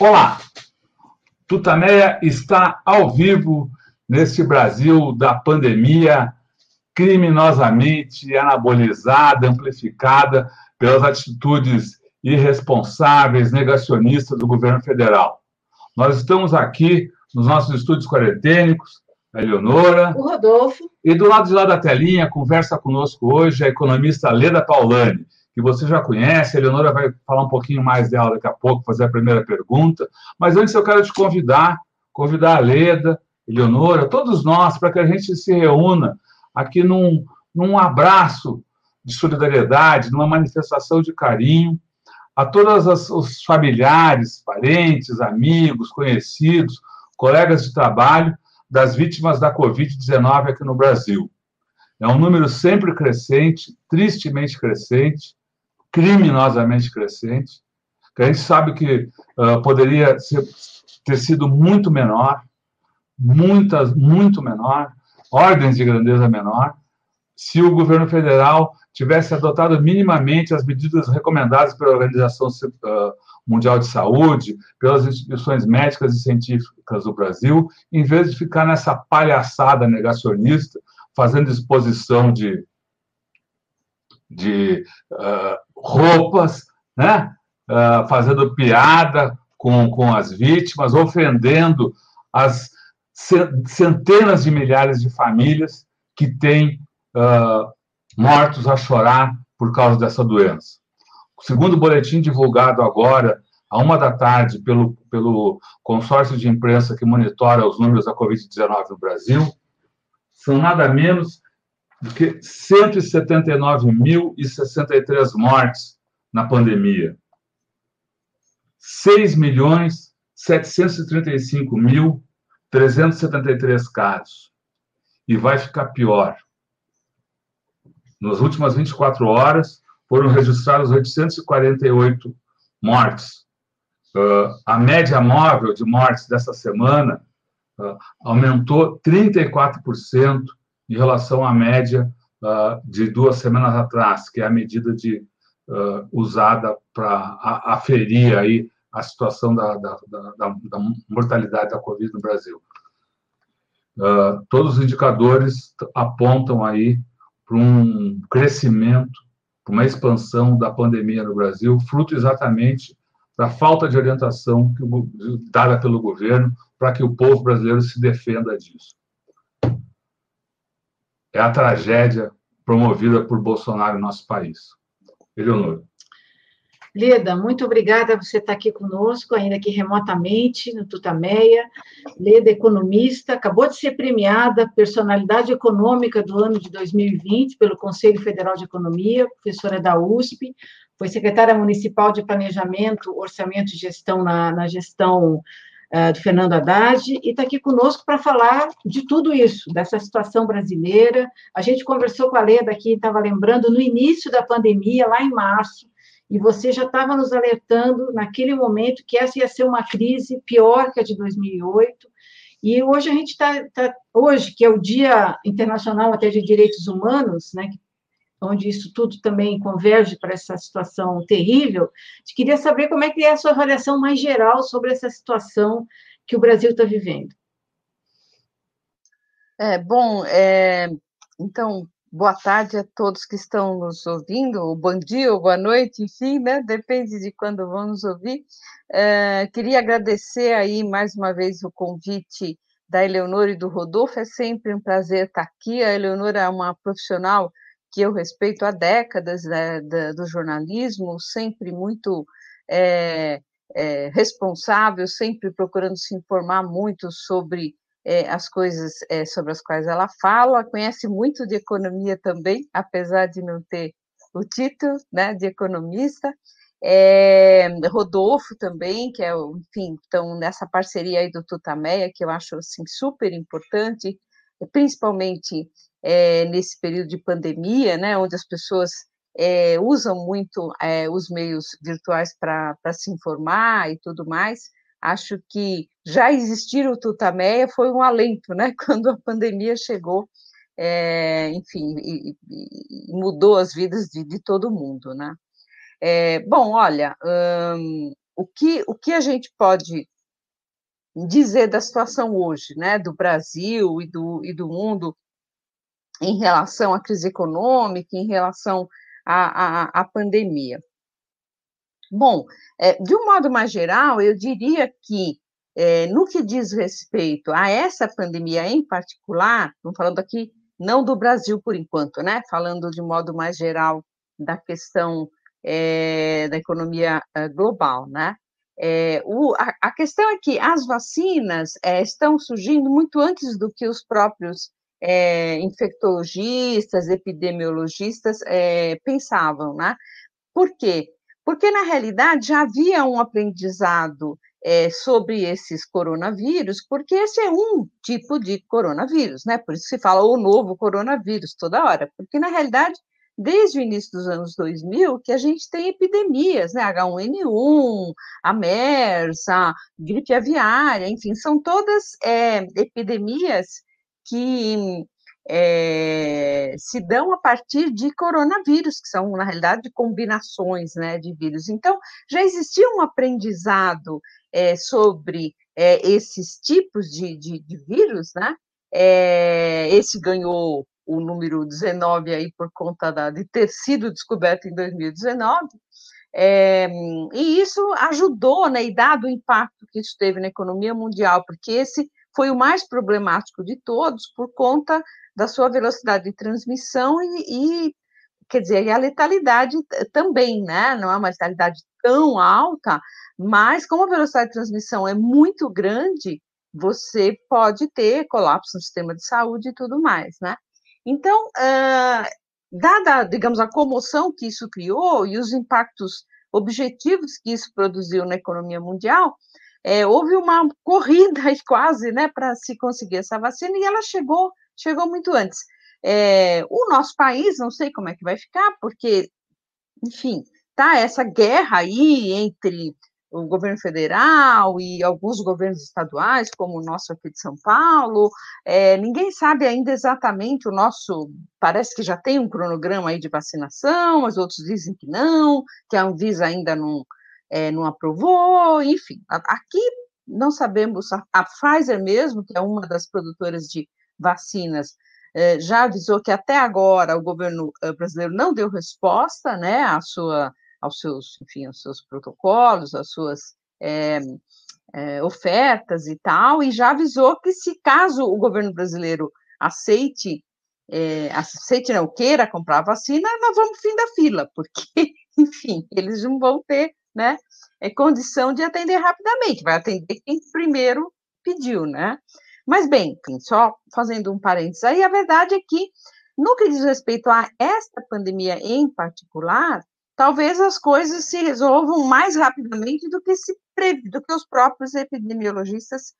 Olá! Tutameia está ao vivo neste Brasil da pandemia, criminosamente anabolizada, amplificada pelas atitudes irresponsáveis, negacionistas do governo federal. Nós estamos aqui nos nossos estúdios quarentênicos, a Eleonora. O Rodolfo. E do lado de lá da telinha, conversa conosco hoje a economista Leda Paulani, que você já conhece. A Eleonora vai falar um pouquinho mais dela daqui a pouco, fazer a primeira pergunta. Mas antes eu quero te convidar, convidar a Leda, Eleonora, todos nós, para que a gente se reúna aqui num, num abraço de solidariedade, numa manifestação de carinho a todos os familiares, parentes, amigos, conhecidos, colegas de trabalho das vítimas da Covid-19 aqui no Brasil. É um número sempre crescente, tristemente crescente, criminosamente crescente, que a gente sabe que uh, poderia ser, ter sido muito menor, muitas, muito menor, ordens de grandeza menor, se o governo federal tivesse adotado minimamente as medidas recomendadas pela Organização uh, Mundial de Saúde, pelas instituições médicas e científicas do Brasil, em vez de ficar nessa palhaçada negacionista, fazendo exposição de, de uh, roupas, né? Uh, fazendo piada com, com as vítimas, ofendendo as centenas de milhares de famílias que têm uh, mortos a chorar por causa dessa doença. Segundo o boletim divulgado agora, à uma da tarde, pelo, pelo consórcio de imprensa que monitora os números da Covid-19 no Brasil, são nada menos do que 179.063 mortes na pandemia. 6 milhões 735.373 casos. E vai ficar pior. Nas últimas 24 horas, foram registrados 848 mortes. Uh, a média móvel de mortes dessa semana uh, aumentou 34% em relação à média uh, de duas semanas atrás, que é a medida de, usada para aferir aí a situação da, da, da, da, mortalidade da Covid no Brasil. todos os indicadores apontam aí para um crescimento, para uma expansão da pandemia no Brasil, fruto exatamente da falta de orientação que, dada pelo governo para que o povo brasileiro se defenda disso. É a tragédia promovida por Bolsonaro no nosso país. Eleonora. Leda, muito obrigada você estar aqui conosco, ainda que remotamente, no Tutameia. Leda, economista, acabou de ser premiada Personalidade Econômica do ano de 2020 pelo Conselho Federal de Economia, professora da USP, foi secretária municipal de Planejamento, Orçamento e Gestão na, na gestão uh, do Fernando Haddad, e está aqui conosco para falar de tudo isso, dessa situação brasileira. A gente conversou com a Leda aqui, estava lembrando, no início da pandemia, lá em março, e você já estava nos alertando naquele momento que essa ia ser uma crise pior que a de 2008. E hoje a gente está, tá, hoje, que é o Dia Internacional até de Direitos Humanos, né, onde isso tudo também converge para essa situação terrível, gente queria saber como é que é a sua avaliação mais geral sobre essa situação que o Brasil está vivendo. É, bom, é, então, boa tarde a todos que estão nos ouvindo, ou bom dia, ou boa noite, enfim, né? Depende de quando vão nos ouvir. É, queria agradecer aí mais uma vez o convite da Eleonora e do Rodolfo, é sempre um prazer estar aqui. A Eleonora é uma profissional que eu respeito há décadas né, do jornalismo, sempre muito é, é, responsável, sempre procurando se informar muito sobre é, as coisas é, sobre as quais ela fala, conhece muito de economia também, apesar de não ter o título né, de economista. É, Rodolfo também, que é, enfim, estão nessa parceria aí do Tutameia, que eu acho assim, super importante, principalmente é, nesse período de pandemia, né, onde as pessoas é, usam muito é, os meios virtuais para se informar e tudo mais acho que já existir o Tutameia foi um alento, né? Quando a pandemia chegou, é, enfim, e, e mudou as vidas de, de todo mundo, né? É, bom, olha, hum, o que, o que a gente pode dizer da situação hoje, né, do Brasil e do, e do mundo em relação à crise econômica, em relação à, à, à pandemia? Bom, é, de um modo mais geral, eu diria que é, no que diz respeito a essa pandemia em particular, estamos falando aqui não do Brasil por enquanto, né? Falando de modo mais geral da questão é, da economia é, global, né? É, o, a, a, questão é que as vacinas é, estão surgindo muito antes do que os próprios é, infectologistas, epidemiologistas é, pensavam, né? Por quê? Porque, na realidade, já havia um aprendizado é, sobre esses coronavírus, porque esse é um tipo de coronavírus, né? Por isso se fala o novo coronavírus toda hora, porque, na realidade, desde o início dos anos 2000 que a gente tem epidemias, né? H1N1, a MERS, a gripe aviária, enfim, são todas é, epidemias que é, se dão a partir de coronavírus, que são, na realidade, combinações né, de vírus. Então, já existia um aprendizado é, sobre é, esses tipos de, de, de vírus, né? esse ganhou o número 19 aí por conta da, de ter sido descoberto em 2019, é, e isso ajudou, né, e dado o impacto que isso teve na economia mundial, porque esse foi o mais problemático de todos por conta da sua velocidade de transmissão e, e quer dizer, e a letalidade também, né? Não é uma letalidade tão alta, mas como a velocidade de transmissão é muito grande, você pode ter colapso no sistema de saúde e tudo mais, né? Então, uh, dada, digamos, a comoção que isso criou e os impactos objetivos que isso produziu na economia mundial, é, houve uma corrida quase, né, para se conseguir essa vacina e ela chegou, chegou muito antes. É, o nosso país, não sei como é que vai ficar, porque, enfim, tá essa guerra aí entre o governo federal e alguns governos estaduais, como o nosso aqui de São Paulo. É, ninguém sabe ainda exatamente o nosso. Parece que já tem um cronograma aí de vacinação, mas outros dizem que não, que a Anvisa ainda não, é, não aprovou, enfim. Aqui não sabemos, a Pfizer mesmo, que é uma das produtoras de vacinas, é, já avisou que até agora o governo é, brasileiro não deu resposta, né, à sua aos seus, enfim, aos seus protocolos, às suas é, é, ofertas e tal, e já avisou que se caso o governo brasileiro aceite, é, aceite não queira comprar a vacina, nós vamos fim da fila, porque, enfim, eles não vão ter, né, é, condição de atender rapidamente, vai atender quem primeiro pediu, né? Mas bem, só fazendo um parênteses aí, a verdade é que no que diz respeito a esta pandemia em particular, talvez as coisas se resolvam mais rapidamente do que, se do que os próprios epidemiologistas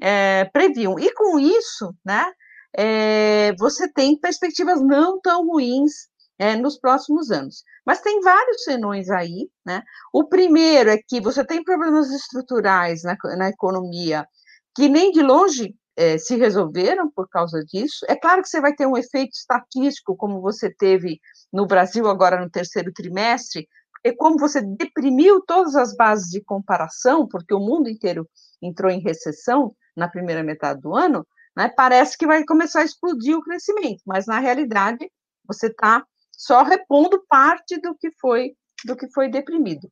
é, previam. E com isso, né, é, você tem perspectivas não tão ruins é, nos próximos anos. Mas tem vários senões aí, né? O primeiro é que você tem problemas estruturais na, na economia que nem de longe é, se resolveram por causa disso. É claro que você vai ter um efeito estatístico, como você teve no Brasil agora no terceiro trimestre, e como você deprimiu todas as bases de comparação, porque o mundo inteiro entrou em recessão na primeira metade do ano, né, parece que vai começar a explodir o crescimento, mas na realidade você está só repondo parte do que foi do que foi deprimido.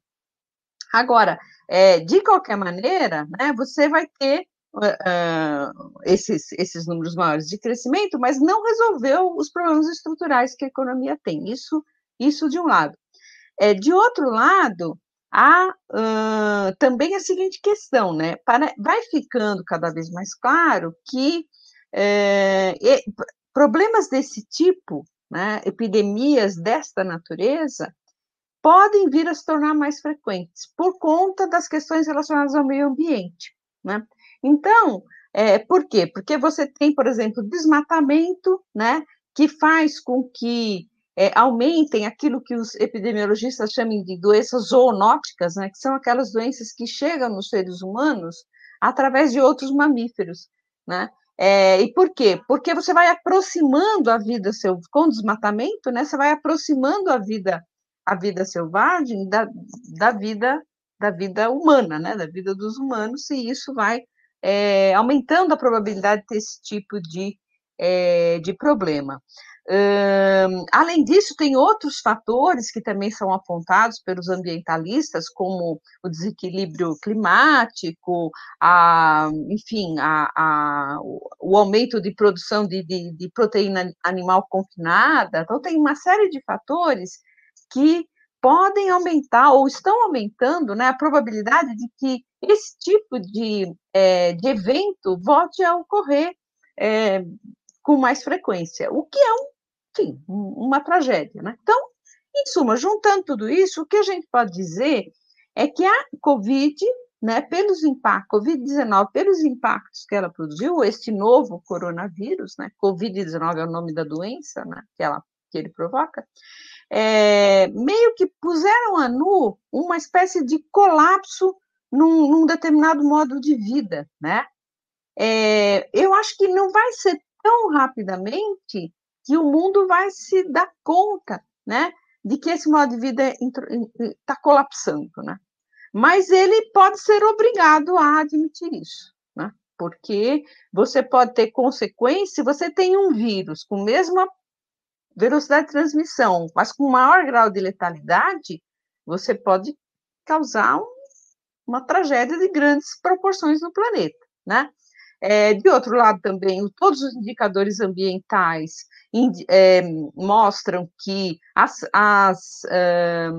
Agora, é, de qualquer maneira, né, você vai ter uh, esses, esses números maiores de crescimento, mas não resolveu os problemas estruturais que a economia tem. Isso, isso de um lado. É, de outro lado, há uh, também a seguinte questão, né? Para, vai ficando cada vez mais claro que é, problemas desse tipo, né, epidemias desta natureza, podem vir a se tornar mais frequentes por conta das questões relacionadas ao meio ambiente. Né? Então, é, por quê? Porque você tem, por exemplo, desmatamento, né, que faz com que é, aumentem aquilo que os epidemiologistas chamam de doenças zoonóticas, né, que são aquelas doenças que chegam nos seres humanos através de outros mamíferos, né? É, e por quê? Porque você vai aproximando a vida seu com desmatamento, né? Você vai aproximando a vida a vida selvagem da, da vida da vida humana, né, da vida dos humanos, e isso vai é, aumentando a probabilidade de ter esse tipo de, é, de problema. Além disso, tem outros fatores que também são apontados pelos ambientalistas, como o desequilíbrio climático, a, enfim, a, a, o aumento de produção de, de, de, proteína animal confinada. Então, tem uma série de fatores que podem aumentar ou estão aumentando né, a probabilidade de que esse tipo de, é, de evento volte a ocorrer é, com mais frequência, o que é um enfim, uma tragédia, né? Então, em suma, juntando tudo isso, o que a gente pode dizer é que a Covid, né, pelos impactos, Covid-19, pelos impactos que ela produziu, este novo coronavírus, né, Covid-19 é o nome da doença, né, que, ela, que ele provoca, é, meio que puseram a nu uma espécie de colapso num, num determinado modo de vida, né? É, eu acho que não vai ser tão rapidamente que o mundo vai se dar conta, né, de que esse modo de vida está colapsando, né? Mas ele pode ser obrigado a admitir isso, né? Porque você pode ter consequência, você tem um vírus com mesma velocidade de transmissão, mas com maior grau de letalidade, você pode causar um, uma tragédia de grandes proporções no planeta, né? É, de outro lado, também, todos os indicadores ambientais é, mostram que as, as é,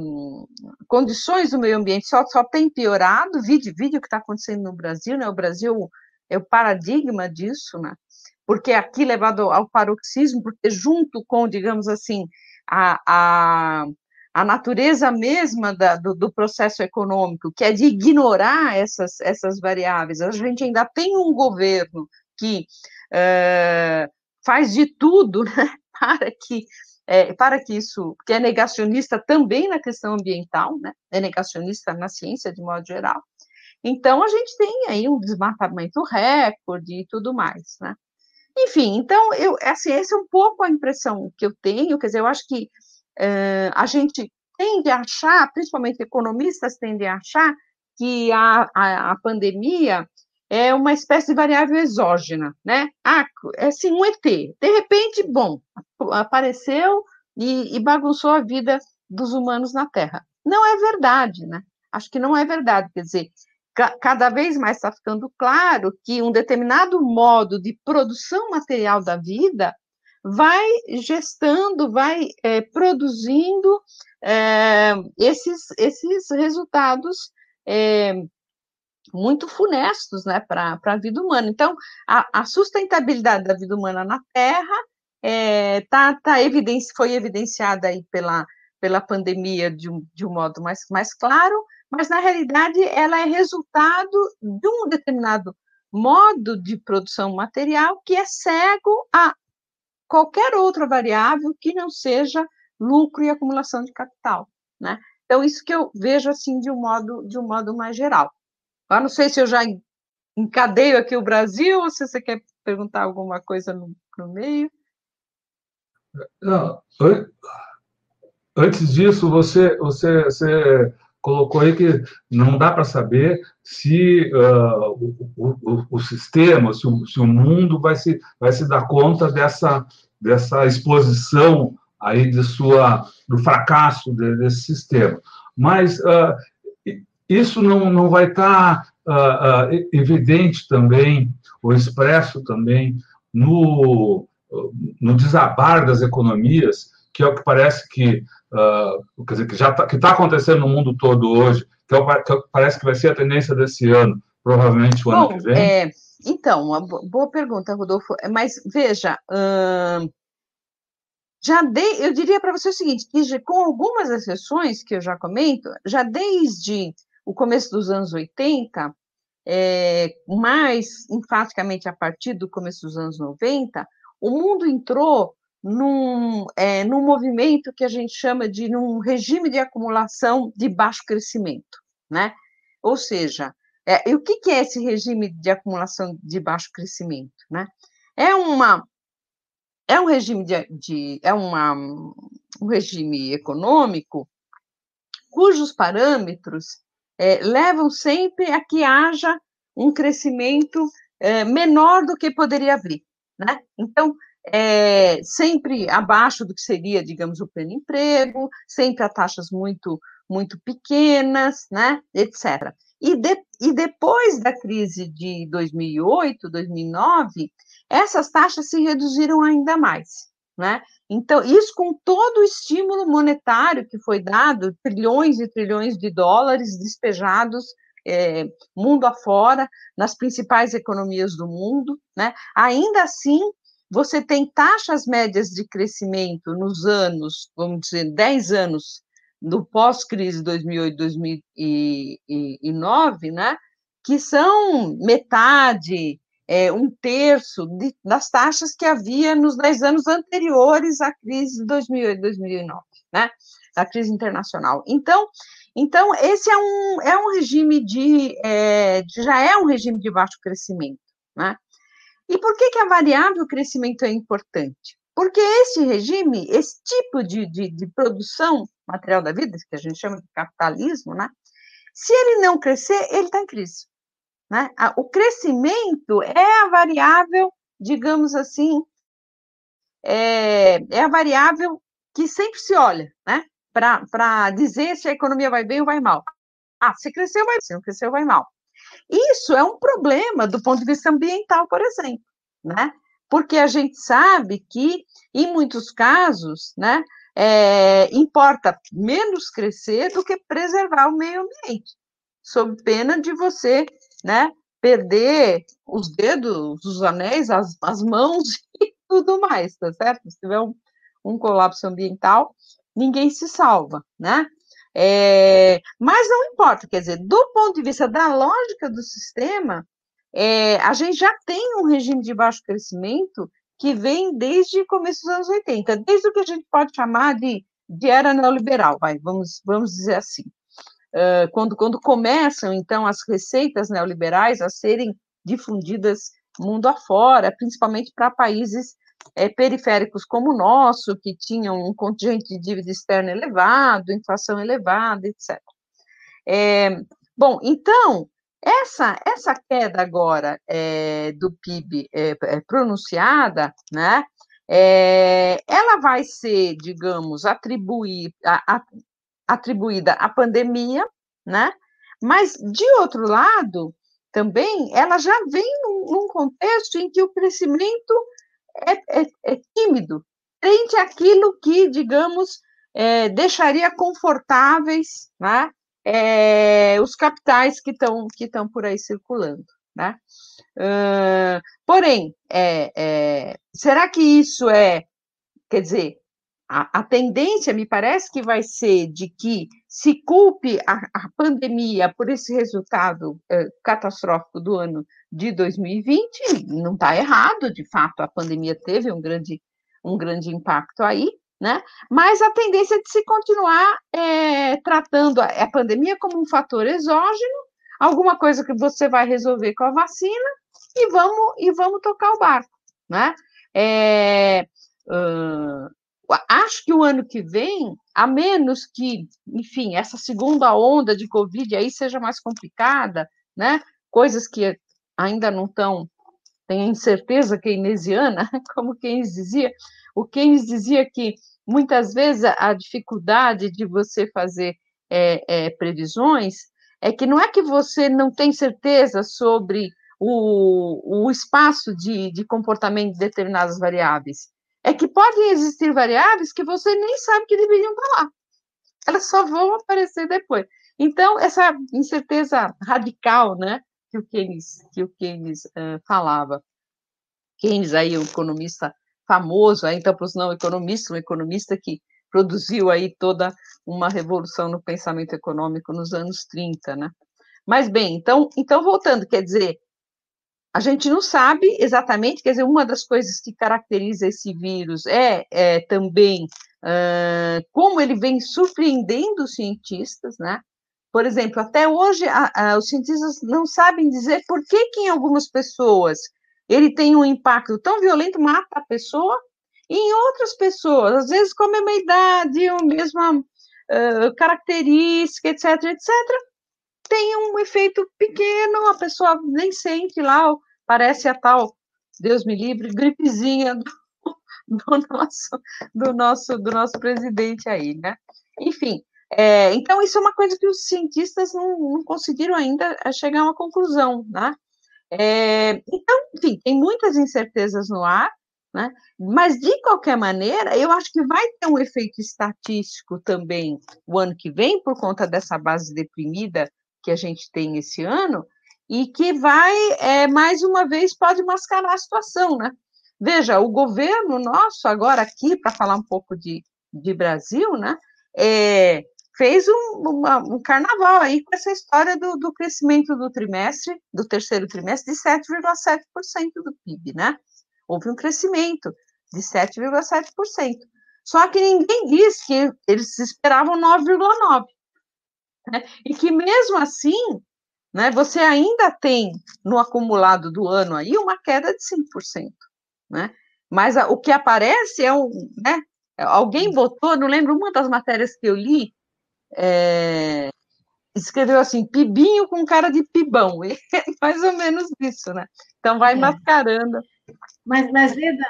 condições do meio ambiente só, só têm piorado. Vídeo, vídeo que está acontecendo no Brasil, né? O Brasil é o paradigma disso, né? Porque aqui levado ao paroxismo, porque junto com, digamos assim, a, a a natureza mesma da, do, do, processo econômico, que é de ignorar essas, essas variáveis. A gente ainda tem um governo que é, faz de tudo né, para que é, para que isso, que é negacionista também na questão ambiental, né, é negacionista na ciência de modo geral. Então a gente tem aí um desmatamento recorde e tudo mais, né? Enfim, então eu assim essa é um pouco a impressão que eu tenho, quer dizer, eu acho que Uh, a gente tende a achar, principalmente economistas tendem a achar, que a, a, a, pandemia é uma espécie de variável exógena, né? Ah, é assim, um ET. De repente, bom, apareceu e, e bagunçou a vida dos humanos na Terra. Não é verdade, né? Acho que não é verdade. Quer dizer, ca cada vez mais está ficando claro que um determinado modo de produção material da vida vai gestando, vai é, produzindo é, esses, esses resultados é, muito funestos né, para a vida humana. Então, a, a, sustentabilidade da vida humana na Terra é, tá, tá evidenci, foi evidenciada aí pela, pela pandemia de um, de um modo mais, mais claro, mas, na realidade, ela é resultado de um determinado modo de produção material que é cego a qualquer outra variável que não seja lucro e acumulação de capital, né? Então, isso que eu vejo, assim, de um modo, de um modo mais geral. Eu não sei se eu já encadeio aqui o Brasil, ou se você quer perguntar alguma coisa no, no meio. Não, antes disso, você, você, você colocou aí que não dá para saber se uh, o, o, o, sistema, se o, se o mundo vai se, vai se dar conta dessa, dessa exposição aí de sua, do fracasso desse sistema. Mas uh, isso não, não vai estar tá, uh, evidente também, ou expresso também, no, no desabar das economias, que é o que parece que uh, quer dizer, que já está tá acontecendo no mundo todo hoje, que, é que, parece que vai ser a tendência desse ano, provavelmente o Bom, ano que vem? É, então, uma boa pergunta, Rodolfo. Mas veja, hum, já dei, eu diria para você o seguinte, que com algumas exceções que eu já comento, já desde o começo dos anos 80, é, mais enfaticamente a partir do começo dos anos 90, o mundo entrou num, é, num movimento que a gente chama de num regime de acumulação de baixo crescimento, né? Ou seja, é, o que, que é esse regime de acumulação de baixo crescimento, né? É uma é um regime de, de é uma, um regime econômico cujos parâmetros é, levam sempre a que haja um crescimento é, menor do que poderia vir, né? Então, é, sempre abaixo do que seria, digamos, o pleno emprego, sempre a taxas muito, muito pequenas, né, etc. E, de, e depois da crise de 2008, 2009, essas taxas se reduziram ainda mais, né? Então, isso com todo o estímulo monetário que foi dado, trilhões e trilhões de dólares despejados é, mundo afora, nas principais economias do mundo, né? Ainda assim, você tem taxas médias de crescimento nos anos, vamos dizer, 10 anos do pós-crise 2008, 2009, né? Que são metade, é, um terço de, das taxas que havia nos 10 anos anteriores à crise de 2008, 2009, né? A crise internacional. Então, então esse é um, é um regime de, é, já é um regime de baixo crescimento, né? E por que, que a variável crescimento é importante? Porque esse regime, esse tipo de, de, de produção material da vida, que a gente chama de capitalismo, né? Se ele não crescer, ele está em crise. Né? O crescimento é a variável, digamos assim, é, é a variável que sempre se olha, né? Para dizer se a economia vai bem ou vai mal. Ah, se cresceu, vai bem, se não cresceu, vai mal. Isso é um problema do ponto de vista ambiental, por exemplo, né? Porque a gente sabe que, em muitos casos, né, é, importa menos crescer do que preservar o meio ambiente, sob pena de você né, perder os dedos, os anéis, as, as mãos e tudo mais, tá certo? Se tiver um, um colapso ambiental, ninguém se salva, né? É, mas não importa, quer dizer, do ponto de vista da lógica do sistema, é, a gente já tem um regime de baixo crescimento que vem desde o começo dos anos 80, desde o que a gente pode chamar de, de era neoliberal, vai, vamos, vamos dizer assim. Quando, quando começam, então, as receitas neoliberais a serem difundidas mundo afora, principalmente para países é, periféricos como o nosso, que tinham um contingente de dívida externa elevado, inflação elevada, etc. É, bom, então, essa, essa queda agora é, do PIB é, pronunciada, né, ela vai ser, digamos, atribuir, a, a, atribuída à pandemia, né? Mas, de outro lado, também, ela já vem num, num contexto em que o crescimento é, é, é tímido, frente àquilo que, digamos, é, deixaria confortáveis né, é, os capitais que estão que por aí circulando. Né? Uh, porém, é, é, será que isso é, quer dizer, a, a, tendência, me parece, que vai ser de que se culpe a, a pandemia por esse resultado eh, catastrófico do ano de 2020, não está errado, de fato, a pandemia teve um grande, um grande impacto aí, né? Mas a tendência é de se continuar eh, tratando a, a pandemia como um fator exógeno, alguma coisa que você vai resolver com a vacina e vamos e vamos tocar o barco, né? É, acho que o ano que vem, a menos que, enfim, essa segunda onda de Covid aí seja mais complicada, né? Coisas que ainda não estão, tem a incerteza keynesiana, como Keynes dizia. O Keynes dizia que muitas vezes a dificuldade de você fazer é, é, previsões é que não é que você não tem certeza sobre o, o espaço de, de comportamento de determinadas variáveis, é que podem existir variáveis que você nem sabe que deveriam estar lá. Elas só vão aparecer depois. Então, essa incerteza radical, né, que o Keynes, que o Keynes uh, falava. Keynes aí, um economista famoso, aí, então, para os não economistas, um economista que produziu aí toda uma revolução no pensamento econômico nos anos 30, né? Mas bem, então, então voltando, quer dizer, a gente não sabe exatamente, quer dizer, uma das coisas que caracteriza esse vírus é, é também uh, como ele vem surpreendendo os cientistas, né? Por exemplo, até hoje a, a, os cientistas não sabem dizer por que, que em algumas pessoas ele tem um impacto tão violento, mata a pessoa, e em outras pessoas, às vezes com a mesma idade, a mesma uh, característica, etc., etc., tem um efeito pequeno, a pessoa nem sente lá, parece a tal, Deus me livre, gripezinha do, do nosso, do nosso, do nosso presidente aí, né? Enfim, é, então isso é uma coisa que os cientistas não, não conseguiram ainda chegar a uma conclusão, né? É, então, enfim, tem muitas incertezas no ar, né? Mas, de qualquer maneira, eu acho que vai ter um efeito estatístico também o ano que vem, por conta dessa base deprimida que a gente tem esse ano, e que vai, é, mais uma vez, pode mascarar a situação, né? Veja, o governo nosso, agora aqui, para falar um pouco de, de Brasil, né? É, fez um, uma, um, carnaval aí com essa história do, do crescimento do trimestre, do terceiro trimestre, de 7,7% do PIB, né? houve um crescimento de 7,7%. Só que ninguém disse que eles esperavam 9,9%. Né? E que mesmo assim, né, você ainda tem no acumulado do ano aí uma queda de 5%. Né? Mas a, o que aparece é um. Né, alguém botou, não lembro uma das matérias que eu li, é, escreveu assim, pibinho com cara de pibão. É mais ou menos isso, né? Então vai é. mascarando mas, mas Leda,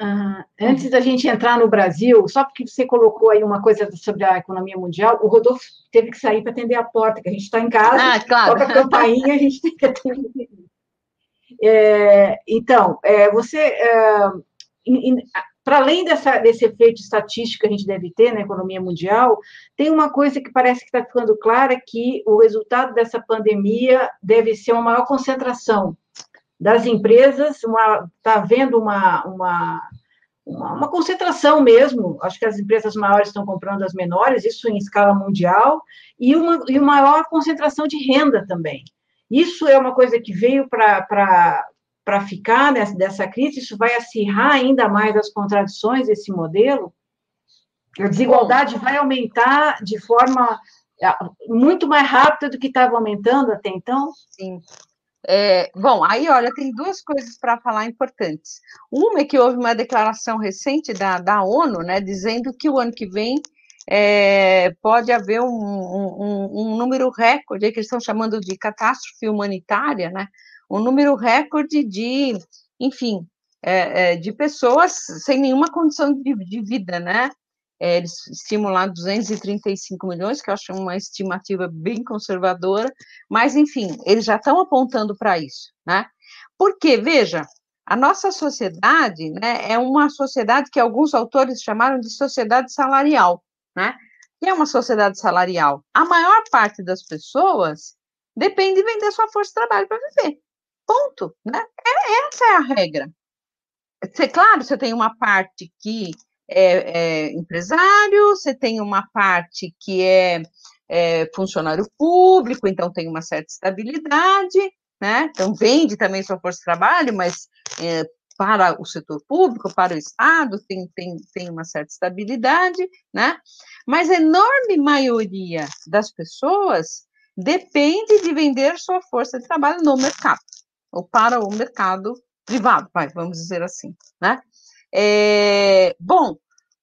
uh, antes da gente entrar no Brasil, só porque você colocou aí uma coisa sobre a economia mundial, o Rodolfo teve que sair para atender a porta, que a gente está em casa, ah, claro. toca a campainha, a gente tem que atender. É, então, é, você, é, para além dessa, desse efeito estatístico que a gente deve ter na economia mundial, tem uma coisa que parece que está ficando clara, que o resultado dessa pandemia deve ser uma maior concentração das empresas, está havendo uma, uma, uma, uma, concentração mesmo, acho que as empresas maiores estão comprando as menores, isso em escala mundial, e uma, e uma maior concentração de renda também. Isso é uma coisa que veio para ficar nessa, dessa crise, isso vai acirrar ainda mais as contradições desse modelo, a desigualdade vai aumentar de forma é, muito mais rápida do que estava aumentando até então. Sim. É, bom, aí, olha, tem duas coisas para falar importantes. Uma é que houve uma declaração recente da, da ONU, né, dizendo que o ano que vem é, pode haver um, um, um, número recorde, que eles estão chamando de catástrofe humanitária, né, um número recorde de, enfim, é, é de pessoas sem nenhuma condição de, de vida, né, é, eles estimam lá 235 milhões, que eu acho uma estimativa bem conservadora, mas, enfim, eles já estão apontando para isso, né? Porque, veja, a nossa sociedade né, é uma sociedade que alguns autores chamaram de sociedade salarial, né? Que é uma sociedade salarial. A maior parte das pessoas depende de vender sua força de trabalho para viver. Ponto, né? É, essa é a regra. Cê, claro, você tem uma parte que é, é empresário, você tem uma parte que é, é, funcionário público, então tem uma certa estabilidade, né? Então vende também sua força de trabalho, mas é, para o setor público, para o Estado, tem, tem, tem uma certa estabilidade, né? Mas a enorme maioria das pessoas depende de vender sua força de trabalho no mercado, ou para o mercado privado, vamos dizer assim, né? É, bom,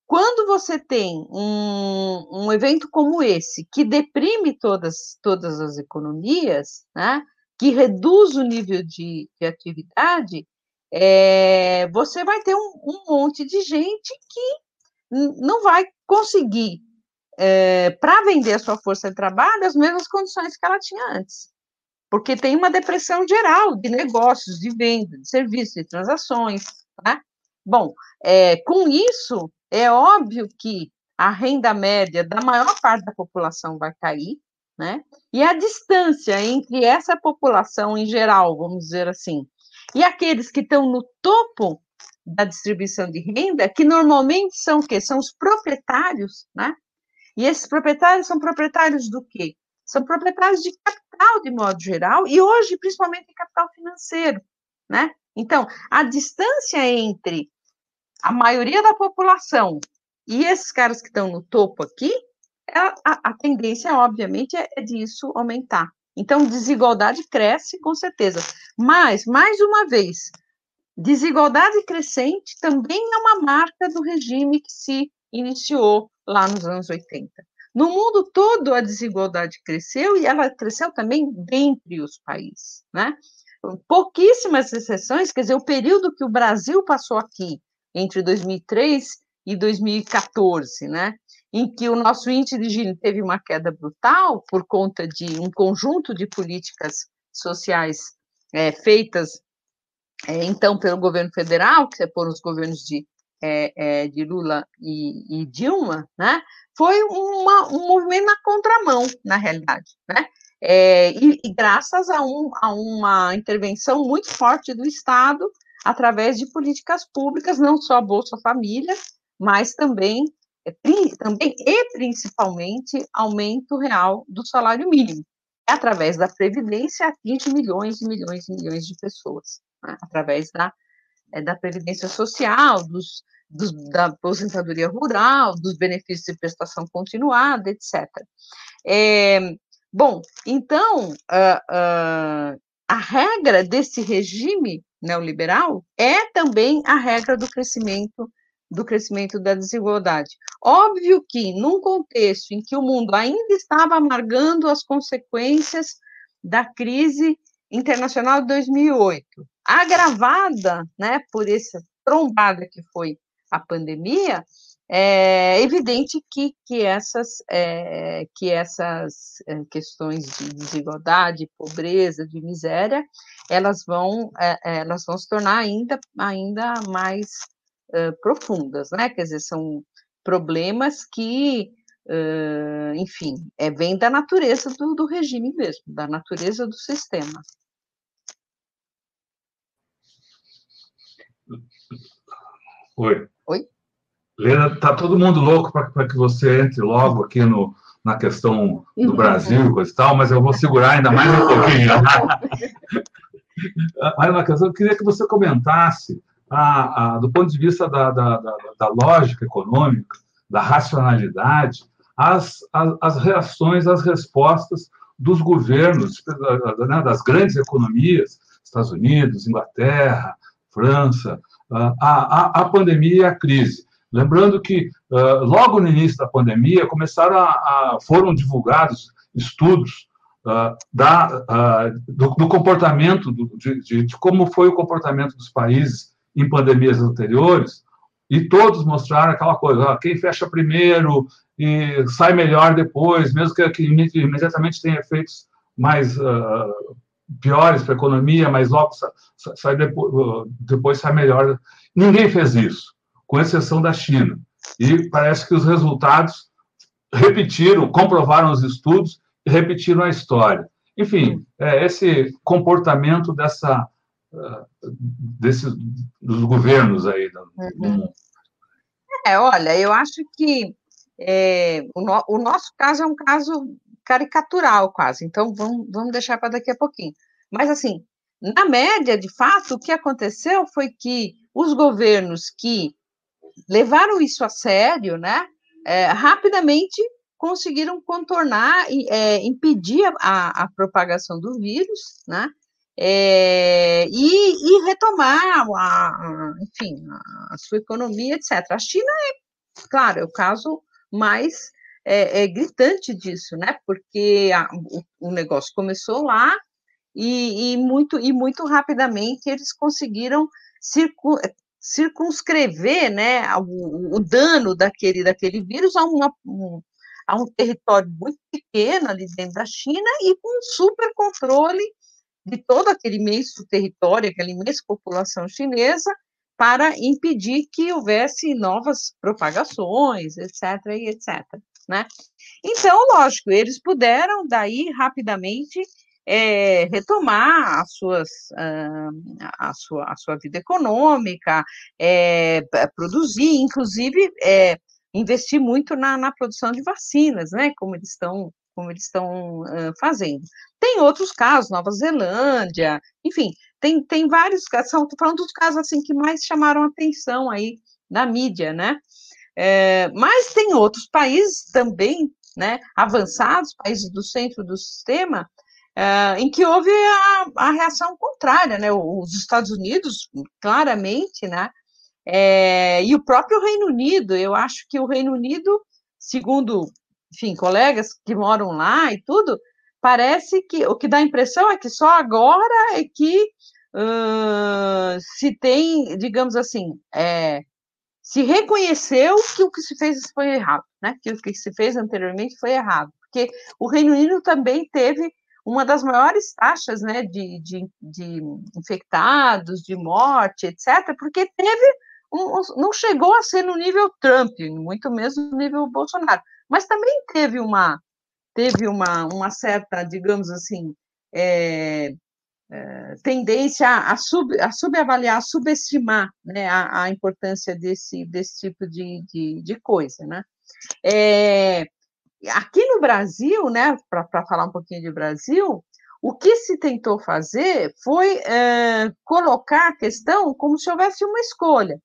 quando você tem um, um evento como esse, que deprime todas, todas as economias, né, que reduz o nível de, de atividade, é, você vai ter um, um, monte de gente que não vai conseguir, é, para vender a sua força de trabalho, as mesmas condições que ela tinha antes. Porque tem uma depressão geral de negócios, de venda, de serviços, de transações. Né? Bom, é, com isso, é óbvio que a renda média da maior parte da população vai cair, né? E a distância entre essa população em geral, vamos dizer assim, e aqueles que estão no topo da distribuição de renda, que normalmente são o quê? São os proprietários, né? E esses proprietários são proprietários do quê? São proprietários de capital de modo geral e hoje principalmente capital financeiro, né? Então, a distância entre a maioria da população e esses caras que estão no topo aqui, é a, a, tendência, obviamente, é, é disso aumentar. Então, desigualdade cresce, com certeza. Mas, mais uma vez, desigualdade crescente também é uma marca do regime que se iniciou lá nos anos 80. No mundo todo a desigualdade cresceu e ela cresceu também dentre os países, né? Pouquíssimas exceções, quer dizer, o período que o Brasil passou aqui entre 2003 e 2014, né? Em que o nosso índice de Gini teve uma queda brutal por conta de um conjunto de políticas sociais é, feitas é, então pelo governo federal, que foram os governos de, é, é, de Lula e, e, Dilma, né, foi uma, um movimento na contramão, na realidade, né, é, e, e, graças a, um, a uma intervenção muito forte do Estado através de políticas públicas, não só Bolsa Família, mas também, é, também e principalmente aumento real do salário mínimo. Através da Previdência, atinge milhões e milhões e milhões de pessoas né, através da, é, da previdência social, dos, dos, da aposentadoria rural, dos benefícios de prestação continuada, etc. É, bom, então, uh, uh, a regra desse regime neoliberal é também a regra do crescimento do crescimento da desigualdade. Óbvio que, num contexto em que o mundo ainda estava amargando as consequências da crise internacional de 2008, agravada né, por essa trombada que foi a pandemia, é evidente que, que essas, é, que essas é, questões de desigualdade, pobreza, de miséria, elas vão, é, é elas vão se tornar ainda, ainda mais é, profundas, né? Quer dizer, são problemas que, enfim, é, vem da natureza do, do regime mesmo, da natureza do sistema. Oi. Oi. Lena, tá todo mundo louco para que você entre logo aqui no, na questão do uhum. Brasil e coisa e tal, mas eu vou segurar ainda mais um pouquinho. Questão, eu queria que você comentasse, a, a, do ponto de vista da, da, da, da lógica econômica, da racionalidade, as, as, as, reações, as respostas dos governos, né, das grandes economias, Estados Unidos, Inglaterra, França, a pandemia e a crise. Lembrando que, uh, logo no início da pandemia, começaram a, a foram divulgados estudos uh, da, uh, do, do, comportamento, do, de, de, de, como foi o comportamento dos países em pandemias anteriores, e todos mostraram aquela coisa: quem fecha primeiro e sai melhor depois, mesmo que, que imediatamente tenha efeitos mais piores para a economia, mas logo sai depois, sai melhor. Ninguém fez isso, com exceção da China. E parece que os resultados repetiram, comprovaram os estudos repetiram a história. Enfim, é esse comportamento dessa uh, desses dos governos aí do, uhum. É, olha, eu acho que é, o, no, o nosso caso é um caso caricatural quase, então vamos, vamos deixar para daqui a pouquinho. Mas, assim, na média, de fato, o que aconteceu foi que os governos que levaram isso a sério, né, é, rapidamente conseguiram contornar e é, impedir a, a, propagação do vírus, né, é, e, e, retomar, a, a, enfim, a, sua economia, etc. A China é, claro, é o caso mais é, é, gritante disso, né? Porque a, o, o, negócio começou lá e, e, muito, e muito rapidamente eles conseguiram circun, circunscrever né, o, o, dano daquele, daquele vírus a, uma, um, a um território muito pequeno ali dentro da China e com um super controle de todo aquele imenso território, aquela imensa população chinesa, para impedir que houvesse novas propagações, etc., e etc., né? Então, lógico, eles puderam daí rapidamente é, retomar as suas, a, sua, a sua vida econômica, é, produzir, inclusive é, investir muito na, na produção de vacinas, né, como eles estão como eles estão uh, fazendo. Tem outros casos, Nova Zelândia, enfim, tem, tem vários casos, estou falando dos casos assim que mais chamaram atenção aí na mídia, né? É, mas tem outros países também, né, avançados, países do centro do sistema, é, em que houve a, a, reação contrária, né? Os Estados Unidos, claramente, né? É, e o próprio Reino Unido, eu acho que o Reino Unido, segundo enfim, colegas que moram lá e tudo, parece que o que dá a impressão é que só agora é que uh, se tem, digamos assim, é, se reconheceu que o que se fez foi errado, né? Que o que se fez anteriormente foi errado, porque o Reino Unido também teve uma das maiores taxas, né, de, de, de infectados, de morte, etc., porque teve não chegou a ser no nível Trump, muito menos no nível Bolsonaro, mas também teve uma teve uma, uma certa, digamos assim, é, é, tendência a, sub, a subavaliar, a subestimar né, a, a, importância desse, desse tipo de, de, de coisa. Né? É, aqui no Brasil, né, para falar um pouquinho de Brasil, o que se tentou fazer foi é, colocar a questão como se houvesse uma escolha.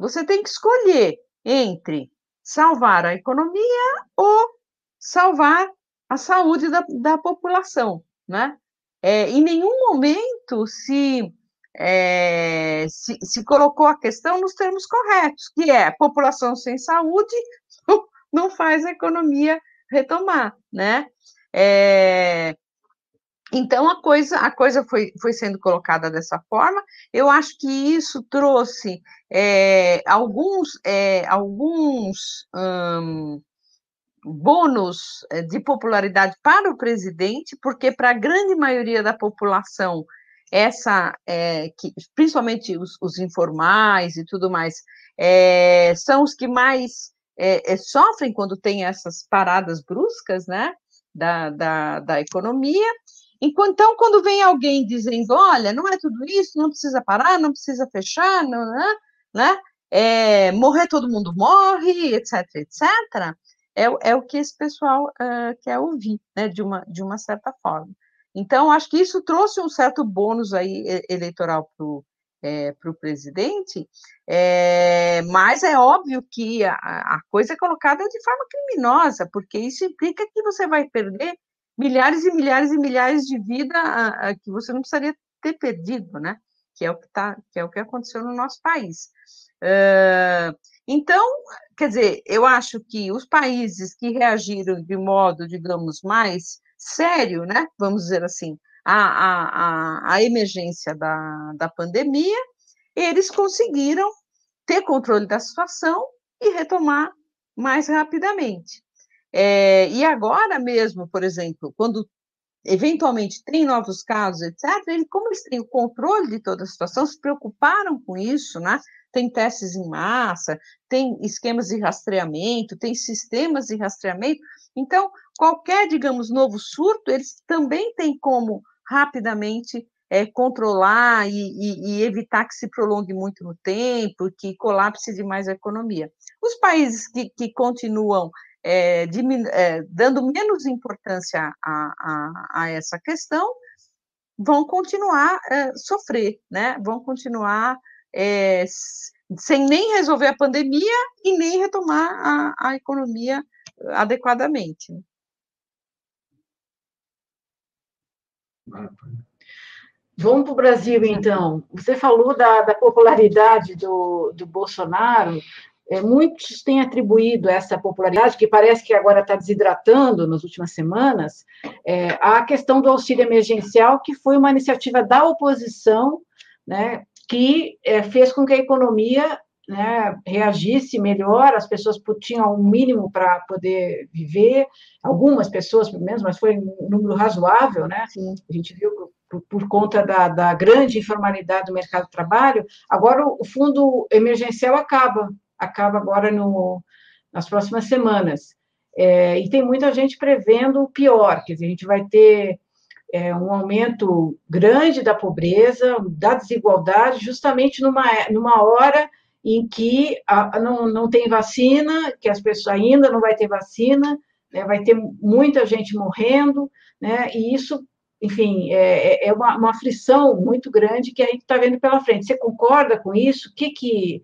Você tem que escolher entre salvar a economia ou salvar a saúde da, da população, né? É, em nenhum momento se, é, se, se, colocou a questão nos termos corretos, que é população sem saúde não faz a economia retomar, né? É, então a coisa, a coisa foi, foi sendo colocada dessa forma. Eu acho que isso trouxe é, alguns, é, alguns hum, bônus eh, de popularidade para o presidente, porque para a grande maioria da população, essa, é, que, principalmente os, os, informais e tudo mais, são os que mais sofrem quando tem essas paradas bruscas, né, da, da, da economia. Enquanto, então, quando vem alguém dizendo, olha, não é tudo isso, não precisa parar, não precisa fechar, não, né, né, é, morrer todo mundo morre, etc, etc, é, é o que esse pessoal uh, quer ouvir, né, de uma, de uma certa forma. Então, acho que isso trouxe um certo bônus aí eleitoral para o é, presidente, é, mas é óbvio que a, a, coisa é colocada de forma criminosa, porque isso implica que você vai perder milhares e milhares e milhares de vidas que você não precisaria ter perdido, né? Que é o que, tá, que, é o que aconteceu no nosso país. Uh, então, quer dizer, eu acho que os países que reagiram de modo, digamos, mais sério, né, vamos dizer assim, à, à, à emergência da, da pandemia, eles conseguiram ter controle da situação e retomar mais rapidamente. É, e agora mesmo, por exemplo, quando eventualmente tem novos casos, etc., ele, como eles têm o controle de toda a situação, se preocuparam com isso, né? tem testes em massa, tem esquemas de rastreamento, tem sistemas de rastreamento. Então, qualquer, digamos, novo surto, eles também têm como rapidamente é, controlar e, e, e, evitar que se prolongue muito no tempo, que colapse demais a economia. Os países que, que continuam é, é, dando menos importância a, a, a, essa questão vão continuar é, sofrer, né? vão continuar é, sem nem resolver a pandemia e nem retomar a, a economia adequadamente. Vamos para o Brasil, então. Você falou da, da popularidade do, do Bolsonaro. É, muitos têm atribuído essa popularidade, que parece que agora está desidratando nas últimas semanas, é, à questão do auxílio emergencial, que foi uma iniciativa da oposição, né, que é, fez com que a economia né, reagisse melhor, as pessoas tinham um mínimo para poder viver, algumas pessoas, pelo menos, mas foi um número razoável, né? Sim. A gente viu por, por conta da, da, grande informalidade do mercado de trabalho. Agora o fundo emergencial acaba, acaba agora no, nas próximas semanas. É, e tem muita gente prevendo o pior, dizer, a gente vai ter é, um aumento grande da pobreza, da desigualdade, justamente numa, numa hora em que a, não, não tem vacina, que as pessoas ainda não vai ter vacina, né, vai ter muita gente morrendo, né, e isso, enfim, é, é, é uma, uma aflição muito grande que a gente está vendo pela frente. Você concorda com isso? O que, que,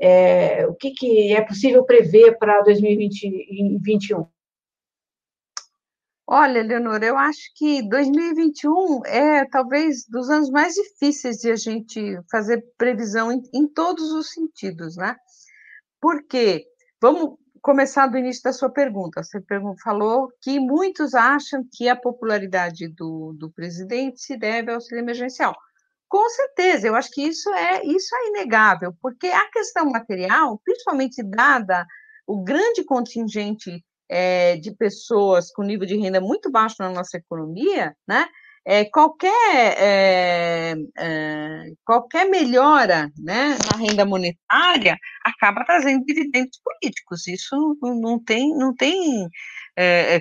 é, o que, que é possível prever para 2021? Olha, Leonor, eu acho que 2021 é talvez dos anos mais difíceis de a gente fazer previsão em, em todos os sentidos, né? Porque vamos, começar do início da sua pergunta. Você falou que muitos acham que a popularidade do, do presidente se deve ao auxílio emergencial. Com certeza, eu acho que isso é isso é inegável, porque a questão material, principalmente dada o grande contingente é, de pessoas com nível de renda muito baixo na nossa economia, né? É, qualquer, é, qualquer melhora né, na renda monetária acaba trazendo dividendos políticos. Isso não tem, não tem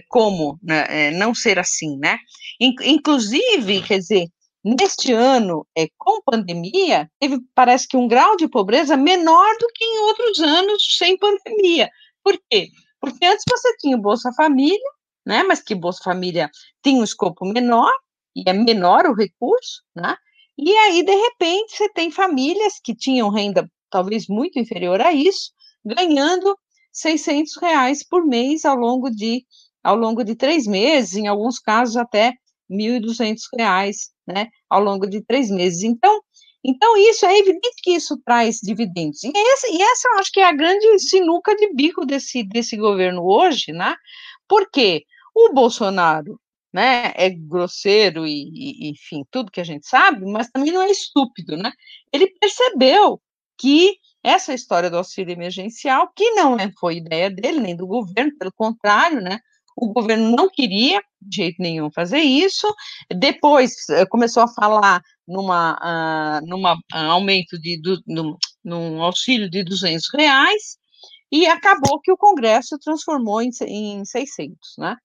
como né, não ser assim, né? Inclusive, quer dizer, neste ano, é, com pandemia, teve, parece que um grau de pobreza menor do que em outros anos sem pandemia. Por quê? Porque antes você tinha o Bolsa Família, né? Mas que Bolsa Família tinha um escopo menor, e é menor o recurso, né? E aí, de repente, você tem famílias que tinham renda talvez muito inferior a isso, ganhando 600 reais por mês ao longo de, ao longo de três meses, em alguns casos até 1.200 reais, né, ao longo de três meses. Então, então isso é evidente que isso traz dividendos. E, esse, e essa eu acho que é a grande sinuca de bico desse, desse governo hoje, né? Porque o Bolsonaro né, é grosseiro e, e, enfim, tudo que a gente sabe, mas também não é estúpido, né? Ele percebeu que essa história do auxílio emergencial, que não é, foi ideia dele, nem do governo, pelo contrário, né? O governo não queria de jeito nenhum fazer isso. Depois eh, começou a falar numa, uh, numa uh, aumento de do, num, num auxílio de 200 reais e acabou que o Congresso transformou em, em 600, né?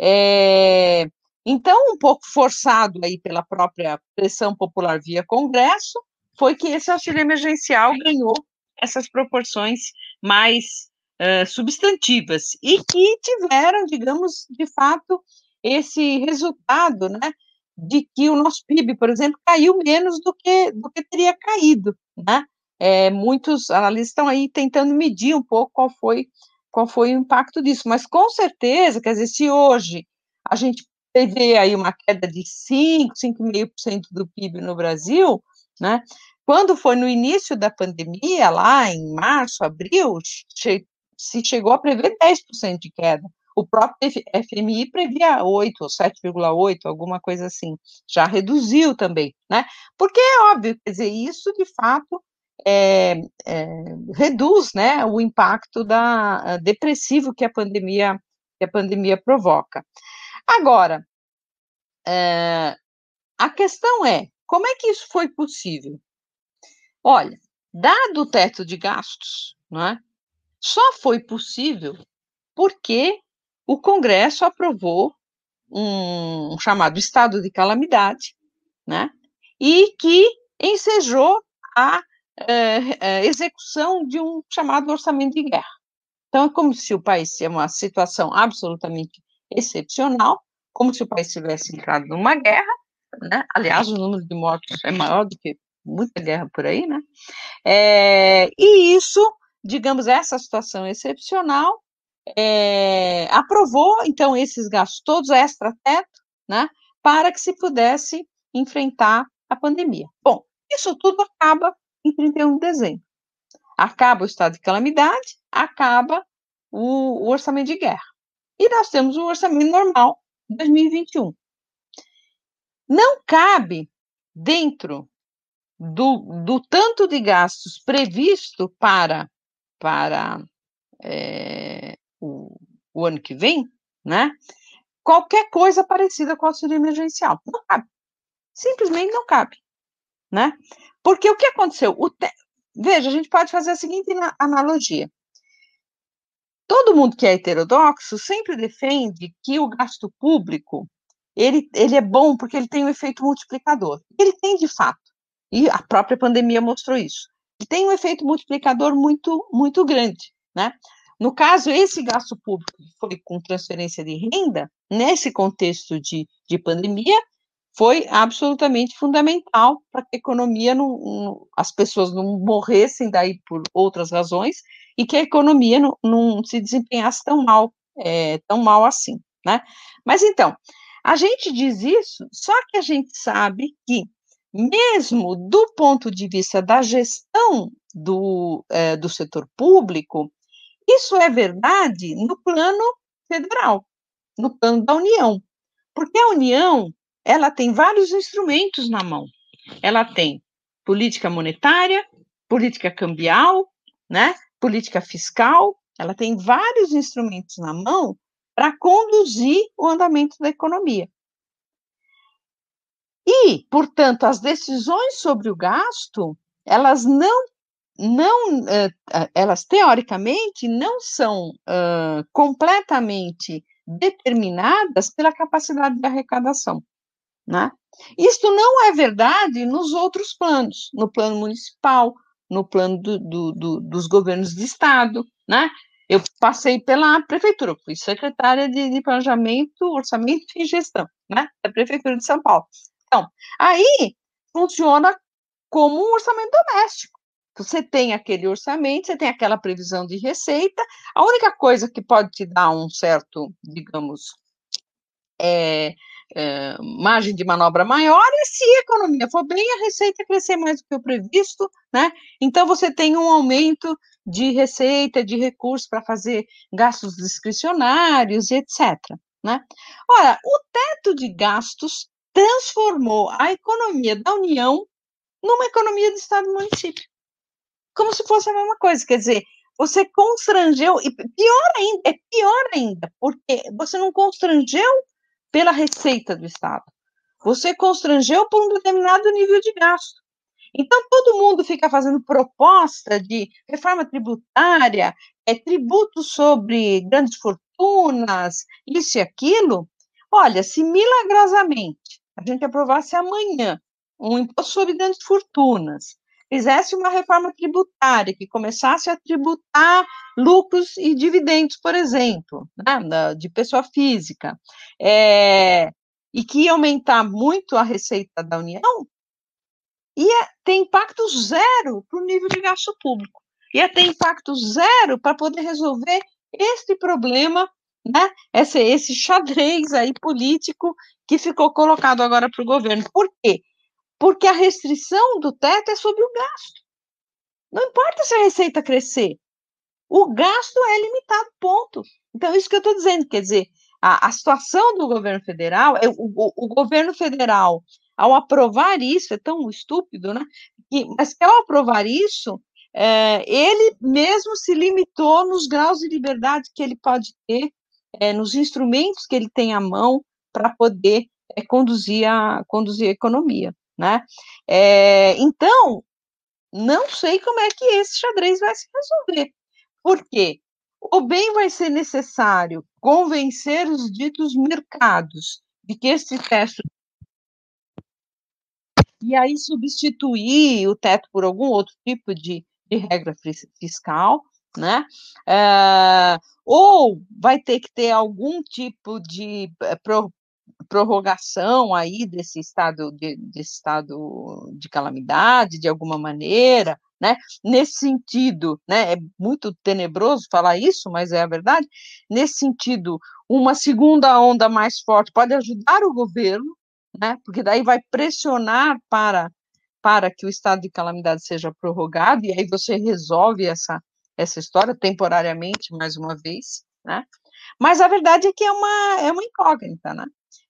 É, então, um pouco forçado aí pela própria pressão popular via Congresso, foi que esse auxílio emergencial ganhou essas proporções mais uh, substantivas e que tiveram, digamos, de fato, esse resultado, né, de que o nosso PIB, por exemplo, caiu menos do que, do que teria caído, né, é, muitos analistas estão aí tentando medir um pouco qual foi, qual foi o impacto disso, mas com certeza, quer dizer, se hoje a gente teve aí uma queda de 5, 5,5% do PIB no Brasil, né, quando foi no início da pandemia, lá em março, abril, se chegou a prever 10% de queda. O próprio FMI previa 8 ou 7,8, alguma coisa assim. Já reduziu também, né? Porque é óbvio, quer dizer, isso de fato é, é, reduz né, o impacto da, depressivo que a pandemia, que a pandemia provoca. Agora, é, a questão é, como é que isso foi possível? Olha, dado o teto de gastos, não é, só foi possível porque o Congresso aprovou um, chamado estado de calamidade, né, e que ensejou a é, execução de um chamado orçamento de guerra. Então, é como se o país tivesse uma situação absolutamente excepcional, como se o país tivesse entrado numa guerra, né? Aliás, o número de mortos é maior do que muita guerra por aí, né? É, e isso, digamos, essa situação excepcional é, aprovou, então, esses gastos todos extra-teto, né? Para que se pudesse enfrentar a pandemia. Bom, isso tudo acaba em 31 de dezembro. Acaba o estado de calamidade, acaba o, o orçamento de guerra. E nós temos o orçamento normal 2021. Não cabe dentro do, do tanto de gastos previsto para, para é, o, o ano que vem, né? Qualquer coisa parecida com o auxílio emergencial. Não cabe. Simplesmente não cabe, né? Porque o que aconteceu? O te... Veja, a gente pode fazer a seguinte analogia. Todo mundo que é heterodoxo sempre defende que o gasto público ele, ele é bom porque ele tem um efeito multiplicador. Ele tem de fato. E a própria pandemia mostrou isso. Tem um efeito multiplicador muito, muito grande, né? No caso, esse gasto público foi com transferência de renda, nesse contexto de, de pandemia, foi absolutamente fundamental para que a economia não, não, as pessoas não morressem daí por outras razões e que a economia não, não se desempenhasse tão mal, é, tão mal assim, né? Mas então, a gente diz isso, só que a gente sabe que mesmo do ponto de vista da gestão do, é, do setor público, Isso é verdade no plano federal, no plano da União, porque a União ela tem vários instrumentos na mão. Ela tem política monetária, política cambial, né? política fiscal, ela tem vários instrumentos na mão para conduzir o andamento da economia. E, portanto, as decisões sobre o gasto, elas não, não uh, elas teoricamente não são uh, completamente determinadas pela capacidade de arrecadação, né? Isto não é verdade nos outros planos, no plano municipal, no plano do, do, do, dos governos de estado, né? Eu passei pela prefeitura, fui secretária de, de, planejamento, orçamento e gestão, né? Da prefeitura de São Paulo. Então, aí funciona como um orçamento doméstico. Você tem aquele orçamento, você tem aquela previsão de receita. A única coisa que pode te dar um certo, digamos, é, é, margem de manobra maior e se a economia for bem, a receita crescer mais do que o previsto, né? Então você tem um aumento de receita, de recursos para fazer gastos discricionários, etc. Né? Ora, o teto de gastos transformou a economia da União numa economia do Estado e município. Como se fosse a mesma coisa, quer dizer, você constrangeu, e pior ainda, é pior ainda, porque você não constrangeu pela receita do Estado. Você constrangeu por um determinado nível de gasto. Então, todo mundo fica fazendo proposta de reforma tributária, é, tributo sobre grandes fortunas, isso e aquilo. Olha, se milagrosamente a gente aprovasse amanhã um imposto sobre grandes fortunas, fizesse uma reforma tributária que começasse a tributar lucros e dividendos, por exemplo, né, de pessoa física, é, e que ia aumentar muito a receita da União, ia ter impacto zero para o nível de gasto público, ia ter impacto zero para poder resolver este problema, né, esse, esse xadrez aí político que ficou colocado agora para o governo. Por quê? Porque a restrição do teto é sobre o gasto. Não importa se a receita crescer, o gasto é limitado, ponto. Então, isso que eu estou dizendo, quer dizer, a, a, situação do governo federal, é, o, o, governo federal, ao aprovar isso, é tão estúpido, né? Mas que ao aprovar isso, é, ele mesmo se limitou nos graus de liberdade que ele pode ter, é, nos instrumentos que ele tem à mão para poder é, conduzir, a, conduzir a economia né? É, então, não sei como é que esse xadrez vai se resolver. Por quê? O bem vai ser necessário convencer os ditos mercados de que esse teto e aí substituir o teto por algum outro tipo de, de regra fiscal, né? É, ou vai ter que ter algum tipo de eh, prorrogação aí desse estado de, estado de calamidade, de alguma maneira, né? Nesse sentido, né? É muito tenebroso falar isso, mas é a verdade. Nesse sentido, uma segunda onda mais forte pode ajudar o governo, né? Porque daí vai pressionar para para que o estado de calamidade seja prorrogado e aí você resolve essa essa história temporariamente mais uma vez, né? Mas a verdade é que é uma é uma incógnita, né?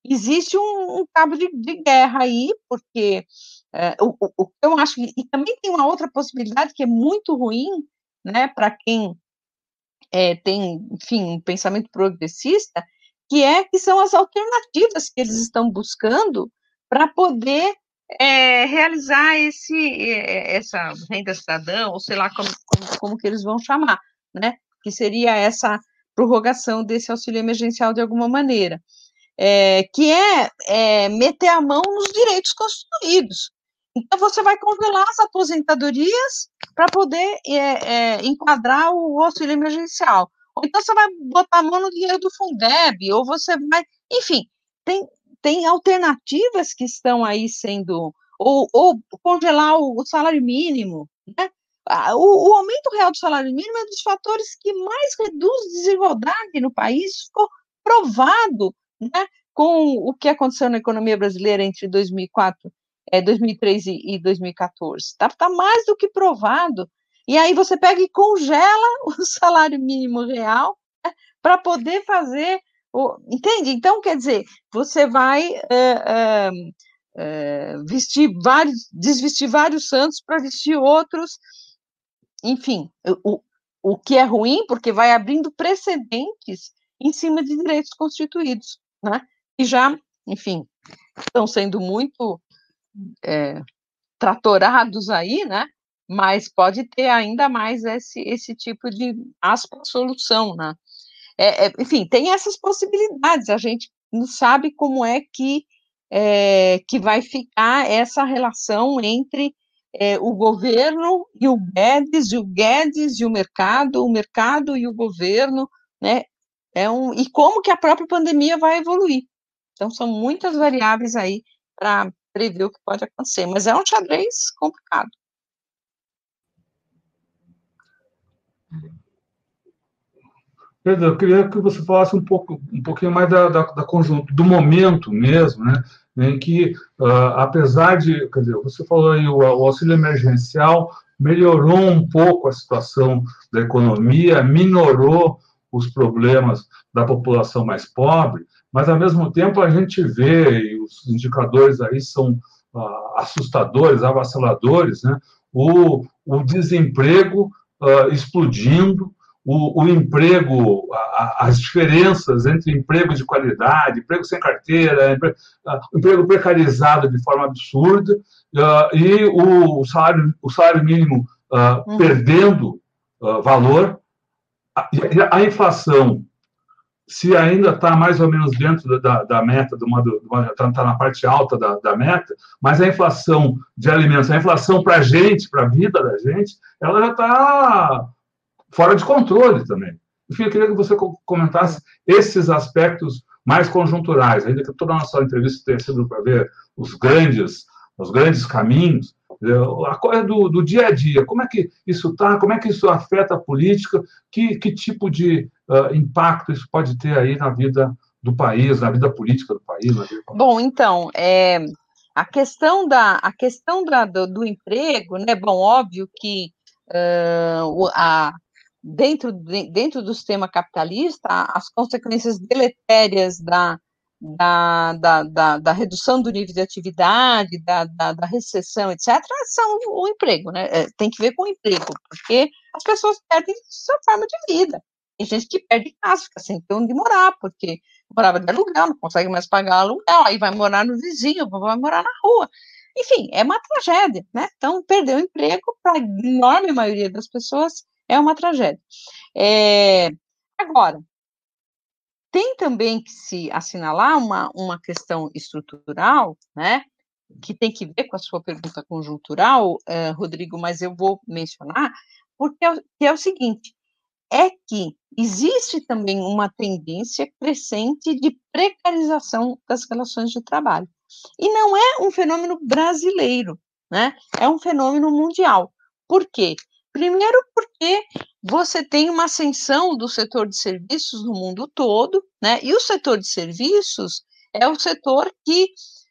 existe um, um cabo de, de, guerra aí, porque é, o, o, eu acho que, e também tem uma outra possibilidade que é muito ruim, né, para quem é, tem, enfim, um pensamento progressista, que é que são as alternativas que eles estão buscando para poder é, realizar esse, é, essa renda cidadã, ou sei lá como, como, como que eles vão chamar, né, que seria essa prorrogação desse auxílio emergencial de alguma maneira é, que é, é, meter a mão nos direitos constituídos. Então, você vai congelar as aposentadorias para poder é, é, enquadrar o auxílio emergencial. Ou então, você vai botar a mão no dinheiro do Fundeb, ou você vai. Enfim, tem, tem alternativas que estão aí sendo. Ou, ou congelar o, salário mínimo. Né? O, o, aumento real do salário mínimo é um dos fatores que mais reduz desigualdade no país, ficou provado né, com o que aconteceu na economia brasileira entre 2004, é, 2003 e, e 2014. Está tá mais do que provado E aí você pega e congela o salário mínimo real né, para poder fazer entende? Então, quer dizer, você vai é, é, vestir vários, desvestir vários santos para vestir outros, enfim, o, o que é ruim, porque vai abrindo precedentes em cima de direitos constituídos, né? E já, enfim, estão sendo muito é, tratorados aí, né? Mas pode ter ainda mais esse, esse tipo de aspa solução, né? É, é, enfim, tem essas possibilidades. A gente não sabe como é que é, que vai ficar essa relação entre é, o governo e o Guedes, e o Guedes e o mercado, o mercado e o governo, né? É um, e como que a própria pandemia vai evoluir. Então, são muitas variáveis aí para prever o que pode acontecer, mas é um xadrez complicado. Pedro, eu queria que você falasse um pouco, um pouquinho mais da, da, da conjunto, do momento mesmo, né? Em que, uh, apesar de, quer dizer, você falou aí, o, o auxílio emergencial melhorou um pouco a situação da economia, minorou os problemas da população mais pobre, mas ao mesmo tempo a gente vê, e os indicadores aí são uh, assustadores, avassaladores, né? o, o desemprego uh, explodindo, o, o emprego, a, as diferenças entre emprego de qualidade, emprego sem carteira, emprego, uh, emprego precarizado de forma absurda, uh, e o salário, o salário mínimo uhum. perdendo valor, a, a inflação se ainda está mais ou menos dentro da, da meta, está tá na parte alta da, da, meta, mas a inflação de alimentos, a inflação para a gente, para a vida da gente, ela já está fora de controle também. Enfim, eu queria que você comentasse esses aspectos mais conjunturais, ainda que toda a nossa entrevista tenha sido para ver os grandes, os grandes caminhos, a coisa do, do dia a dia, como é que isso está, como é que isso afeta a política, que, que tipo de uh, impacto isso pode ter aí na vida do país, na vida política do país? Bom, então, é, a questão, da, a questão da, do, do emprego, né, bom, óbvio que uh, a, dentro, dentro do sistema capitalista, as consequências deletérias da, da, da, da, da, redução do nível de atividade, da, da, da, recessão, etc., são o emprego, né? É, tem que ver com o emprego, porque as pessoas perdem sua forma de vida. Tem gente que perde casa, fica sem ter onde morar, porque morava de aluguel, não consegue mais pagar aluguel, aí vai morar no vizinho, vai morar na rua. Enfim, é uma tragédia, né? Então, perder o emprego, para a enorme maioria das pessoas, é uma tragédia. É, agora, tem também que se assinalar uma, uma questão estrutural, né, que tem que ver com a sua pergunta conjuntural, uh, Rodrigo, mas eu vou mencionar, porque é, é o seguinte, é que existe também uma tendência crescente de precarização das relações de trabalho. E não é um fenômeno brasileiro, né? É um fenômeno mundial. Por quê? Primeiro, porque você tem uma ascensão do setor de serviços no mundo todo, né? E o setor de serviços é o setor que,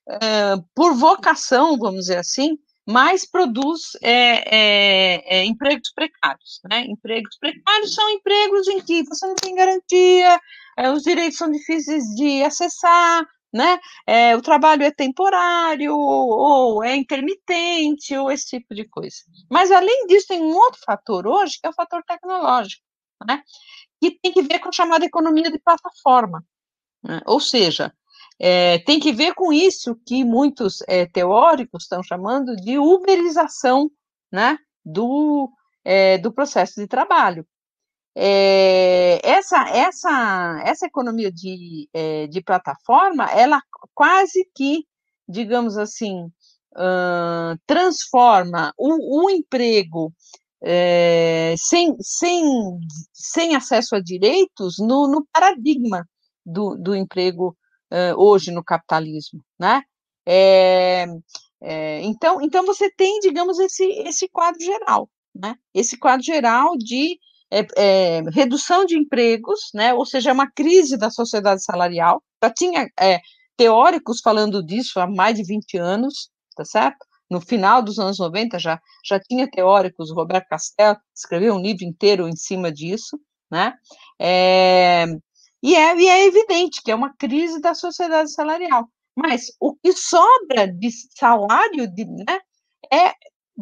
é, por vocação, vamos dizer assim, mais produz é, é, é, empregos precários. Né? Empregos precários são empregos em que você não tem garantia, é, os direitos são difíceis de acessar, né? É, o trabalho é temporário, ou é intermitente, ou esse tipo de coisa. Mas, além disso, tem um outro fator hoje, que é o fator tecnológico, né? que tem que ver com a chamada economia de plataforma. Né? Ou seja, é, tem que ver com isso que muitos é, teóricos estão chamando de uberização né, do, é, do processo de trabalho. É, essa, essa, essa economia de, é, de plataforma, ela quase que, digamos assim, uh, transforma o, o emprego é, sem, sem, sem acesso a direitos no, no paradigma do, do emprego uh, hoje no capitalismo, né? É, é, então, então você tem, digamos, esse, esse quadro geral, né? Esse quadro geral de é, é, redução de empregos, né, ou seja, é uma crise da sociedade salarial. Já tinha é, teóricos falando disso há mais de 20 anos, tá certo? no final dos anos 90, já, já tinha teóricos, Roberto Castell escreveu um livro inteiro em cima disso, né? É, e, é, e é evidente que é uma crise da sociedade salarial. Mas o que sobra de salário de, né, é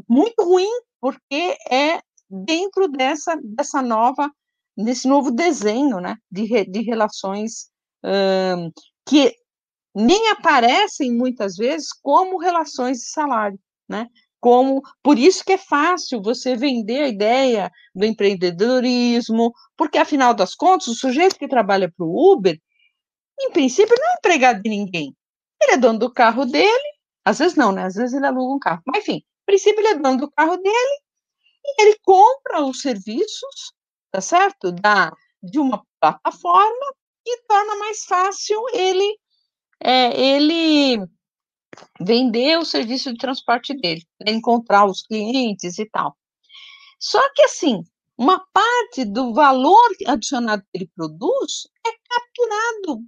muito ruim, porque é dentro dessa, dessa nova, desse novo desenho né, de, de relações hum, que nem aparecem muitas vezes como relações de salário, né? Como, por isso que é fácil você vender a ideia do empreendedorismo, porque afinal das contas, o sujeito que trabalha para o Uber, em princípio, não é empregado de ninguém. Ele é dono do carro dele, às vezes não, né? Às vezes ele aluga um carro. Mas, enfim, em princípio, ele é dono do carro dele ele compra os serviços, tá certo? Da, de uma plataforma que torna mais fácil ele é, ele vender o serviço de transporte dele, encontrar os clientes e tal. Só que, assim, uma parte do valor adicionado que ele produz é capturado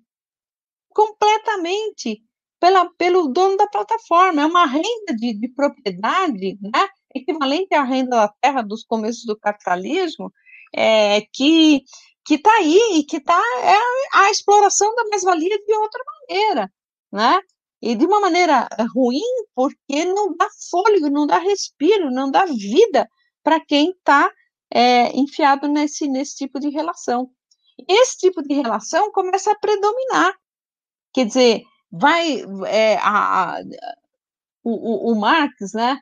completamente pela, pelo dono da plataforma. É uma renda de, de propriedade, né? Equivalente à renda da terra dos começos do capitalismo, é, que que está aí e que está é a exploração da mais-valia de outra maneira, né? E de uma maneira ruim, porque não dá fôlego, não dá respiro, não dá vida para quem está é, enfiado nesse, nesse tipo de relação. Esse tipo de relação começa a predominar. Quer dizer, vai é, a, a, o, o, Marx, né?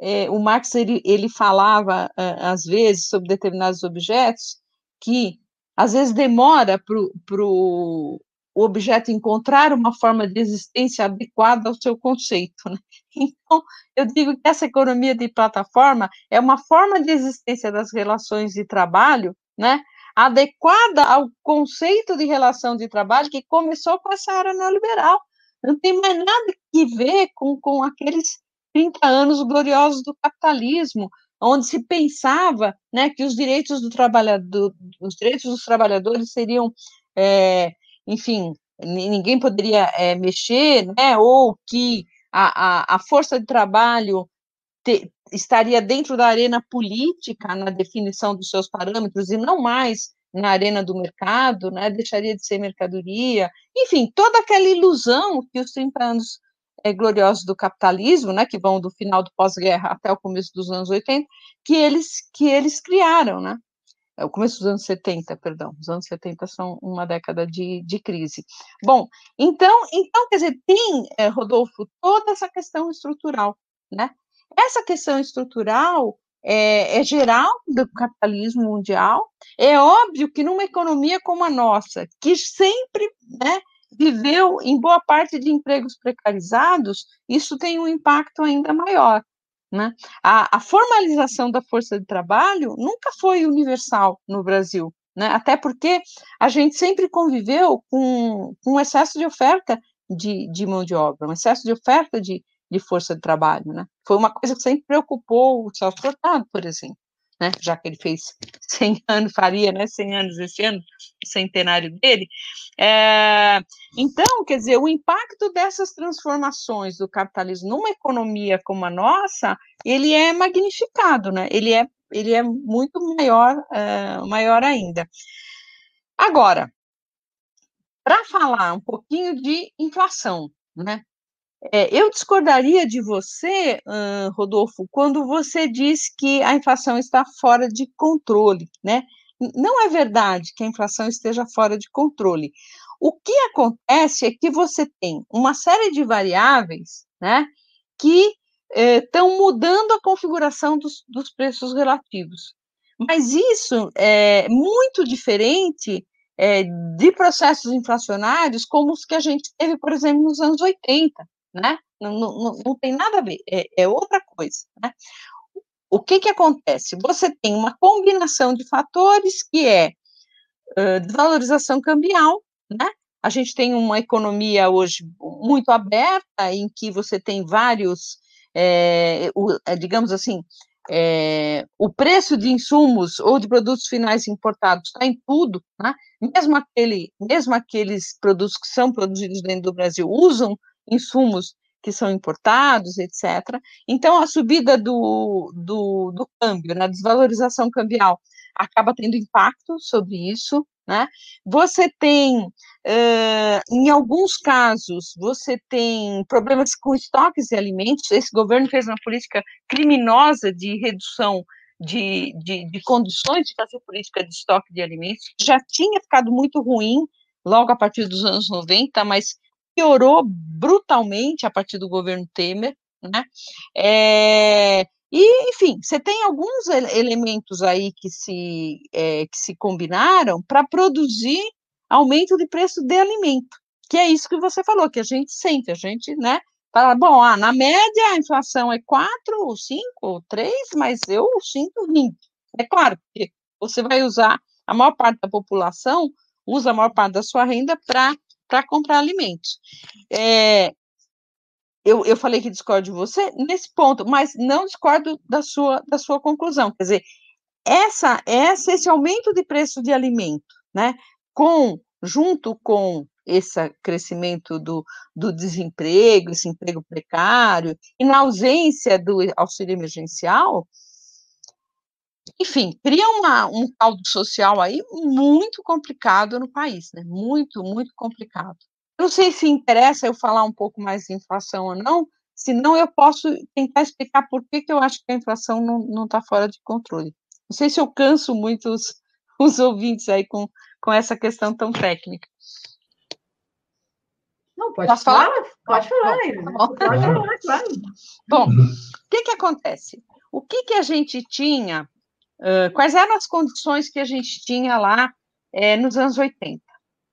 É, o Marx ele, ele falava às vezes sobre determinados objetos que às vezes demora para o objeto encontrar uma forma de existência adequada ao seu conceito. Né? Então, eu digo que essa economia de plataforma é uma forma de existência das relações de trabalho, né, adequada ao conceito de relação de trabalho que começou com essa era neoliberal. Não tem mais nada que ver com, com aqueles 30 anos gloriosos do capitalismo, onde se pensava né, que os direitos, do trabalhador, os direitos dos trabalhadores seriam, é, enfim, ninguém poderia é, mexer, né, ou que a, a, a força de trabalho te, estaria dentro da arena política na definição dos seus parâmetros e não mais na arena do mercado, né, deixaria de ser mercadoria, enfim, toda aquela ilusão que os 30 anos é, gloriosos do capitalismo, né, que vão do final do pós-guerra até o começo dos anos 80, que eles, que eles criaram, né, é o começo dos anos 70, perdão, os anos 70 são uma década de, de crise. Bom, então, então, quer dizer, tem, é, Rodolfo, toda essa questão estrutural, né, essa questão estrutural é, é, geral do capitalismo mundial. É óbvio que numa economia como a nossa, que sempre né, viveu em boa parte de empregos precarizados, isso tem um impacto ainda maior. Né? A, a formalização da força de trabalho nunca foi universal no Brasil, né? até porque a gente sempre conviveu com, com um excesso de oferta de, de mão de obra, um excesso de oferta de, de força de trabalho. Né? Foi uma coisa que sempre preocupou o Celso Furtado, por exemplo né, já que ele fez 100 anos, faria né, 100 anos esse ano, o centenário dele. É, então, quer dizer, o impacto dessas transformações do capitalismo numa economia como a nossa, ele é magnificado, né? ele, é, ele é muito maior, é, maior ainda. Agora, para falar um pouquinho de inflação, né? É, eu discordaria de você, Rodolfo, quando você diz que a inflação está fora de controle, né? Não é verdade que a inflação esteja fora de controle. O que acontece é que você tem uma série de variáveis, né, que estão eh, mudando a configuração dos, dos preços relativos. Mas isso é muito diferente é, de processos inflacionários como os que a gente teve, por exemplo, nos anos 80 né? Não, não, não tem nada a ver, é, é outra coisa, né? O que que acontece? Você tem uma combinação de fatores que é uh, desvalorização cambial, né? A gente tem uma economia hoje muito aberta, em que você tem vários, é, o, digamos assim, é, o preço de insumos ou de produtos finais importados está em tudo, né? mesmo, aquele, mesmo aqueles produtos que são produzidos dentro do Brasil usam insumos que são importados, etc. Então, a subida do, do, do câmbio, na né, desvalorização cambial, acaba tendo impacto sobre isso, né? Você tem, uh, em alguns casos, você tem problemas com estoques de alimentos. Esse governo fez uma política criminosa de redução de, de, de condições de fazer política de estoque de alimentos. Já tinha ficado muito ruim logo a partir dos anos 90, mas piorou brutalmente a partir do governo Temer, né? É, e, enfim, você tem alguns elementos aí que se, é, que se combinaram para produzir aumento de preço de alimento, que é isso que você falou, que a gente sente, a gente, né, fala, bom, ah, na média a inflação é 4, 5, 3, mas eu sinto 20. É claro, porque você vai usar, a maior parte da população usa a maior parte da sua renda para comprar alimentos. É, eu, eu falei que discordo de você nesse ponto, mas não discordo da sua, da sua conclusão. Quer dizer, essa, essa, esse aumento de preço de alimento, né, com, junto com esse crescimento do, do desemprego, esse emprego precário, e na ausência do auxílio emergencial, enfim, cria uma, um caldo social aí muito complicado no país, né? Muito, muito complicado. Não sei se interessa eu falar um pouco mais de inflação ou não, senão eu posso tentar explicar por que, que eu acho que a inflação não está fora de controle. Não sei se eu canso muito os, os ouvintes aí com, com essa questão tão técnica. Não, pode Posso falar? falar? Pode falar, Bom, pode falar, claro. Bom, o que, que acontece? O que, que a gente tinha, uh, quais eram as condições que a gente tinha lá uh, nos anos 80,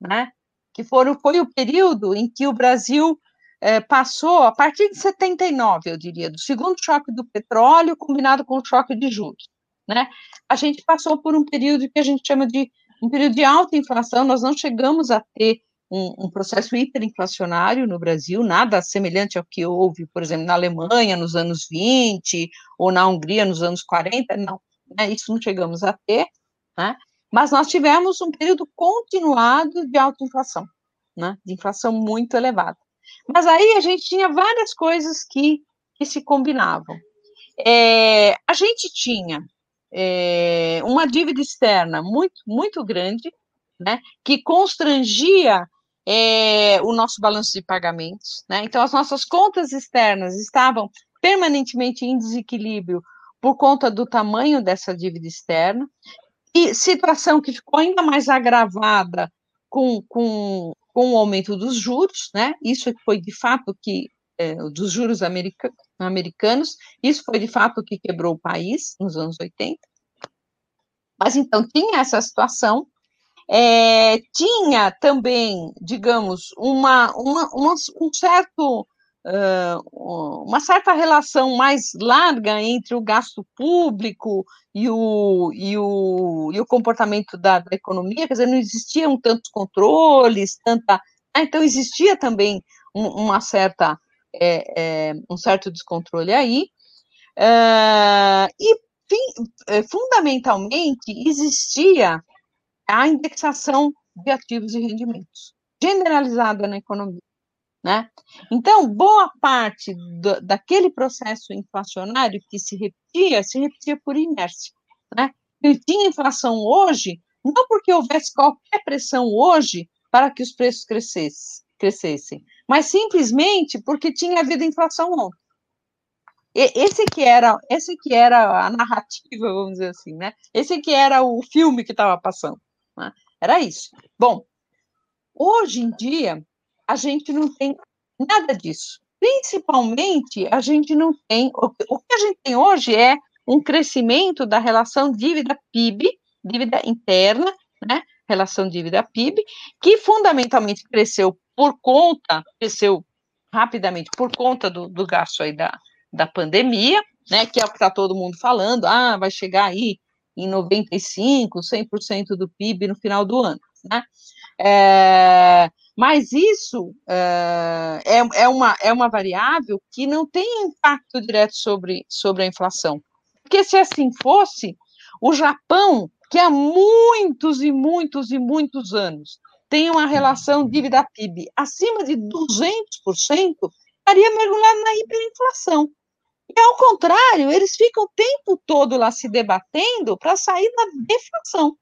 né? que foram, foi o período em que o Brasil é, passou, a partir de 79, eu diria, do segundo choque do petróleo combinado com o choque de juros, né? A gente passou por um período que a gente chama de um período de alta inflação, nós não chegamos a ter um, um, processo hiperinflacionário no Brasil, nada semelhante ao que houve, por exemplo, na Alemanha nos anos 20, ou na Hungria nos anos 40, não, né, isso não chegamos a ter, né, mas nós tivemos um período continuado de alta inflação, né, de inflação muito elevada. Mas aí a gente tinha várias coisas que, que se combinavam. É, a gente tinha é, uma dívida externa muito, muito grande, né, que constrangia é, o nosso balanço de pagamentos. Né? Então, as nossas contas externas estavam permanentemente em desequilíbrio por conta do tamanho dessa dívida externa. E situação que ficou ainda mais agravada com, com, com o aumento dos juros, né? Isso foi de fato que é, dos juros america, americanos, isso foi de fato que quebrou o país nos anos 80. Mas então tinha essa situação, é, tinha também, digamos, uma, uma, uma um certo uma certa relação mais larga entre o gasto público e o, e o, e o comportamento da, da economia, quer dizer, não existiam tantos controles, tanta. Ah, então existia também um, uma certa, é, é, um certo descontrole aí. e fim, fundamentalmente existia a indexação de ativos e rendimentos generalizada na economia. Né? Então, boa parte do, daquele processo inflacionário que se repetia, se repetia por inércia. Né? Tinha inflação hoje, não porque houvesse qualquer pressão hoje para que os preços crescessem, crescessem mas simplesmente porque tinha havido inflação ontem. E, esse que era, esse que era a narrativa, vamos dizer assim, né? Esse que era o filme que estava passando. Né? Era isso. Bom, hoje em dia a gente não tem nada disso. Principalmente, a gente não tem. O, que a gente tem hoje é um crescimento da relação dívida-PIB, dívida interna, né? Relação dívida-PIB, que fundamentalmente cresceu por conta, cresceu rapidamente por conta do, do gasto aí da, da pandemia, né? Que é o que está todo mundo falando, ah, vai chegar aí em 95%, 100% do PIB no final do ano, né? É, mas isso é, é, uma, é uma variável que não tem impacto direto sobre, sobre a inflação. Porque se assim fosse, o Japão, que há muitos e muitos e muitos anos tem uma relação dívida-PIB acima de 200%, estaria mergulhado na hiperinflação. E, ao contrário, eles ficam o tempo todo lá se debatendo para sair da deflação,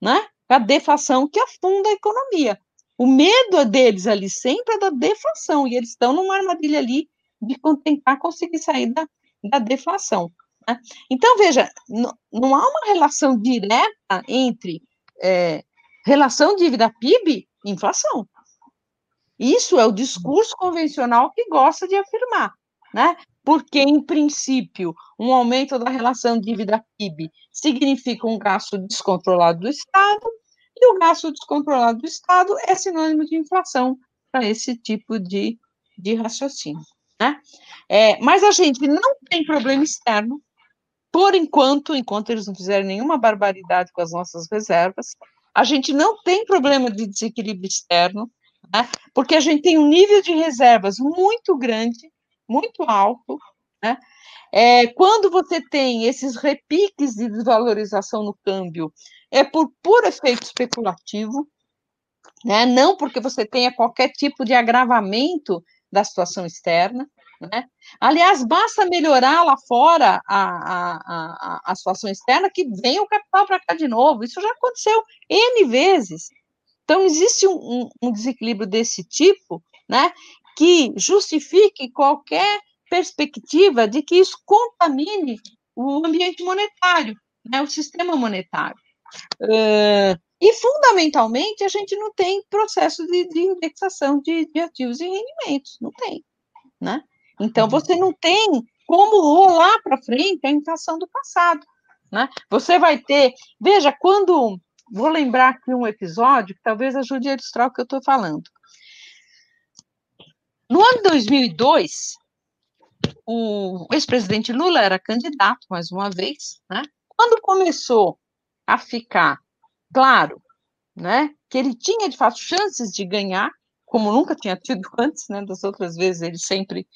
né? A deflação que afunda a economia. O medo deles ali sempre é da deflação, e eles estão numa armadilha ali de tentar conseguir sair da, da deflação. Né? Então, veja, não há uma relação direta entre é, relação dívida-PIB e inflação. Isso é o discurso convencional que gosta de afirmar, né? Porque, em princípio, um aumento da relação dívida-PIB significa um gasto descontrolado do Estado, e o gasto descontrolado do Estado é sinônimo de inflação para esse tipo de, de raciocínio. Né? É, mas a gente não tem problema externo, por enquanto, enquanto eles não fizerem nenhuma barbaridade com as nossas reservas, a gente não tem problema de desequilíbrio externo, né? porque a gente tem um nível de reservas muito grande, muito alto, né? É, quando você tem esses repiques de desvalorização no câmbio, é por puro efeito especulativo, né? não porque você tenha qualquer tipo de agravamento da situação externa. Né? Aliás, basta melhorar lá fora a, a, a, a situação externa que vem o capital para cá de novo. Isso já aconteceu N vezes. Então, existe um, um, um desequilíbrio desse tipo, né, que justifique qualquer perspectiva de que isso contamine o ambiente monetário, né, o sistema monetário. Uh, e, fundamentalmente, a gente não tem processo de, de indexação de, de, ativos e rendimentos, não tem. Né? Então, uhum. você não tem como rolar para frente a inflação do passado. Né? Você vai ter. Veja, quando vou lembrar aqui um episódio que talvez ajude a ilustrar o que eu estou falando. No ano 2002, o ex-presidente Lula era candidato mais uma vez, né? Quando começou a ficar claro, né, que ele tinha de fato chances de ganhar, como nunca tinha tido antes, né? Das outras vezes ele sempre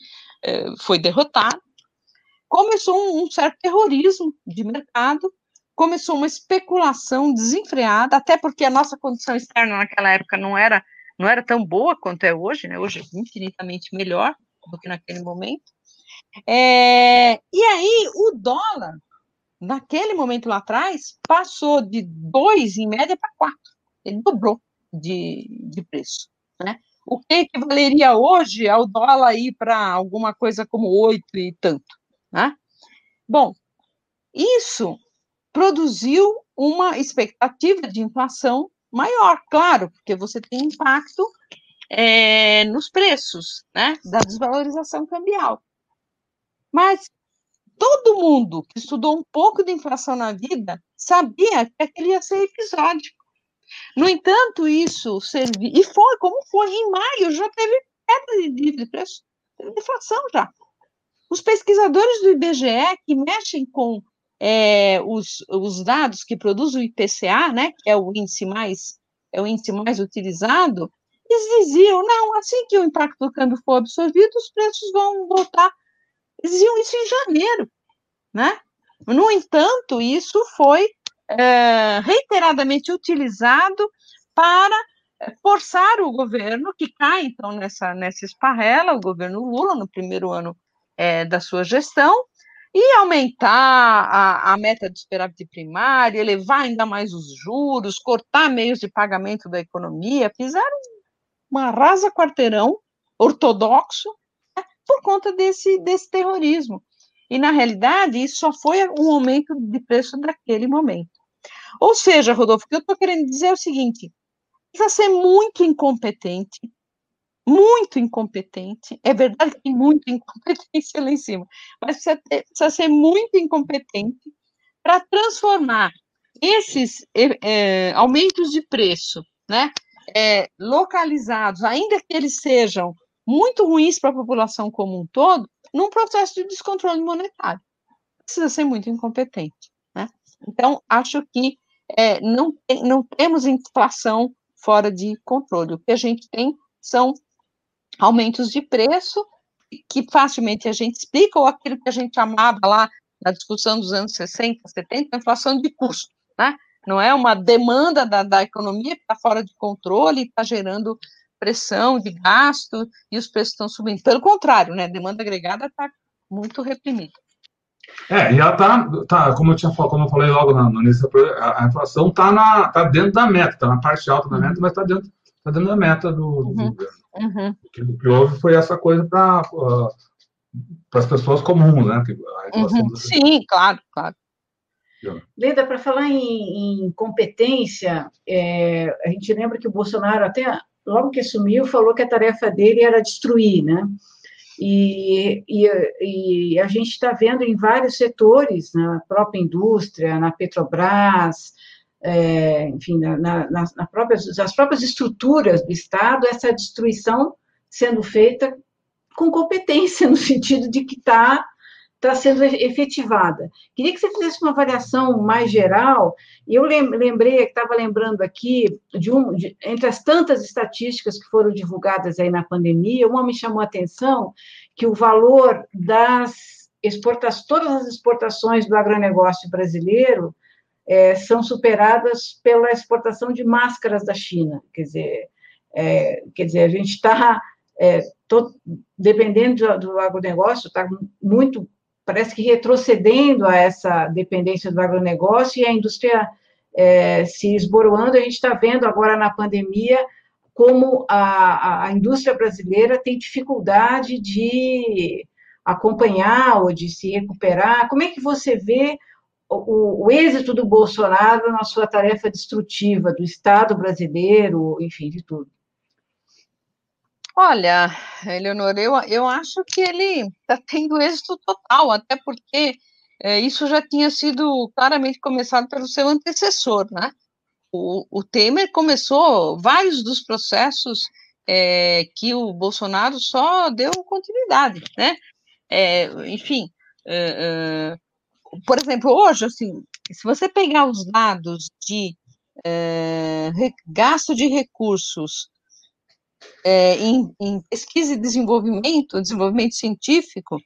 eh, foi derrotado. Começou um, um certo terrorismo de mercado começou uma especulação desenfreada, até porque a nossa condição externa naquela época não era não era tão boa quanto é hoje, né? Hoje é infinitamente melhor do que naquele momento. É, e aí o dólar, naquele momento lá atrás, passou de 2 em média para 4. Ele dobrou de, de preço. Né? O que equivaleria hoje ao dólar ir para alguma coisa como 8 e tanto. Né? Bom, isso produziu uma expectativa de inflação maior, claro, porque você tem impacto é, nos preços, né, da desvalorização cambial. Mas todo mundo que estudou um pouco de inflação na vida sabia que aquele ia ser episódico. No entanto, isso serviu, e foi como foi, em maio já teve queda de, de preço, teve deflação já. Os pesquisadores do IBGE que mexem com é, os, os dados que produz o IPCA, né, que é o índice mais é o índice mais utilizado, eles diziam, não, assim que o impacto do câmbio for absorvido, os preços vão voltar. Eles diziam isso em janeiro, né? No entanto, isso foi é, reiteradamente utilizado para forçar o governo, que cai, então, nessa, nessa esparrela, o governo Lula, no primeiro ano é, da sua gestão, e aumentar a, a meta de superávit primária, elevar ainda mais os juros, cortar meios de pagamento da economia, fizeram uma rasa quarteirão ortodoxo né, por conta desse, desse terrorismo. E, na realidade, isso só foi um aumento de preço daquele momento. Ou seja, Rodolfo, o que eu estou querendo dizer é o seguinte: precisa ser muito incompetente muito incompetente. É verdade que tem muita incompetência lá em cima, mas precisa, ter, precisa ser muito incompetente para transformar esses é, aumentos de preço, né, é, localizados, ainda que eles sejam muito ruins para a população como um todo, num processo de descontrole monetário. Precisa ser muito incompetente. Né? Então, acho que é, não, tem, não temos inflação fora de controle. O que a gente tem são aumentos de preço, que facilmente a gente explica, ou aquilo que a gente chamava lá na discussão dos anos 60, 70, inflação de custo, né? Não é uma demanda da, da economia que está fora de controle e está gerando pressão de gasto e os preços estão subindo. Pelo contrário, né, a demanda agregada está muito reprimida. É, e ela está, tá, como eu tinha como eu falei logo no início, a, a inflação está tá dentro da meta, está na parte alta da meta, mas está dentro, tá dentro da meta do, do uhum. governo. Uhum. O, que, houve foi essa coisa para uh, as pessoas comuns, né? Uhum. Sim, claro, claro. Leda, para falar em, em competência, é, a gente lembra que o Bolsonaro, até logo que assumiu, falou que a tarefa dele era destruir, né? E, e, e a gente está vendo em vários setores, na própria indústria, na Petrobras, é, enfim, na, na, próprias, nas próprias estruturas do Estado, essa destruição sendo feita com competência, no sentido de que está está sendo efetivada. Queria que você fizesse uma avaliação mais geral. Eu lembrei, estava lembrando aqui, de um, de, entre as tantas estatísticas que foram divulgadas aí na pandemia, uma me chamou a atenção, que o valor das exportações, todas as exportações do agronegócio brasileiro é, são superadas pela exportação de máscaras da China. Quer dizer, é, quer dizer a gente está, é, dependendo do, do agronegócio, está muito parece que retrocedendo a essa dependência do agronegócio e a indústria é, se esboroando. A gente está vendo agora na pandemia como a, a indústria brasileira tem dificuldade de acompanhar ou de se recuperar. Como é que você vê o, o, êxito do Bolsonaro na sua tarefa destrutiva do Estado brasileiro, enfim, de tudo? Olha, Eleonora, eu, eu acho que ele está tendo êxito total, até porque é, isso já tinha sido claramente começado pelo seu antecessor, né? O, o Temer começou vários dos processos é, que o Bolsonaro só deu continuidade, né? É, enfim, é, é, por exemplo, hoje, assim, se você pegar os dados de é, gasto de recursos é, em, em, pesquisa e desenvolvimento, desenvolvimento científico,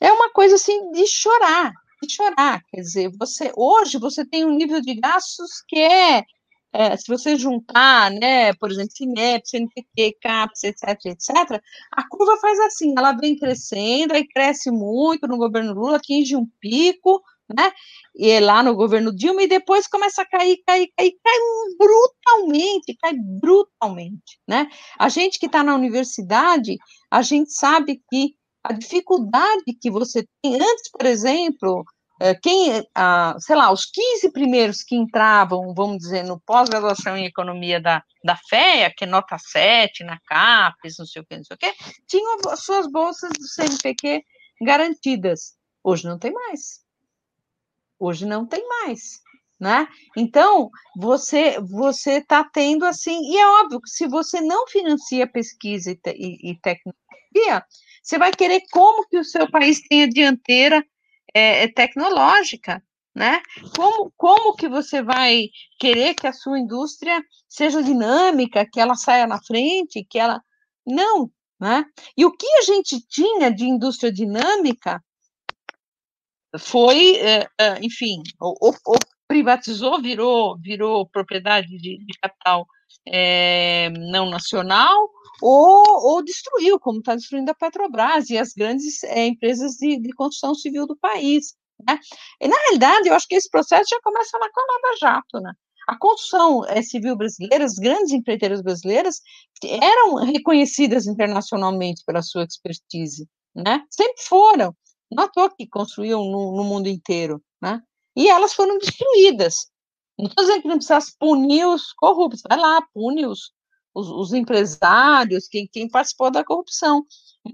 é uma coisa assim de chorar, de chorar. Quer dizer, você hoje você tem um nível de gastos que é, é se você juntar, né, por exemplo, CINEP, CNPq, CAPES, etc, etc, a curva faz assim, ela vem crescendo, aí cresce muito no governo Lula, atinge um pico, né? E é lá no governo Dilma, e depois começa a cair, cair, cair, cai brutalmente, cai brutalmente, né? A gente que está na universidade, a gente sabe que a dificuldade que você tem, antes, por exemplo, quem, ah, sei lá, os 15 primeiros que entravam, vamos dizer, no pós-graduação em economia da, da FEA, que é nota 7 na CAPES, não sei o que, não sei o que, tinham as suas bolsas do CNPq garantidas. Hoje não tem mais. Hoje não tem mais, né? Então, você você está tendo assim, e é óbvio que se você não financia pesquisa e, e, e, tecnologia, você vai querer como que o seu país tenha dianteira é, é, tecnológica, né? Como, como que você vai querer que a sua indústria seja dinâmica, que ela saia na frente, que ela... Não, né? E o que a gente tinha de indústria dinâmica foi, é, é, enfim, ou, ou, privatizou, virou, virou propriedade de, de capital é, não nacional, ou, ou destruiu, como está destruindo a Petrobras e as grandes é, empresas de, de, construção civil do país. Né? E, na realidade, eu acho que esse processo já começa na Lava Jato, né? A construção é, civil brasileira, as grandes empreiteiras brasileiras eram reconhecidas internacionalmente pela sua expertise, né? Sempre foram. Não à toa que construíam no, no mundo inteiro, né? E elas foram destruídas. Não estou dizendo que não precisasse punir os corruptos, vai lá, pune os, os, os, empresários, quem, quem participou da corrupção,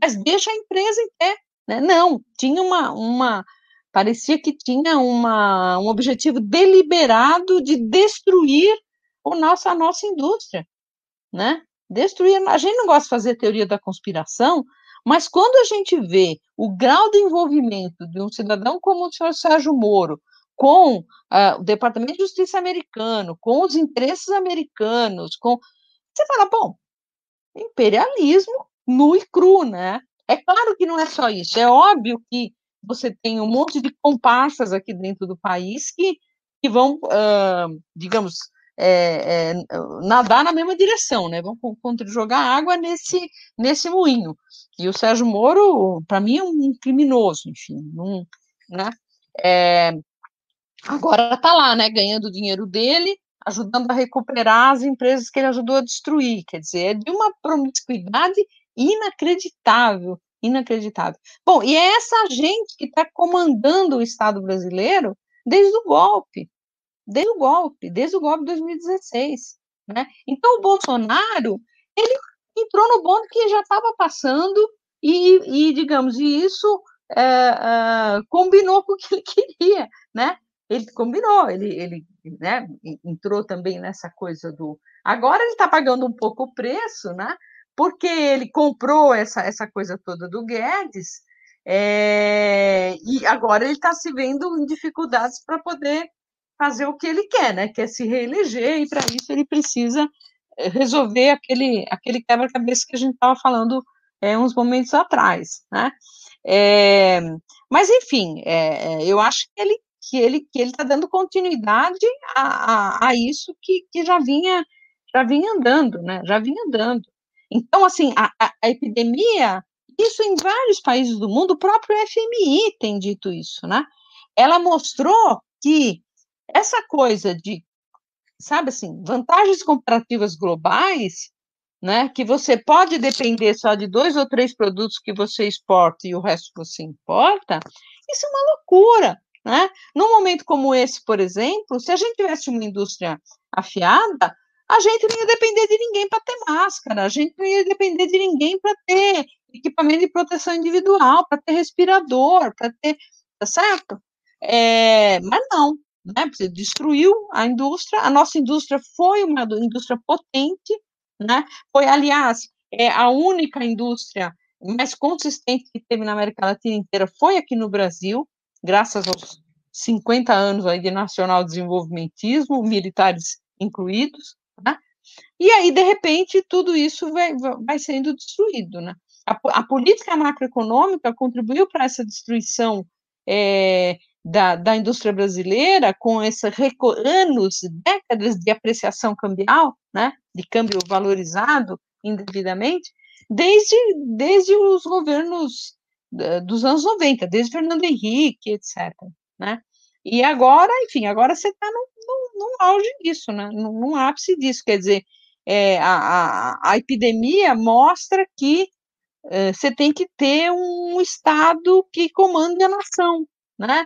mas deixa a empresa em pé. Né? Não, tinha uma, uma. Parecia que tinha uma, um objetivo deliberado de destruir o nosso, a nossa indústria. Né? Destruir. A gente não gosta de fazer teoria da conspiração, mas quando a gente vê o grau de envolvimento de um cidadão como o senhor Sérgio Moro com uh, o Departamento de Justiça americano, com os interesses americanos, com você fala, bom, imperialismo nu e cru, né? É claro que não é só isso. É óbvio que você tem um monte de comparsas aqui dentro do país que, que vão, uh, digamos, é, é, nadar na mesma direção, né? Vão jogar água nesse, nesse moinho. E o Sérgio Moro, para mim, é um criminoso, enfim, não, né? É, agora está lá, né? Ganhando o dinheiro dele, ajudando a recuperar as empresas que ele ajudou a destruir. Quer dizer, é de uma promiscuidade inacreditável, inacreditável. Bom, e é essa gente que está comandando o Estado brasileiro desde o golpe desde o golpe, desde o golpe de 2016. Né? Então, o Bolsonaro, ele entrou no bonde que já estava passando e, e, digamos, e isso é, é, combinou com o que ele queria, né? Ele combinou, ele, ele né, entrou também nessa coisa do... Agora ele está pagando um pouco o preço, né? Porque ele comprou essa, essa coisa toda do Guedes, é, e agora ele está se vendo em dificuldades para poder fazer o que ele quer, né? Que é se reeleger, e para isso ele precisa eh, resolver aquele, aquele quebra-cabeça que a gente estava falando é, uns momentos atrás, né? É, mas, enfim, é, eu acho que ele que ele que ele está dando continuidade a, a, a, isso que, que já vinha já vinha andando, né? Já vinha andando. Então, assim, a, a, epidemia, isso em vários países do mundo, o próprio FMI tem dito isso, né? Ela mostrou que essa coisa de, sabe assim, vantagens comparativas globais, né, que você pode depender só de dois ou três produtos que você exporta e o resto você importa, isso é uma loucura, né? Num momento como esse, por exemplo, se a gente tivesse uma indústria afiada, a gente não ia depender de ninguém para ter máscara, a gente não ia depender de ninguém para ter equipamento de proteção individual, para ter respirador, para ter, tá certo? É, mas não, né? Destruiu a indústria, a nossa indústria foi uma indústria potente, né? Foi, aliás, é a única indústria mais consistente que teve na América Latina inteira foi aqui no Brasil, graças aos 50 anos aí de nacional desenvolvimentismo, militares incluídos, né? E aí, de repente, tudo isso vai, vai sendo destruído, né? A, a política macroeconômica contribuiu para essa destruição é, da, da indústria brasileira, com esses anos, décadas de apreciação cambial, né, de câmbio valorizado indevidamente, desde, desde os governos dos anos 90, desde Fernando Henrique, etc. Né? E agora, enfim, agora você está no, auge disso, né? no ápice disso, quer dizer, é, a, a, a, epidemia mostra que é, você tem que ter um Estado que comande a nação, né?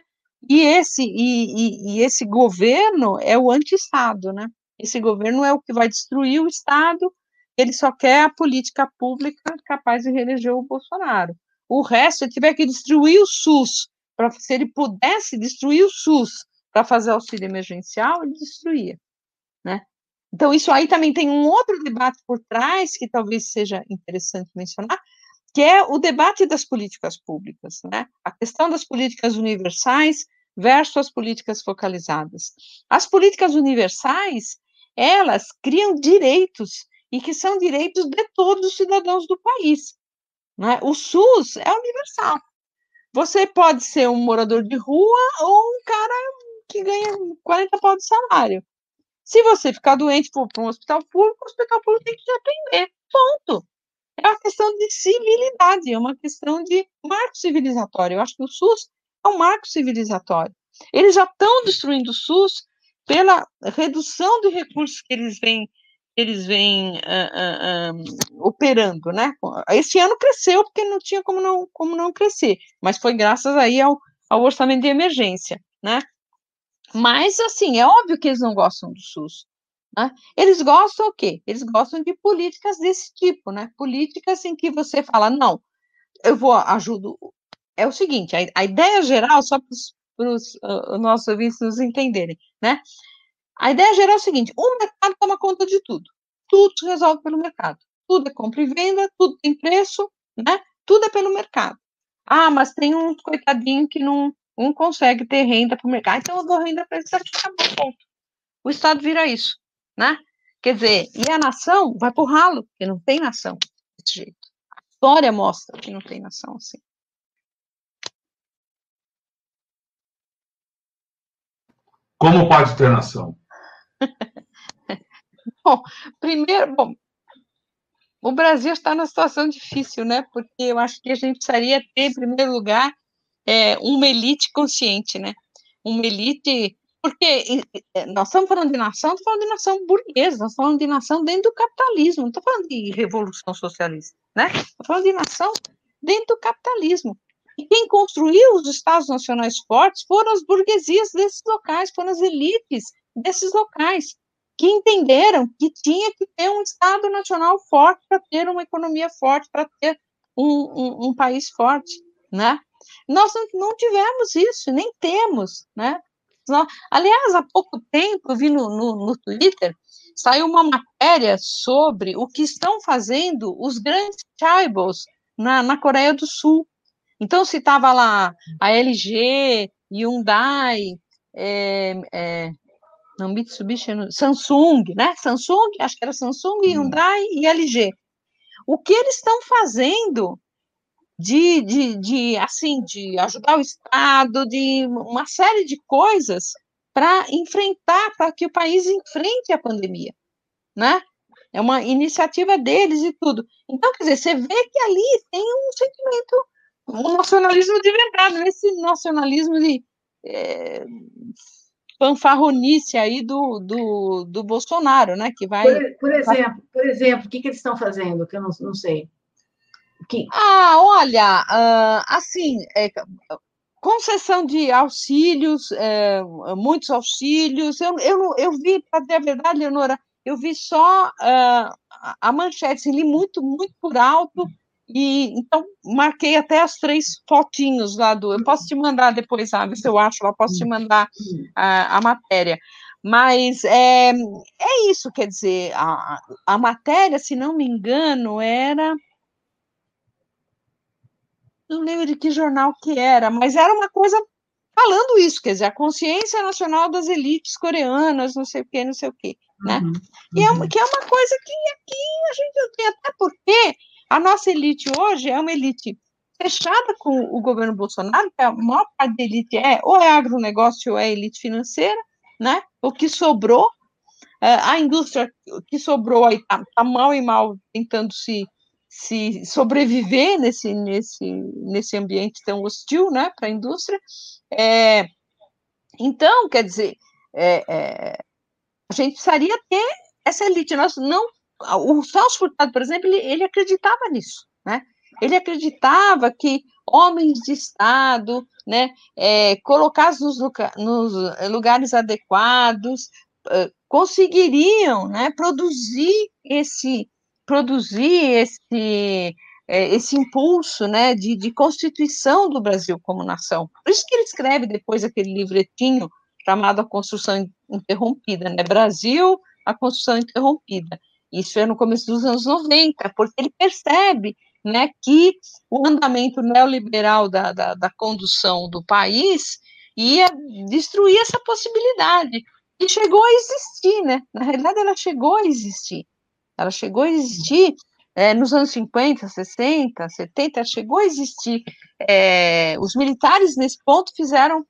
E esse, e, e, e esse governo é o anti-Estado, né? Esse governo é o que vai destruir o Estado, ele só quer a política pública capaz de reeleger o Bolsonaro. O resto, se tiver que destruir o SUS, para se ele pudesse destruir o SUS para fazer auxílio emergencial, ele destruía, né? Então, isso aí também tem um outro debate por trás, que talvez seja interessante mencionar, que é o debate das políticas públicas, né? A questão das políticas universais versus as políticas focalizadas. As políticas universais, elas criam direitos e que são direitos de todos os cidadãos do país. Né? O SUS é universal. Você pode ser um morador de rua ou um cara que ganha 40 pau de salário. Se você ficar doente for para um hospital público, o hospital público tem que te atender. Ponto. É uma questão de civilidade, é uma questão de marco civilizatório. Eu acho que o SUS é um marco civilizatório. Eles já estão destruindo o SUS pela redução de recursos que eles vêm eles vêm uh, uh, operando, né? Esse ano cresceu porque não tinha como não, como não crescer, mas foi graças aí ao, ao orçamento de emergência, né? Mas, assim, é óbvio que eles não gostam do SUS. Né? Eles gostam o quê? Eles gostam de políticas desse tipo, né? Políticas em que você fala, não, eu vou, ajudo. É o seguinte, a, a ideia geral, só para os uh, nossos ouvintes nos entenderem, né? A ideia geral é o seguinte: o mercado toma conta de tudo. Tudo se resolve pelo mercado. Tudo é compra e venda, tudo tem preço, né? Tudo é pelo mercado. Ah, mas tem um coitadinho que não, não consegue ter renda para o mercado, então eu dou renda para aqui, acabou, ponto. O Estado vira isso né? Quer dizer, e a nação vai pro ralo, porque não tem nação desse jeito. A história mostra que não tem nação assim. Como pode ter nação? bom, primeiro, bom, o Brasil está numa situação difícil, né? Porque eu acho que a gente precisaria ter, em primeiro lugar, é, uma elite consciente, né? Uma elite. Porque nós estamos falando de nação, estamos falando de nação burguesa, nós estamos falando de nação dentro do capitalismo, não estou falando de revolução socialista, né? Estou falando de nação dentro do capitalismo. E quem construiu os Estados Nacionais fortes foram as burguesias desses locais, foram as elites desses locais que entenderam que tinha que ter um Estado nacional forte para ter uma economia forte, para ter um, um, um, país forte, né? Nós não, tivemos isso, nem temos, né? aliás, há pouco tempo, eu vi no, no, no Twitter, saiu uma matéria sobre o que estão fazendo os grandes chaebols na, na Coreia do Sul. Então, se estava lá a LG, Hyundai, é, é, não Mitsubishi, Samsung, né? Samsung, acho que era Samsung. Hyundai e LG. O que eles estão fazendo de, de, de, assim, de ajudar o Estado, de uma série de coisas para enfrentar, para que o país enfrente a pandemia, né? É uma iniciativa deles e tudo. Então, quer dizer, você vê que ali tem um sentimento, um nacionalismo de verdade, esse nacionalismo de é, fanfarronice aí do, do, do Bolsonaro, né? Que vai. Por, por exemplo, por exemplo, o que, que eles estão fazendo? Que eu não, não sei. Que... Ah, olha, uh, assim, é, concessão de auxílios, é, muitos auxílios. Eu, eu, eu vi, para ter a verdade, Leonora, eu vi só uh, a manchete, assim, li muito, muito por alto, e então marquei até as três fotinhos lá do. Eu posso te mandar depois, sabe? Se eu acho lá, posso te mandar a, a matéria. Mas é, é isso, quer dizer, a, a matéria, se não me engano, era. Não lembro de que jornal que era, mas era uma coisa falando isso, quer dizer, a consciência nacional das elites coreanas, não sei o quê, não sei o quê, né? Uhum, e é, uhum. que é uma coisa que aqui a gente não tem, até porque a nossa elite hoje é uma elite fechada com o governo Bolsonaro, que a maior parte da elite é ou é agronegócio ou é elite financeira, né? O que sobrou, é, a indústria que sobrou aí está tá mal e mal tentando se, se sobreviver nesse, nesse, nesse ambiente tão hostil, né, para a indústria. É, então, quer dizer, é, é, a gente precisaria ter essa elite. Nós não o Celso Furtado, por exemplo, ele, ele acreditava nisso, né? Ele acreditava que homens de Estado, né, é, colocados nos, nos, lugares adequados, uh, conseguiriam, né, produzir esse, produzir esse, é, esse impulso, né, de, de constituição do Brasil como nação. Por isso que ele escreve depois aquele livretinho chamado A Construção Interrompida, né, Brasil, a Construção Interrompida. Isso é no começo dos anos 90, porque ele percebe né, que o andamento neoliberal da, da, da condução do país ia destruir essa possibilidade. E chegou a existir, né? Na realidade, ela chegou a existir. Ela chegou a existir é, nos anos 50, 60, 70, chegou a existir. É, os militares, nesse ponto, fizeram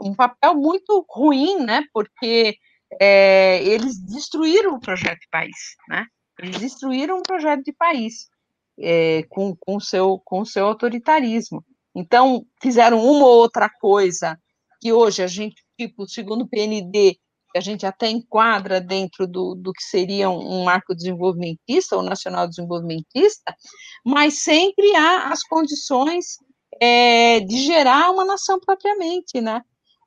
um papel muito ruim, né? Porque é, eles destruíram o projeto de país, né? Eles destruíram o projeto de país é, com, com, seu, com seu autoritarismo. Então, fizeram uma ou outra coisa que hoje a gente, tipo, segundo o PND, a gente até enquadra dentro do, do que seria um, marco desenvolvimentista ou nacional desenvolvimentista, mas sempre há as condições é, de gerar uma nação propriamente, né?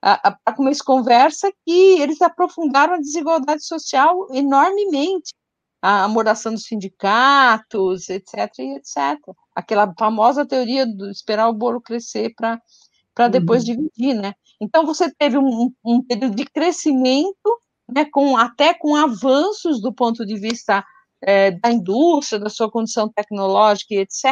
A, eles conversa que eles aprofundaram a desigualdade social enormemente, a amoração dos sindicatos, etc, etc. Aquela famosa teoria do esperar o bolo crescer para depois uhum. dividir, né? Então você teve um, um período de crescimento, né, com, até com avanços do ponto de vista é, da indústria, da sua condição tecnológica e etc.,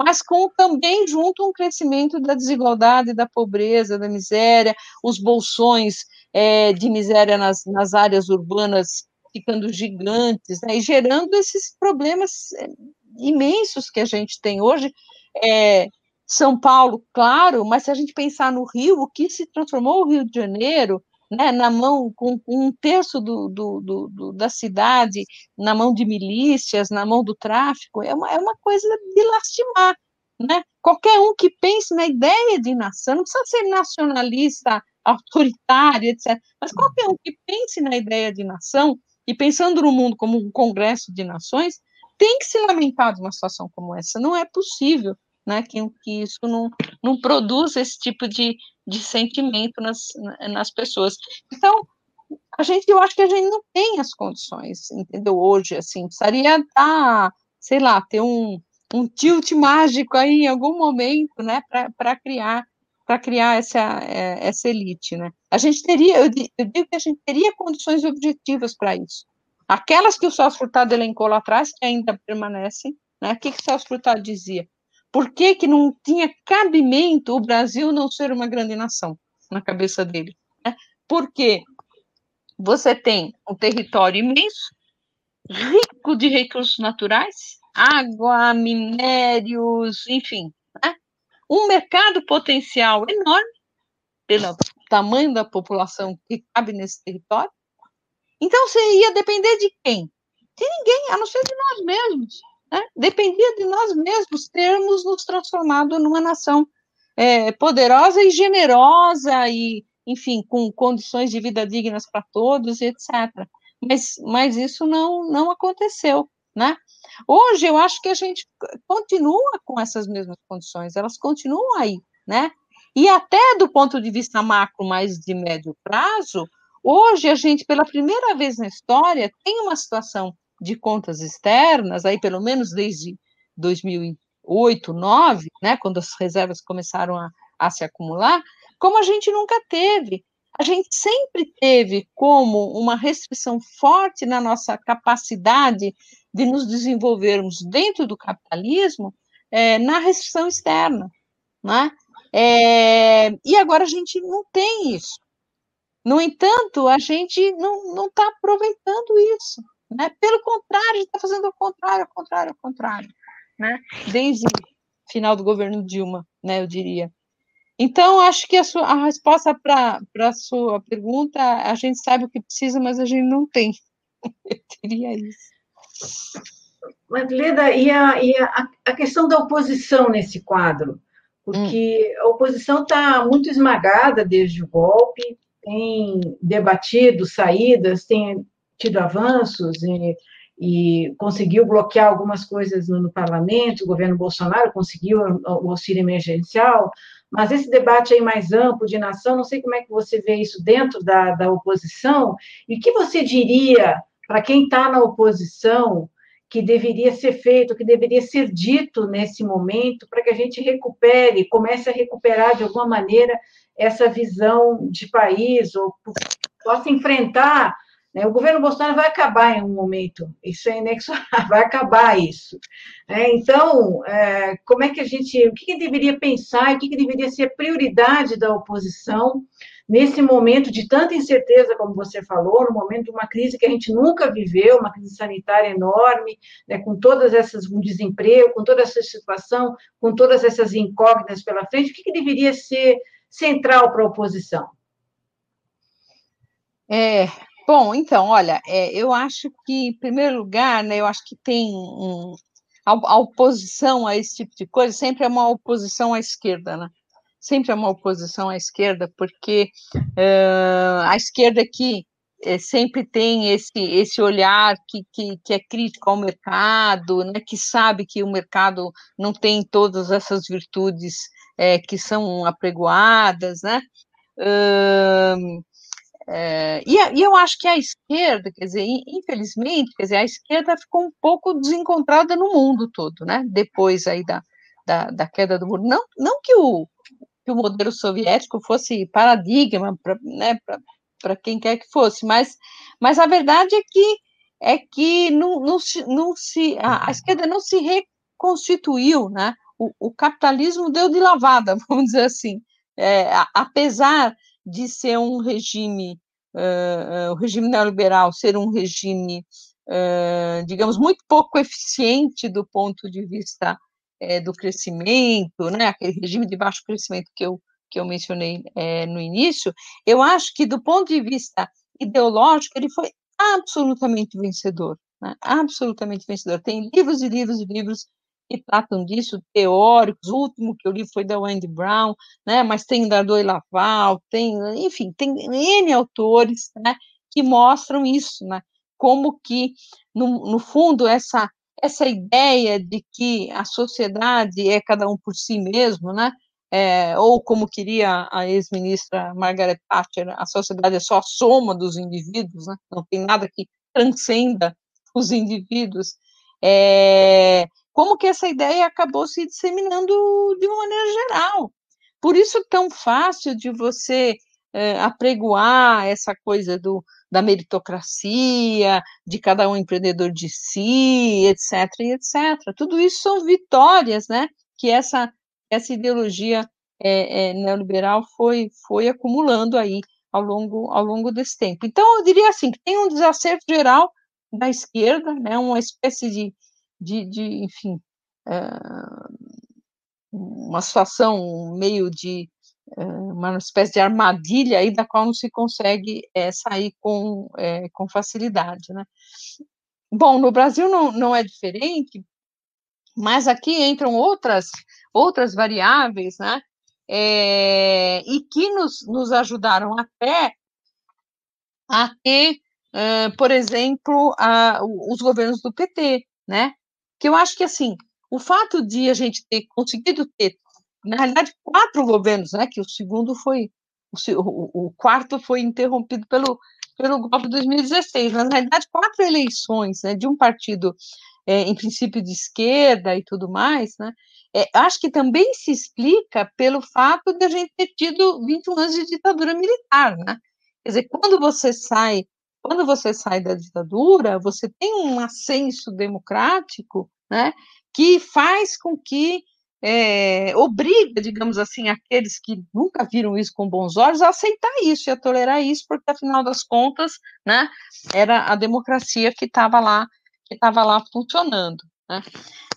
mas com também junto um crescimento da desigualdade, da pobreza, da miséria, os bolsões é, de miséria nas, nas áreas urbanas ficando gigantes, né, e gerando esses problemas é, imensos que a gente tem hoje. É, São Paulo, claro, mas se a gente pensar no Rio, o que se transformou o Rio de Janeiro né, na mão, com, um terço do, do, do, da cidade na mão de milícias, na mão do tráfico, é uma, é uma coisa de lastimar. Né? Qualquer um que pense na ideia de nação, não precisa ser nacionalista, autoritário, etc., mas qualquer um que pense na ideia de nação, e pensando no mundo como um congresso de nações, tem que se lamentar de uma situação como essa. Não é possível né, que, que isso não, não produza esse tipo de, de sentimento nas, nas pessoas. Então, a gente, eu acho que a gente não tem as condições, entendeu? Hoje, assim, precisaria dar, sei lá, ter um, um tilt mágico aí em algum momento, né, para criar para criar essa, é, essa elite, né? A gente teria, eu digo que a gente teria condições objetivas para isso. Aquelas que o Celso Furtado elencou lá atrás, que ainda permanecem, né? O que, que o Celso Furtado dizia? Por que, que não tinha cabimento o Brasil não ser uma grande nação na cabeça dele? Né? Porque você tem um território imenso, rico de recursos naturais, água, minérios, enfim, né? um mercado potencial enorme pelo tamanho da população que cabe nesse território. Então, você ia depender de quem? De ninguém, a não ser de nós mesmos. Né? Dependia de nós mesmos termos nos transformado numa nação é, poderosa e generosa e, enfim, com condições de vida dignas para todos, etc. Mas, mas isso não, não aconteceu, né? Hoje eu acho que a gente continua com essas mesmas condições, elas continuam aí, né? E até do ponto de vista macro, mais de médio prazo, hoje a gente, pela primeira vez na história, tem uma situação de contas externas, aí pelo menos desde 2008, 2009, né, quando as reservas começaram a, a se acumular, como a gente nunca teve. A gente sempre teve como uma restrição forte na nossa capacidade de nos desenvolvermos dentro do capitalismo é, na restrição externa. Né? É, e agora a gente não tem isso. No entanto, a gente não está aproveitando isso. Né? Pelo contrário, a gente está fazendo o contrário, o contrário, o contrário. Né? Desde o final do governo Dilma, né, eu diria. Então, acho que a, sua, a resposta para a sua pergunta, a gente sabe o que precisa, mas a gente não tem. Eu diria isso. Mas, Leda, e, a, e a, a questão da oposição nesse quadro? Porque hum. a oposição está muito esmagada desde o golpe, tem debatido saídas, tem tido avanços e, e conseguiu bloquear algumas coisas no, no, parlamento, o governo Bolsonaro conseguiu o, auxílio emergencial, mas esse debate aí mais amplo de nação, não sei como é que você vê isso dentro da, da oposição, e o que você diria para quem está na oposição que deveria ser feito, que deveria ser dito nesse momento, para que a gente recupere, comece a recuperar de alguma maneira essa visão de país, ou possa enfrentar? O governo Bolsonaro vai acabar em um momento, isso é inexorável, vai acabar isso. É, então, é, como é que a gente, o que, deveria pensar, o que, que deveria ser prioridade da oposição nesse momento de tanta incerteza, como você falou, no momento de uma crise que a gente nunca viveu, uma crise sanitária enorme, né, com todas essas, com desemprego, com toda essa situação, com todas essas incógnitas pela frente, o que, que deveria ser central para a oposição? É, Bom, então, olha, é, eu acho que, em primeiro lugar, né, eu acho que tem um, a, a, oposição a esse tipo de coisa sempre é uma oposição à esquerda, né? Sempre é uma oposição à esquerda, porque uh, a esquerda aqui é, sempre tem esse, esse olhar que, que, que, é crítico ao mercado, né, que sabe que o mercado não tem todas essas virtudes é, que são apregoadas, né? Uh, é, e, e, eu acho que a esquerda, quer dizer, infelizmente, quer dizer, a esquerda ficou um pouco desencontrada no mundo todo, né? Depois aí da, da, da queda do muro. Não, não que, o, que o modelo soviético fosse paradigma para né, quem quer que fosse, mas, mas a verdade é que é que não, não, se, não se a, a esquerda não se reconstituiu, né? O, o, capitalismo deu de lavada, vamos dizer assim. É, apesar de ser um regime, uh, o regime neoliberal ser um regime, uh, digamos, muito pouco eficiente do ponto de vista do crescimento, né, aquele regime de baixo crescimento que eu, que eu mencionei no início, eu acho que, do ponto de vista ideológico, ele foi absolutamente vencedor, né? absolutamente vencedor. Tem livros e livros e livros que tratam disso, teóricos, o último que eu li foi da Wendy Brown, né, mas tem da Doi Laval, tem, enfim, tem N autores, né, que mostram isso, né, como que, no, no fundo, essa, essa ideia de que a sociedade é cada um por si mesmo, né, é, ou como queria a ex-ministra Margaret Thatcher, a sociedade é só a soma dos indivíduos, né, não tem nada que transcenda os indivíduos, é, como que essa ideia acabou se disseminando de uma maneira geral. Por isso tão fácil de você é, apregoar essa coisa do, da meritocracia, de cada um empreendedor de si, etc, etc. Tudo isso são vitórias, né, que essa, essa ideologia é, é, neoliberal foi, foi acumulando aí ao longo, ao longo desse tempo. Então, eu diria assim, que tem um desacerto geral da esquerda, né, uma espécie de, de, de enfim, uma situação meio de uma espécie de armadilha aí da qual não se consegue é, sair com, é, com facilidade, né? Bom, no Brasil não, não é diferente, mas aqui entram outras outras variáveis, né? É, e que nos, nos ajudaram até a ter, por exemplo, a, os governos do PT, né? Que eu acho que assim o fato de a gente ter conseguido ter, na realidade, quatro governos, né, que o segundo foi, o, o quarto foi interrompido pelo, pelo golpe de 2016, mas, na realidade, quatro eleições né, de um partido, é, em princípio, de esquerda e tudo mais, né, é, acho que também se explica pelo fato de a gente ter tido 21 anos de ditadura militar, né? Quer dizer, quando você sai, quando você sai da ditadura, você tem um ascenso democrático, né? que faz com que é, obriga, digamos assim, aqueles que nunca viram isso com bons olhos a aceitar isso e a tolerar isso, porque afinal das contas, né, era a democracia que estava lá, que estava lá funcionando. Né?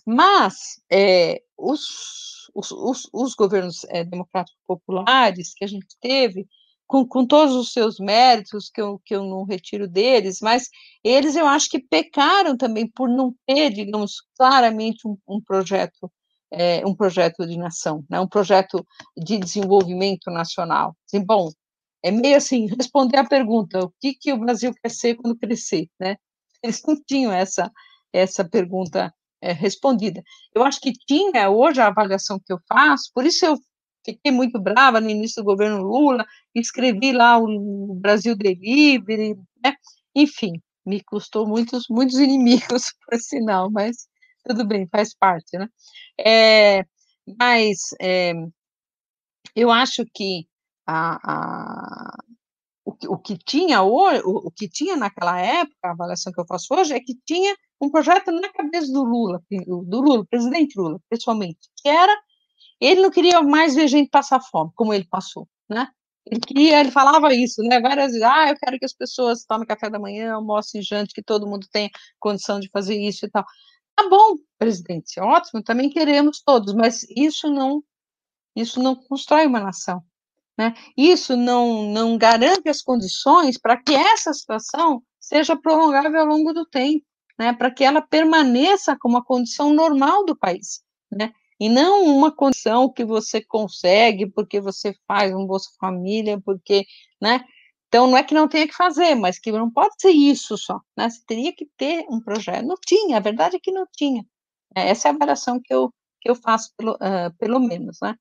Mas é, os, os, os, os, governos é, democráticos populares que a gente teve, com, com todos os seus méritos, que eu, que eu não retiro deles, mas eles eu acho que pecaram também por não ter, digamos, claramente um, um projeto, é, um projeto de nação, né, um projeto de desenvolvimento nacional. Assim, bom, é meio assim, responder a pergunta, o que, que o Brasil quer ser quando crescer, né? Eles não tinham essa, essa pergunta é, respondida. Eu acho que tinha, hoje, a avaliação que eu faço, por isso eu fiquei muito brava no início do governo Lula, escrevi lá o Brasil Delivery, né? enfim, me custou muitos, muitos inimigos, por sinal, mas tudo bem, faz parte, né? É, mas é, eu acho que a, a, o, o, que tinha hoje, o, o, que tinha naquela época, a avaliação que eu faço hoje, é que tinha um projeto na cabeça do Lula, do Lula, presidente Lula, pessoalmente, que era ele não queria mais ver gente passar fome, como ele passou, né? Ele queria, ele falava isso, né? Várias vezes, ah, eu quero que as pessoas tomem café da manhã, almocem jante, que todo mundo tenha condição de fazer isso e tal. Tá bom, presidente, ótimo, também queremos todos, mas isso não, isso não constrói uma nação, né? Isso não, não garante as condições para que essa situação seja prolongável ao longo do tempo, né? Para que ela permaneça como a condição normal do país, né? E não uma condição que você consegue porque você faz um Bolsa Família, porque, né? Então, não é que não tenha que fazer, mas que não pode ser isso só, né? Você teria que ter um projeto. Não tinha, a verdade é que não tinha. É, essa é a avaliação que eu, que eu faço, pelo, uh, pelo menos, né?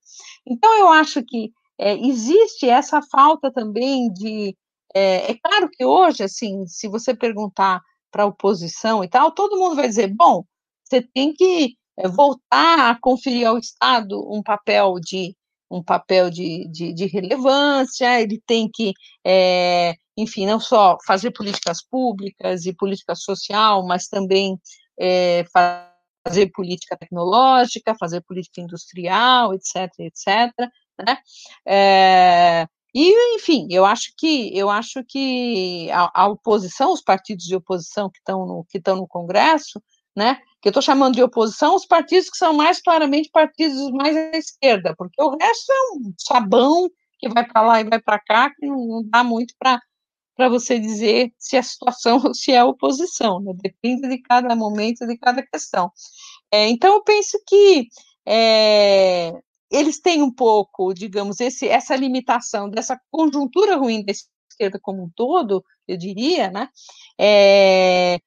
Então, eu acho que é, existe essa falta também de... É, é claro que hoje, assim, se você perguntar para a oposição e tal, todo mundo vai dizer, bom, você tem que voltar a conferir ao Estado um papel de um papel de, de, de relevância, ele tem que, é, enfim, não só fazer políticas públicas e política social, mas também é, fazer política tecnológica, fazer política industrial, etc, etc, né? É, e, enfim, eu acho que eu acho que a, a, oposição, os partidos de oposição que estão no, que estão no Congresso, né? Que eu estou chamando de oposição os partidos que são mais claramente partidos mais à esquerda, porque o resto é um sabão que vai para lá e vai para cá, que não, dá muito para para você dizer se a situação, se é oposição, né? depende de cada momento, de cada questão. É, então, eu penso que é, eles têm um pouco, digamos, esse, essa limitação dessa conjuntura ruim da esquerda como um todo, eu diria, né? É,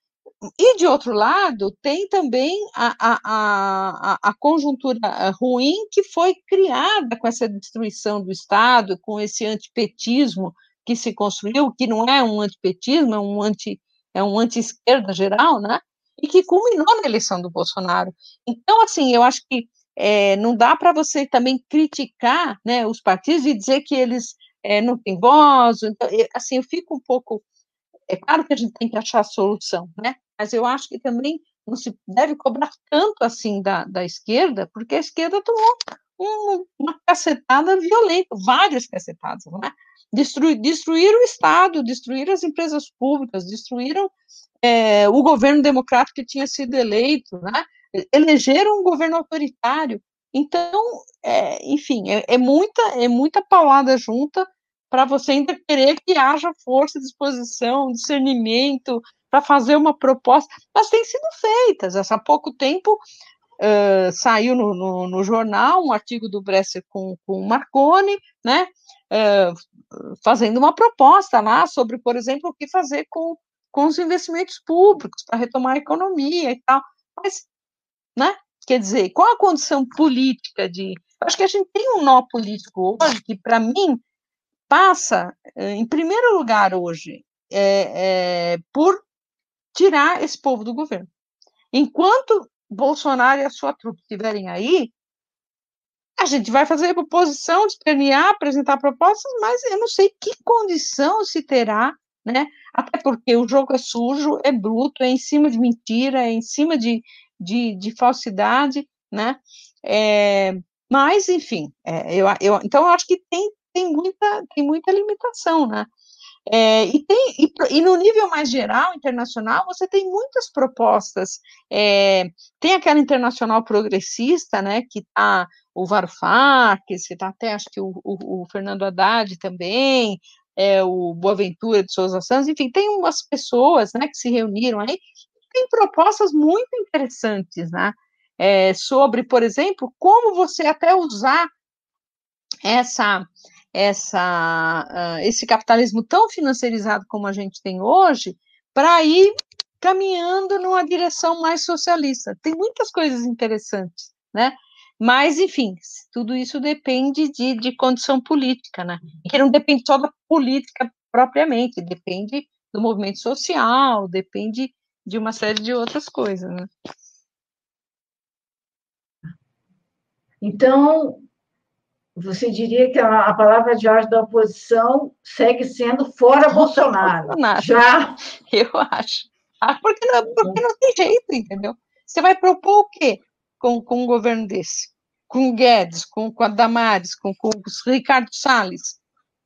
e, de outro lado, tem também a, a, a, a, conjuntura ruim que foi criada com essa destruição do Estado, com esse antipetismo que se construiu, que não é um antipetismo, é um anti é um anti-esquerda geral, né? E que culminou na eleição do Bolsonaro. Então, assim, eu acho que é, não dá para você também criticar né, os partidos e dizer que eles é, não têm voz. Então, assim, eu fico um pouco. É claro que a gente tem que achar a solução, né? Mas eu acho que também não se deve cobrar tanto assim da, da esquerda, porque a esquerda tomou um, uma cacetada violenta, várias cacetadas, né? Destruir, destruíram o Estado, destruíram as empresas públicas, destruíram é, o governo democrático que tinha sido eleito, né? elegeram um governo autoritário. Então, é, enfim, é, é, muita, é muita paulada junta para você ainda querer que haja força, disposição, discernimento para fazer uma proposta. Mas tem sido feitas. Há pouco tempo uh, saiu no, no, no, jornal um artigo do Bresser com, com o Marconi, né? Uh, fazendo uma proposta lá sobre, por exemplo, o que fazer com, com os investimentos públicos para retomar a economia e tal. Mas, né? Quer dizer, qual a condição política de. Acho que a gente tem um nó político hoje que, para mim, passa, em primeiro lugar hoje, é, é, por tirar esse povo do governo. Enquanto Bolsonaro e a sua trupe estiverem aí, a gente vai fazer proposição, espernear, apresentar propostas, mas eu não sei que condição se terá, né? Até porque o jogo é sujo, é bruto, é em cima de mentira, é em cima de, de, de falsidade, né? É, mas, enfim, é, eu, eu, então eu acho que tem, tem, muita, tem muita limitação, né? É, e, tem, e, e, no nível mais geral, internacional, você tem muitas propostas. É, tem aquela internacional progressista, né, que está o Varoufakis, que está até, acho que o, o, o, Fernando Haddad também, é, o Boaventura de Souza Santos, enfim, tem umas pessoas, né, que se reuniram aí, tem propostas muito interessantes, né, é, sobre, por exemplo, como você até usar essa essa, uh, esse capitalismo tão financiarizado como a gente tem hoje para ir caminhando numa direção mais socialista. Tem muitas coisas interessantes, né? Mas, enfim, tudo isso depende de, de condição política, né? Que não depende só da política propriamente, depende do movimento social, depende de uma série de outras coisas, né? Então, você diria que a, a palavra de ordem da oposição segue sendo fora Bolsonaro. Bolsonaro. Já? Eu acho. Ah, porque, não, porque não tem jeito, entendeu? Você vai propor o quê com, com um governo desse? Com o Guedes, com, com a Damares, com, com o Ricardo Salles,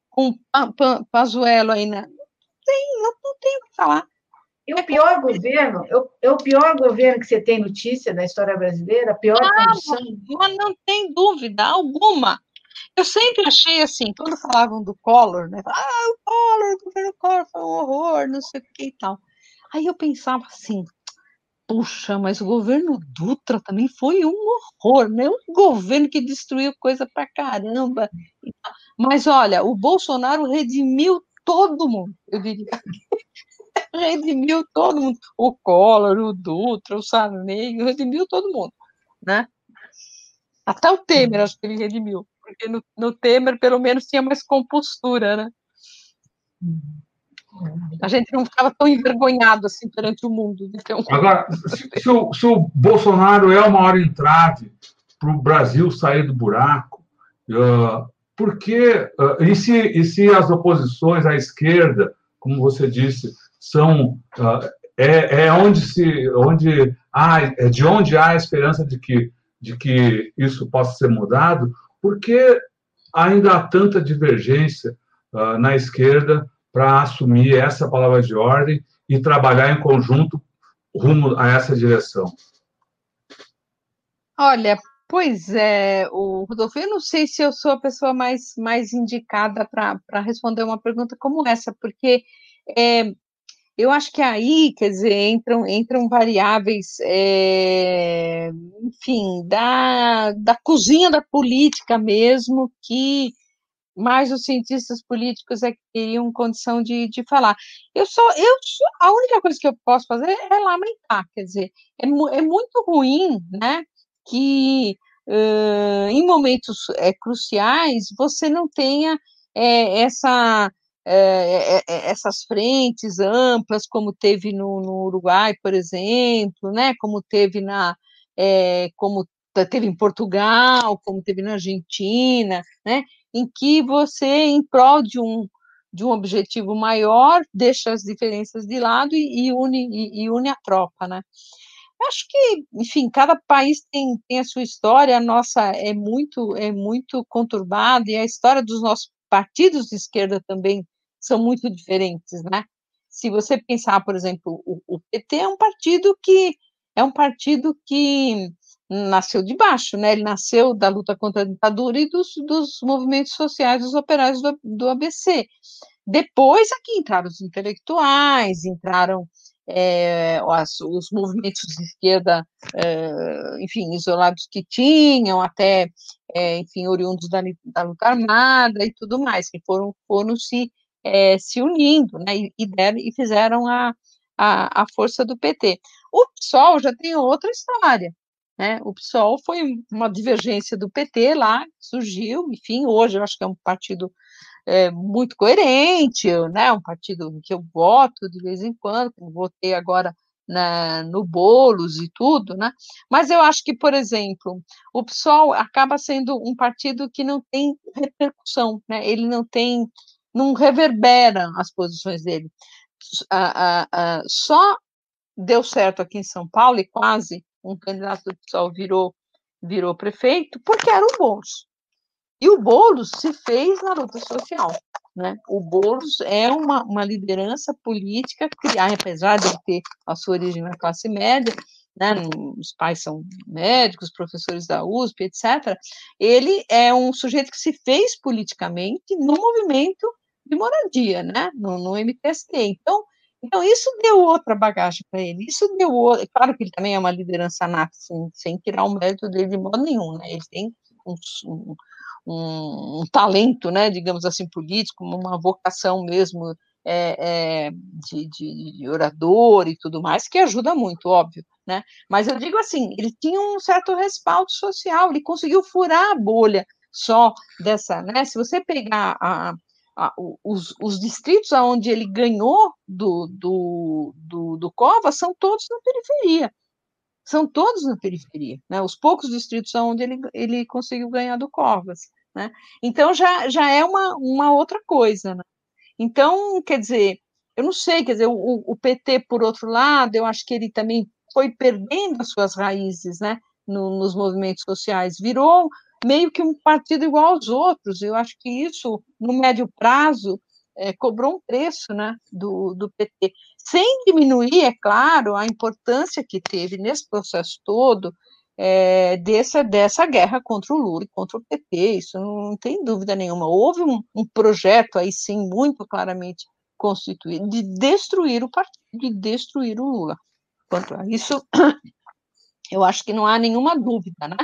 com o Pazuello aí, né? Não tem, não, não tem o que falar. E o pior governo, é o pior governo que você tem notícia da história brasileira, a pior ah, condição. Mas não tem dúvida alguma. Eu sempre achei assim, quando falavam do Collor, né? Ah, o Collor, o governo Collor foi um horror, não sei o que e tal. Aí eu pensava assim, puxa, mas o governo Dutra também foi um horror, né? Um governo que destruiu coisa pra caramba. Mas olha, o Bolsonaro redimiu todo mundo, eu diria. redimiu todo mundo. O Collor, o Dutra, o Sarney, redimiu todo mundo, né? Até o Temer, acho que ele redimiu porque no, no Temer, pelo menos, tinha mais compostura, né? A gente não ficava tão envergonhado assim perante o mundo. Um... Agora, se, se, o, se, o, Bolsonaro é o maior entrave para o Brasil sair do buraco, uh, por que, uh, e, se, e se as oposições à esquerda, como você disse, são uh, é, é onde se onde há, é de onde há a esperança de que de que isso possa ser mudado por que ainda há tanta divergência uh, na esquerda para assumir essa palavra de ordem e trabalhar em conjunto rumo a essa direção? Olha, pois é, o Rodolfo, eu não sei se eu sou a pessoa mais, mais indicada para responder uma pergunta como essa, porque é, eu acho que aí, quer dizer, entram, entram variáveis, é, enfim, da, da cozinha da política mesmo, que mais os cientistas políticos é que teriam condição de, de falar. Eu sou, eu a única coisa que eu posso fazer é lamentar, quer dizer, é, é muito ruim, né, que uh, em momentos é, cruciais você não tenha é, essa é, essas frentes amplas, como teve no, no, Uruguai, por exemplo, né, como teve na, é, como teve em Portugal, como teve na Argentina, né, em que você, em prol de um, de um objetivo maior, deixa as diferenças de lado e, e une, e, e, une a tropa, né. Acho que, enfim, cada país tem, tem a sua história, a nossa é muito, é muito conturbada, e a história dos nossos partidos de esquerda também são muito diferentes, né? Se você pensar, por exemplo, o, o PT é um partido que é um partido que nasceu de baixo, né? Ele nasceu da luta contra a ditadura e dos, dos movimentos sociais dos operários do, do ABC. Depois aqui entraram os intelectuais, entraram é, os movimentos de esquerda, é, enfim, isolados que tinham, até, é, enfim, oriundos da, da, luta armada e tudo mais, que foram, foram se é, se unindo, né, e, deram, e fizeram a, a, a força do PT. O PSOL já tem outra história, né, o PSOL foi uma divergência do PT lá, surgiu, enfim, hoje eu acho que é um partido é, muito coerente, né, um partido que eu voto de vez em quando, votei agora na, no bolos e tudo, né? Mas eu acho que, por exemplo, o PSOL acaba sendo um partido que não tem repercussão, né? Ele não tem não reverbera as posições dele. só deu certo aqui em São Paulo, e quase um candidato do PSOL virou, virou prefeito, porque era o Boulos. E o Boulos se fez na luta social. Né? O Boulos é uma, uma liderança política, apesar de ter a sua origem na classe média, né, os pais são médicos, professores da USP, etc. Ele é um sujeito que se fez politicamente no movimento de moradia, né, no, no MTST. Então, então, isso deu outra bagagem para ele. Isso deu outra. Claro que ele também é uma liderança nata, sem, sem tirar o mérito dele de modo nenhum, né? Ele tem um, um, um, um talento, né, digamos assim, político, uma vocação mesmo é, é, de, de, de, orador e tudo mais, que ajuda muito, óbvio, né? Mas eu digo assim, ele tinha um certo respaldo social, ele conseguiu furar a bolha só dessa, né? Se você pegar a, os, os, distritos onde ele ganhou do, do, do, do Covas são todos na periferia. São todos na periferia. Né? Os poucos distritos onde ele, ele conseguiu ganhar do Covas. Né? Então, já, já é uma, uma outra coisa. Né? Então, quer dizer, eu não sei, quer dizer, o, o PT, por outro lado, eu acho que ele também foi perdendo as suas raízes né? No, nos movimentos sociais, virou meio que um partido igual aos outros. Eu acho que isso, no médio prazo, é, cobrou um preço né, do, do PT, sem diminuir, é claro, a importância que teve nesse processo todo é, dessa, dessa guerra contra o Lula e contra o PT, isso não tem dúvida nenhuma. Houve um, um projeto aí, sim, muito claramente constituído, de destruir o partido, de destruir o Lula. Quanto a isso, eu acho que não há nenhuma dúvida, né?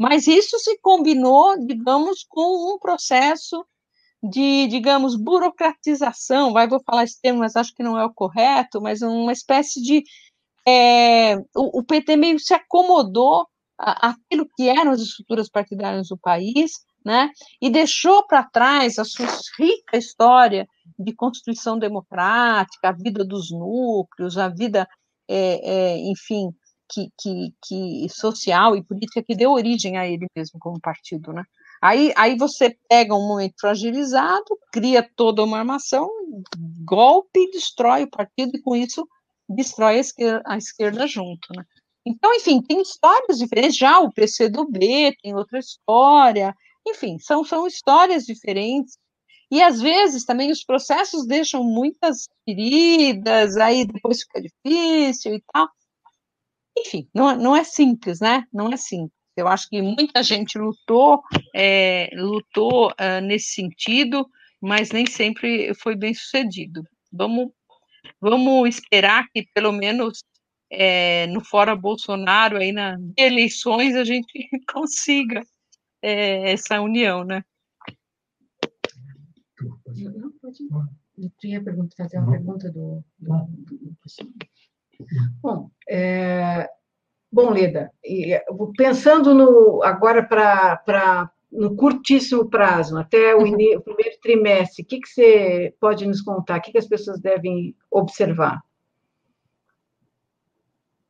Mas isso se combinou, digamos, com um processo de, digamos, burocratização, vai, vou falar esse termo, mas acho que não é o correto, mas uma espécie de. É, o, o, PT meio se acomodou aquilo que eram as estruturas partidárias do país, né, e deixou para trás a sua rica história de constituição democrática, a vida dos núcleos, a vida, é, é, enfim, que, que, que, social e política que deu origem a ele mesmo como partido, né? Aí, aí você pega um momento fragilizado, cria toda uma armação, golpe, destrói o partido e com isso destrói a esquerda, a esquerda junto, né? Então, enfim, tem histórias diferentes, já o PCdoB tem outra história, enfim, são, são histórias diferentes, e às vezes também os processos deixam muitas feridas, aí depois fica difícil e tal, enfim, não, não é simples, né? Não é simples. Eu acho que muita gente lutou, é, lutou uh, nesse sentido, mas nem sempre foi bem sucedido. Vamos, vamos esperar que pelo menos é, no fora Bolsonaro aí na eleições a gente consiga é, essa união, né? Eu ia fazer uma pergunta do, do, do Bom, é, bom, Leda, pensando no, agora para no curtíssimo prazo, até o, uhum. o, primeiro trimestre, o que, que você pode nos contar? O que, que as pessoas devem observar?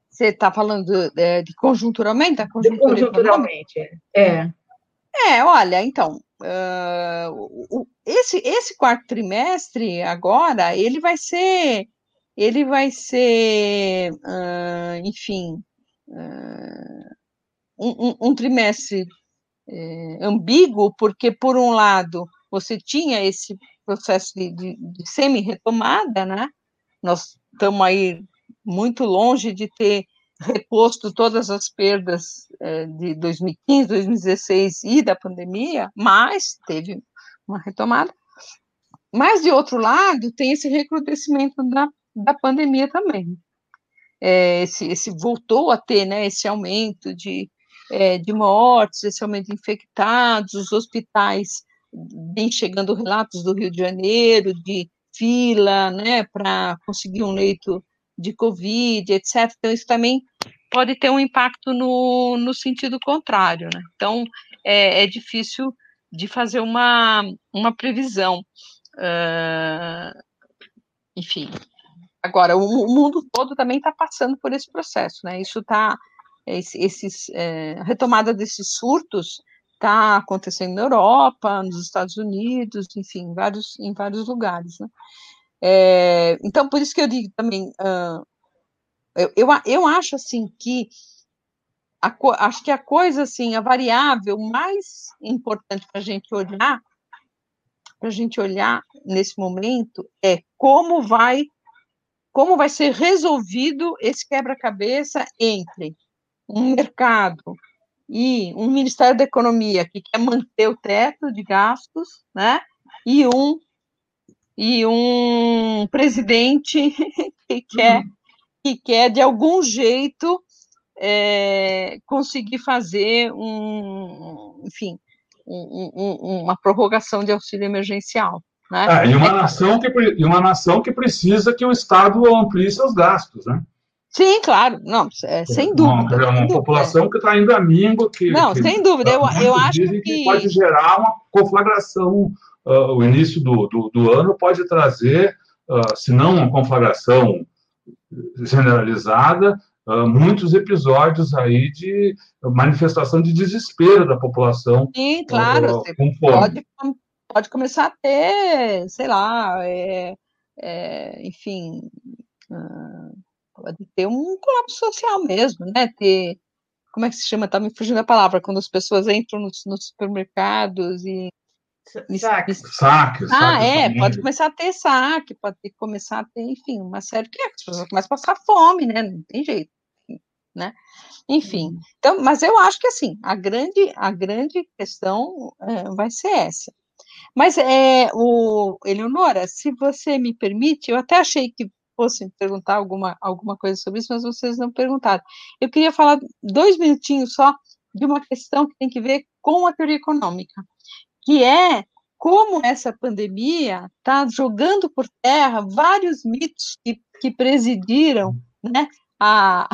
Você está falando de, de conjunturalmente? Da conjuntura conjunturalmente, é. É, olha, então, uh, o, esse, esse quarto trimestre agora, ele vai ser ele vai ser, uh, enfim, uh, um, um, trimestre uh, ambíguo, porque, por um lado, você tinha esse processo de, de, de semi-retomada, né? Nós estamos aí muito longe de ter reposto todas as perdas eh, de 2015, 2016 e da pandemia, mas teve uma retomada. Mas, de outro lado, tem esse recrudescimento da da pandemia também. É, esse, esse voltou a ter né, esse aumento de, é, de mortes, esse aumento de infectados, os hospitais vem chegando relatos do Rio de Janeiro de fila né, para conseguir um leito de Covid, etc. Então, isso também pode ter um impacto no, no sentido contrário. Né? Então, é, é difícil de fazer uma, uma previsão. Uh, enfim, Agora, o, o mundo todo também está passando por esse processo, né? Isso está, esse, esses, é, a retomada desses surtos está acontecendo na Europa, nos Estados Unidos, enfim, em vários, em vários lugares, né? É, então, por isso que eu digo também, uh, eu, eu, eu acho, assim, que a, acho que a coisa, assim, a variável mais importante para a gente olhar, para a gente olhar nesse momento, é como vai como vai ser resolvido esse quebra-cabeça entre um mercado e um Ministério da Economia que quer manter o teto de gastos, né? E um e um presidente que quer uhum. que quer de algum jeito é, conseguir fazer um, enfim, um, um, uma prorrogação de auxílio emergencial. Né? Ah, e, uma é nação que, e uma nação que precisa que o Estado amplie seus gastos, né? Sim, claro, não, é, sem dúvida. Uma, uma população que está indo a míngua. Que, não, que, sem dúvida, eu, eu acho que... que... pode gerar uma conflagração. Uh, o início do, do, do, ano pode trazer, uh, se não uma conflagração generalizada, uh, muitos episódios aí de manifestação de desespero da população. Sim, claro, com fome. pode pode começar a ter, sei lá, é, é, enfim, uh, pode ter um colapso social mesmo, né? Ter, como é que se chama? Tá me fugindo a palavra, quando as pessoas entram nos, nos supermercados e Saque. Saque, ah, é, também. pode começar a ter saque, pode ter, começar a ter, enfim, uma série que é, as pessoas começam a passar fome, né? Não tem jeito, né? Enfim, uhum. então, mas eu acho que assim, a grande, a grande questão é, vai ser essa. Mas, é, o, Eleonora, se você me permite, eu até achei que fosse perguntar alguma, alguma coisa sobre isso, mas vocês não perguntaram. Eu queria falar dois minutinhos só de uma questão que tem que ver com a teoria econômica, que é como essa pandemia está jogando por terra vários mitos que, que presidiram né, a,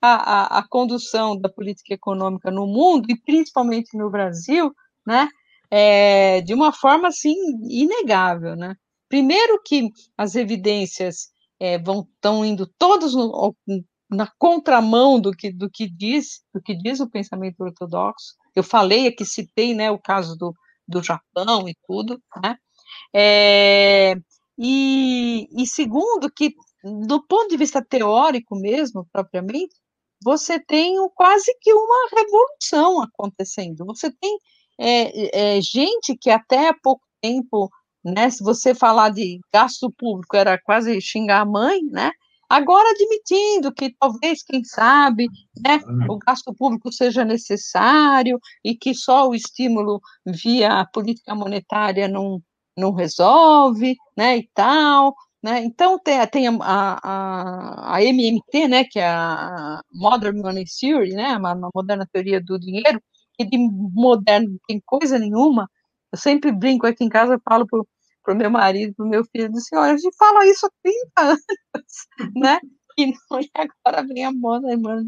a, a, condução da política econômica no mundo, e principalmente no Brasil, né, é, de uma forma assim inegável, né? Primeiro que as evidências é, vão estão indo todos no, na contramão do que do que diz do que diz o pensamento ortodoxo. Eu falei aqui citei né o caso do, do Japão e tudo, né? É, e, e segundo que do ponto de vista teórico mesmo propriamente você tem quase que uma revolução acontecendo. Você tem é, é, gente que até há pouco tempo, né, se você falar de gasto público, era quase xingar a mãe, né? Agora admitindo que talvez, quem sabe, né, o gasto público seja necessário e que só o estímulo via política monetária não, não resolve, né, e tal, né? Então, tem, tem a, a, a, MMT, né, que é a Modern Money Theory, né, uma, uma moderna teoria do dinheiro, que de moderno não tem coisa nenhuma. Eu sempre brinco aqui em casa, eu falo para para o meu marido, para o meu filho, disse, olha, a gente fala isso há 30 anos, né? E, não, e agora vem a Modern Money,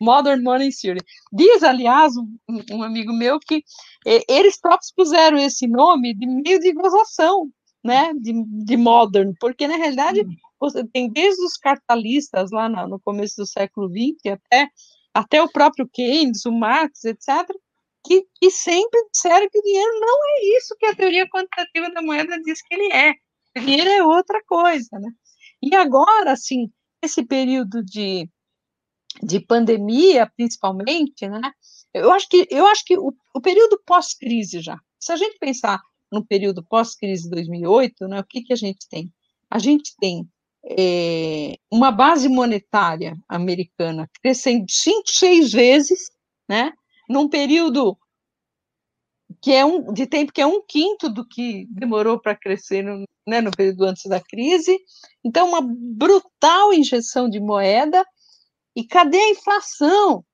Modern Money Theory. Diz, aliás, um, um amigo meu que eh, eles próprios puseram esse nome de meio de gozação, né, de, de modern, porque na realidade hum. você tem desde os cartalistas lá no, no começo do século XX até, até o próprio Keynes, o Marx, etc., que, que sempre disseram que o dinheiro não é isso que a teoria quantitativa da moeda diz que ele é. O dinheiro é outra coisa, né? E agora, assim, esse período de, de pandemia, principalmente, né? Eu acho que, eu acho que o, o período pós-crise já, se a gente pensar no período pós-crise de 2008, né, o que, que a gente tem? A gente tem é, uma base monetária americana crescendo cinco, seis vezes, né, num período que é um de tempo que é um quinto do que demorou para crescer no, né, no período antes da crise. Então, uma brutal injeção de moeda. E cadê a inflação?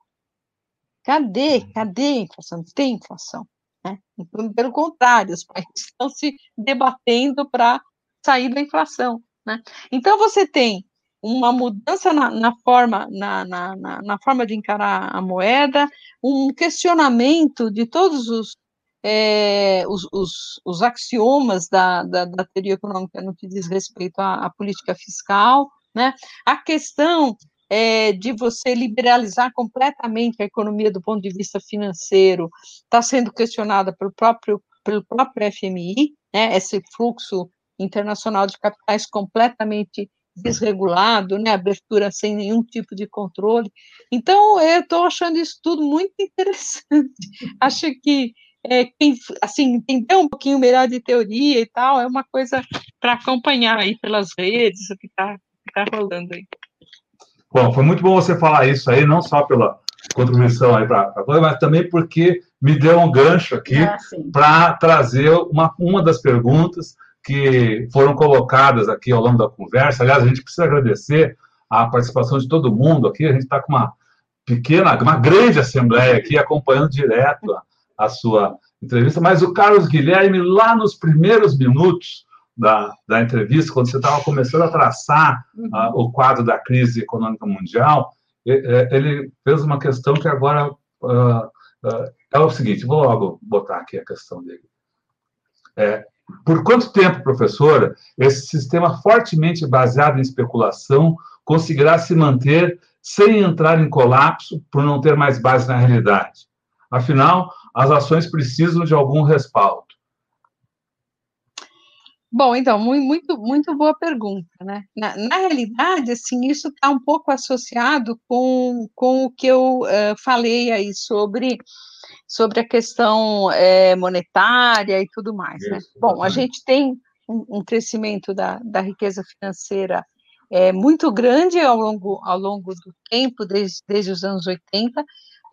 Cadê? Cadê a inflação? Não tem inflação. Né? Então, pelo contrário, os países estão se debatendo para sair da inflação. Né? Então, você tem uma mudança na, na forma, na, na, na, forma de encarar a moeda, um questionamento de todos os, é, os, os, os, axiomas da, da, da, teoria econômica no que diz respeito à, à política fiscal, né? a questão é, de você liberalizar completamente a economia do ponto de vista financeiro está sendo questionada pelo próprio, pelo próprio FMI, né? esse fluxo internacional de capitais completamente desregulado, né, abertura sem nenhum tipo de controle. Então, eu estou achando isso tudo muito interessante. Acho que é, quem, assim, entender um pouquinho melhor de teoria e tal é uma coisa para acompanhar aí pelas redes, o que está tá rolando aí. Bom, foi muito bom você falar isso aí, não só pela contribuição aí para a mas também porque me deu um gancho aqui ah, para trazer uma, uma das perguntas que foram colocadas aqui ao longo da conversa. Aliás, a gente precisa agradecer a participação de todo mundo aqui. A gente está com uma pequena, uma grande assembleia aqui acompanhando direto a, a sua entrevista. Mas o Carlos Guilherme, lá nos primeiros minutos da, da entrevista, quando você estava começando a traçar uh, o quadro da crise econômica mundial, ele fez uma questão que agora uh, uh, é o seguinte: vou logo botar aqui a questão dele. É, por quanto tempo, professora, esse sistema fortemente baseado em especulação conseguirá se manter sem entrar em colapso por não ter mais base na realidade? Afinal, as ações precisam de algum respaldo. Bom, então, muito, muito boa pergunta, né? Na, na realidade, assim, isso está um pouco associado com, com o que eu uh, falei aí sobre sobre a questão é, monetária e tudo mais. Né? Bom, a gente tem um, um crescimento da, da, riqueza financeira é, muito grande ao longo, ao longo do tempo, desde, desde os anos 80.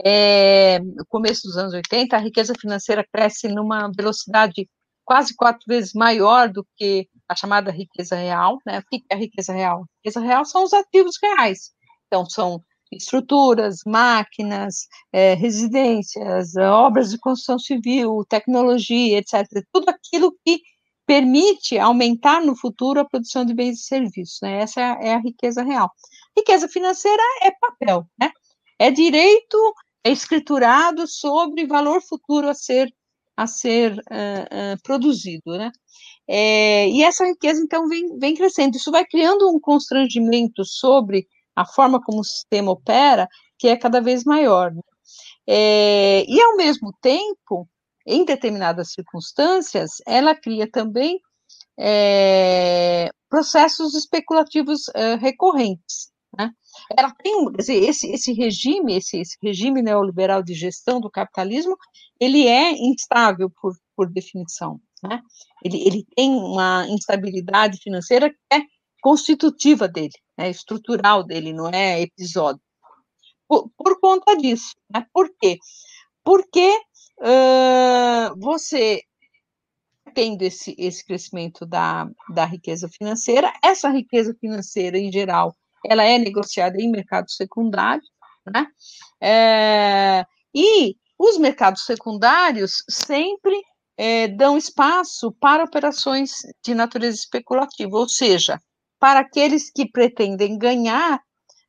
É, começo dos anos 80, a riqueza financeira cresce numa velocidade quase quatro vezes maior do que a chamada riqueza real. Né? O que é a riqueza real? A riqueza real são os ativos reais. Então, são estruturas, máquinas, é, residências, obras de construção civil, tecnologia, etc. Tudo aquilo que permite aumentar no futuro a produção de bens e serviços. Né? Essa é a riqueza real. Riqueza financeira é papel, né? é direito é escriturado sobre valor futuro a ser a ser uh, uh, produzido, né? É, e essa riqueza então vem, vem crescendo. Isso vai criando um constrangimento sobre a forma como o sistema opera, que é cada vez maior. Né? É, e, ao mesmo tempo, em determinadas circunstâncias, ela cria também é, processos especulativos é, recorrentes. Né? Ela tem, dizer, esse, esse regime, esse, esse, regime neoliberal de gestão do capitalismo, ele é instável por, por definição. Né? Ele, ele tem uma instabilidade financeira que é constitutiva dele, é estrutural dele, não é episódio. Por, por conta disso. Né? Por quê? Porque uh, você tendo esse, esse crescimento da, da riqueza financeira, essa riqueza financeira, em geral, ela é negociada em mercado secundário, né? É, e os mercados secundários sempre é, dão espaço para operações de natureza especulativa, ou seja, para aqueles que pretendem ganhar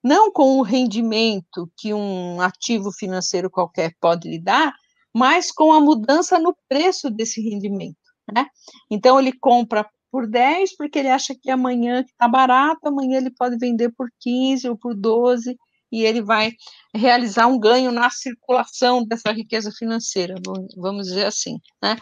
não com o rendimento que um ativo financeiro qualquer pode lhe dar, mas com a mudança no preço desse rendimento. Né? Então, ele compra por 10 porque ele acha que amanhã está barato, amanhã ele pode vender por 15 ou por 12 e ele vai realizar um ganho na circulação dessa riqueza financeira, vamos dizer assim. Né?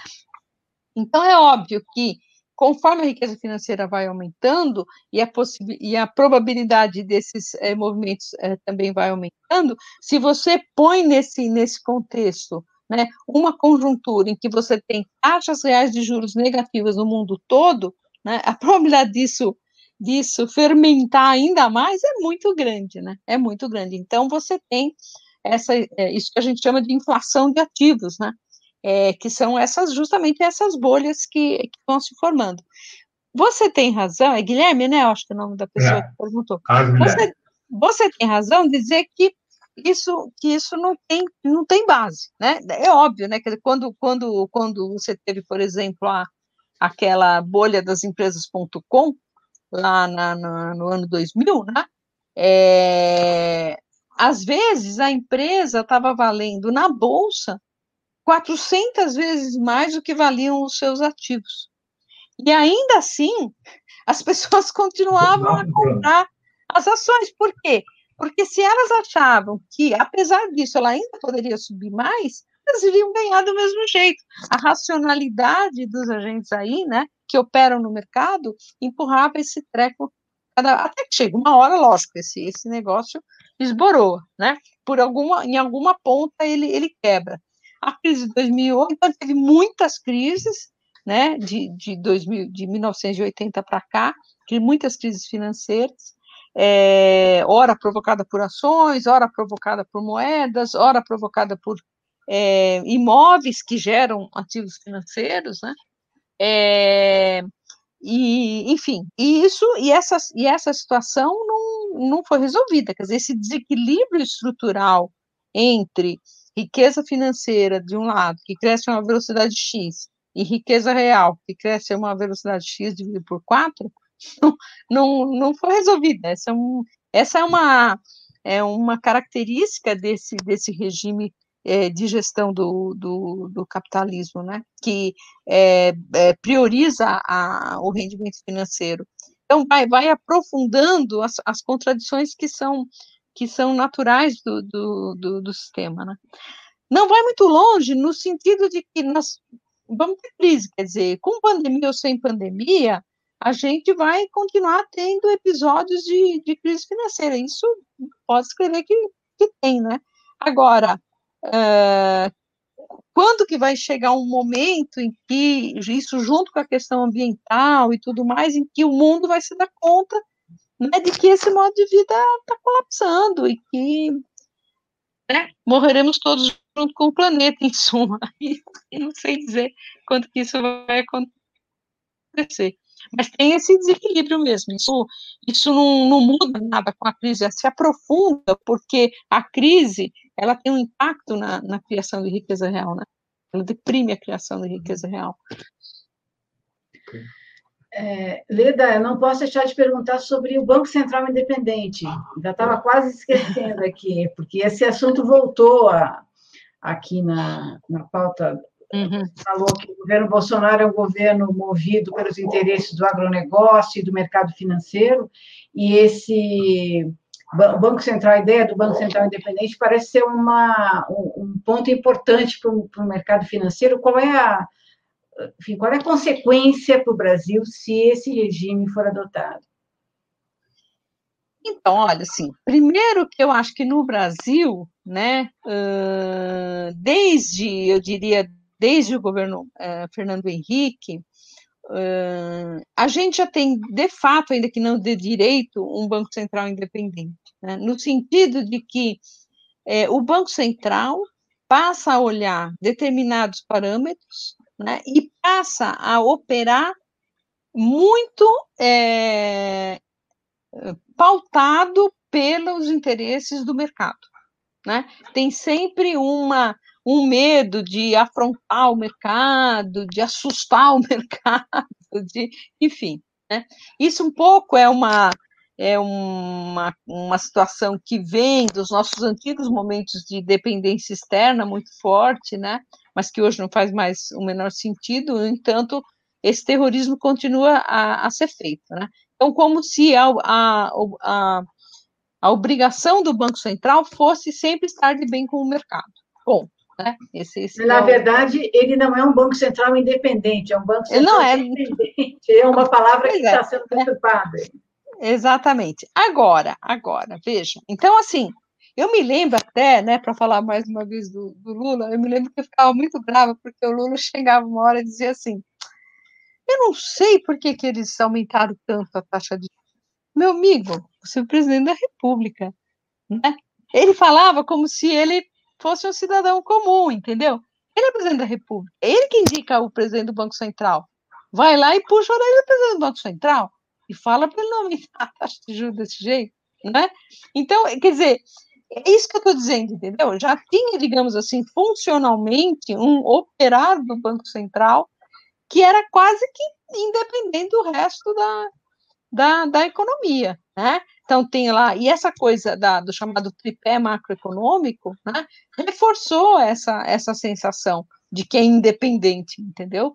Então, é óbvio que conforme a riqueza financeira vai aumentando e a, e a probabilidade desses é, movimentos é, também vai aumentando, se você põe nesse, nesse contexto né, uma conjuntura em que você tem taxas reais de juros negativas no mundo todo, né, a probabilidade disso, disso fermentar ainda mais é muito grande, né, é muito grande. Então, você tem essa, é, isso que a gente chama de inflação de ativos, né, é, que são essas justamente essas bolhas que, que, vão se formando. Você tem razão, é Guilherme, né? Acho que é o nome da pessoa é. que perguntou. Você, você, tem razão de dizer que isso que isso não tem não tem base, né? É óbvio, né? Que quando quando quando você teve, por exemplo, a, aquela bolha das empresas.com lá na, na, no ano 2000, né? É, às vezes a empresa estava valendo na bolsa 400 vezes mais do que valiam os seus ativos. E ainda assim, as pessoas continuavam a comprar as ações. Por quê? Porque se elas achavam que, apesar disso, ela ainda poderia subir mais, elas iriam ganhar do mesmo jeito. A racionalidade dos agentes aí, né, que operam no mercado, empurrava esse treco até que chega uma hora, lógico, esse, esse negócio esborou, né? Por alguma, em alguma ponta ele, ele quebra. Crise de 2008 então, teve muitas crises, né, de, de, 2000, de 1980 para cá, de muitas crises financeiras, é, ora provocada por ações, ora provocada por moedas, ora provocada por é, imóveis que geram ativos financeiros, né? É, e, enfim, e isso e essa, e essa situação não, não foi resolvida, quer dizer, esse desequilíbrio estrutural entre riqueza financeira, de um lado, que cresce a uma velocidade X, e riqueza real, que cresce a uma velocidade X dividido por 4, não, não, não foi resolvida. Essa é, um, essa é, uma, é uma característica desse, desse regime é, de gestão do, do, do, capitalismo, né? que é, é, prioriza a, o rendimento financeiro. Então, vai, vai aprofundando as, as contradições que são que são naturais do, do, do, do sistema. Né? Não vai muito longe no sentido de que nós vamos ter crise, quer dizer, com pandemia ou sem pandemia, a gente vai continuar tendo episódios de, de crise financeira. Isso pode escrever que, que tem, né? Agora, uh, quando que vai chegar um momento em que, isso junto com a questão ambiental e tudo mais, em que o mundo vai se dar conta né, de que esse modo de vida está colapsando e que né, morreremos todos junto com o planeta, em suma. E não sei dizer quanto que isso vai acontecer. Mas tem esse desequilíbrio mesmo. Isso, isso não, não muda nada com a crise, ela se aprofunda, porque a crise ela tem um impacto na, na criação de riqueza real, né? Ela deprime a criação de riqueza real. Okay. É, Leda, eu não posso deixar de perguntar sobre o Banco Central Independente. Já estava quase esquecendo aqui, porque esse assunto voltou a, aqui na, na pauta. Uhum. Falou que o governo Bolsonaro é um governo movido pelos interesses do agronegócio e do mercado financeiro, e esse Banco Central, a ideia do Banco Central Independente parece ser uma, um, um ponto importante para o mercado financeiro. Qual é a enfim, qual é a consequência para o Brasil se esse regime for adotado? Então, olha, assim, primeiro que eu acho que no Brasil, né, desde, eu diria, desde o governo Fernando Henrique, a gente já tem, de fato, ainda que não de direito, um Banco Central independente, né? no sentido de que é, o Banco Central passa a olhar determinados parâmetros né, e passa a operar muito é, pautado pelos interesses do mercado. Né? Tem sempre uma, um medo de afrontar o mercado, de assustar o mercado, de, enfim. Né? Isso um pouco é uma, é uma, uma situação que vem dos nossos antigos momentos de dependência externa muito forte, né? Mas que hoje não faz mais o menor sentido, no entanto, esse terrorismo continua a, a ser feito. Né? Então, como se a, a, a, a obrigação do Banco Central fosse sempre estar de bem com o mercado. Bom, né? Esse, esse Na é o... verdade, ele não é um banco central independente, é um banco central não é... independente. É uma palavra pois que é, está sendo preocupada. Exatamente. Agora, agora, veja. Então, assim, eu me lembro até, né, para falar mais uma vez do, do, Lula, eu me lembro que eu ficava muito brava, porque o Lula chegava uma hora e dizia assim: eu não sei por que, que eles aumentaram tanto a taxa de. Meu amigo, você é o presidente da República. Né? Ele falava como se ele fosse um cidadão comum, entendeu? Ele é presidente da República. Ele que indica o presidente do Banco Central. Vai lá e puxa a orelha do presidente do Banco Central e fala para ele não aumentar a taxa de juros desse jeito, né? Então, quer dizer, é isso que eu estou dizendo, entendeu? Já tinha, digamos assim, funcionalmente um operar do Banco Central que era quase que independente do resto da, da, da economia, né? Então tem lá, e essa coisa da, do chamado tripé macroeconômico, né, reforçou essa, essa sensação de que é independente, entendeu?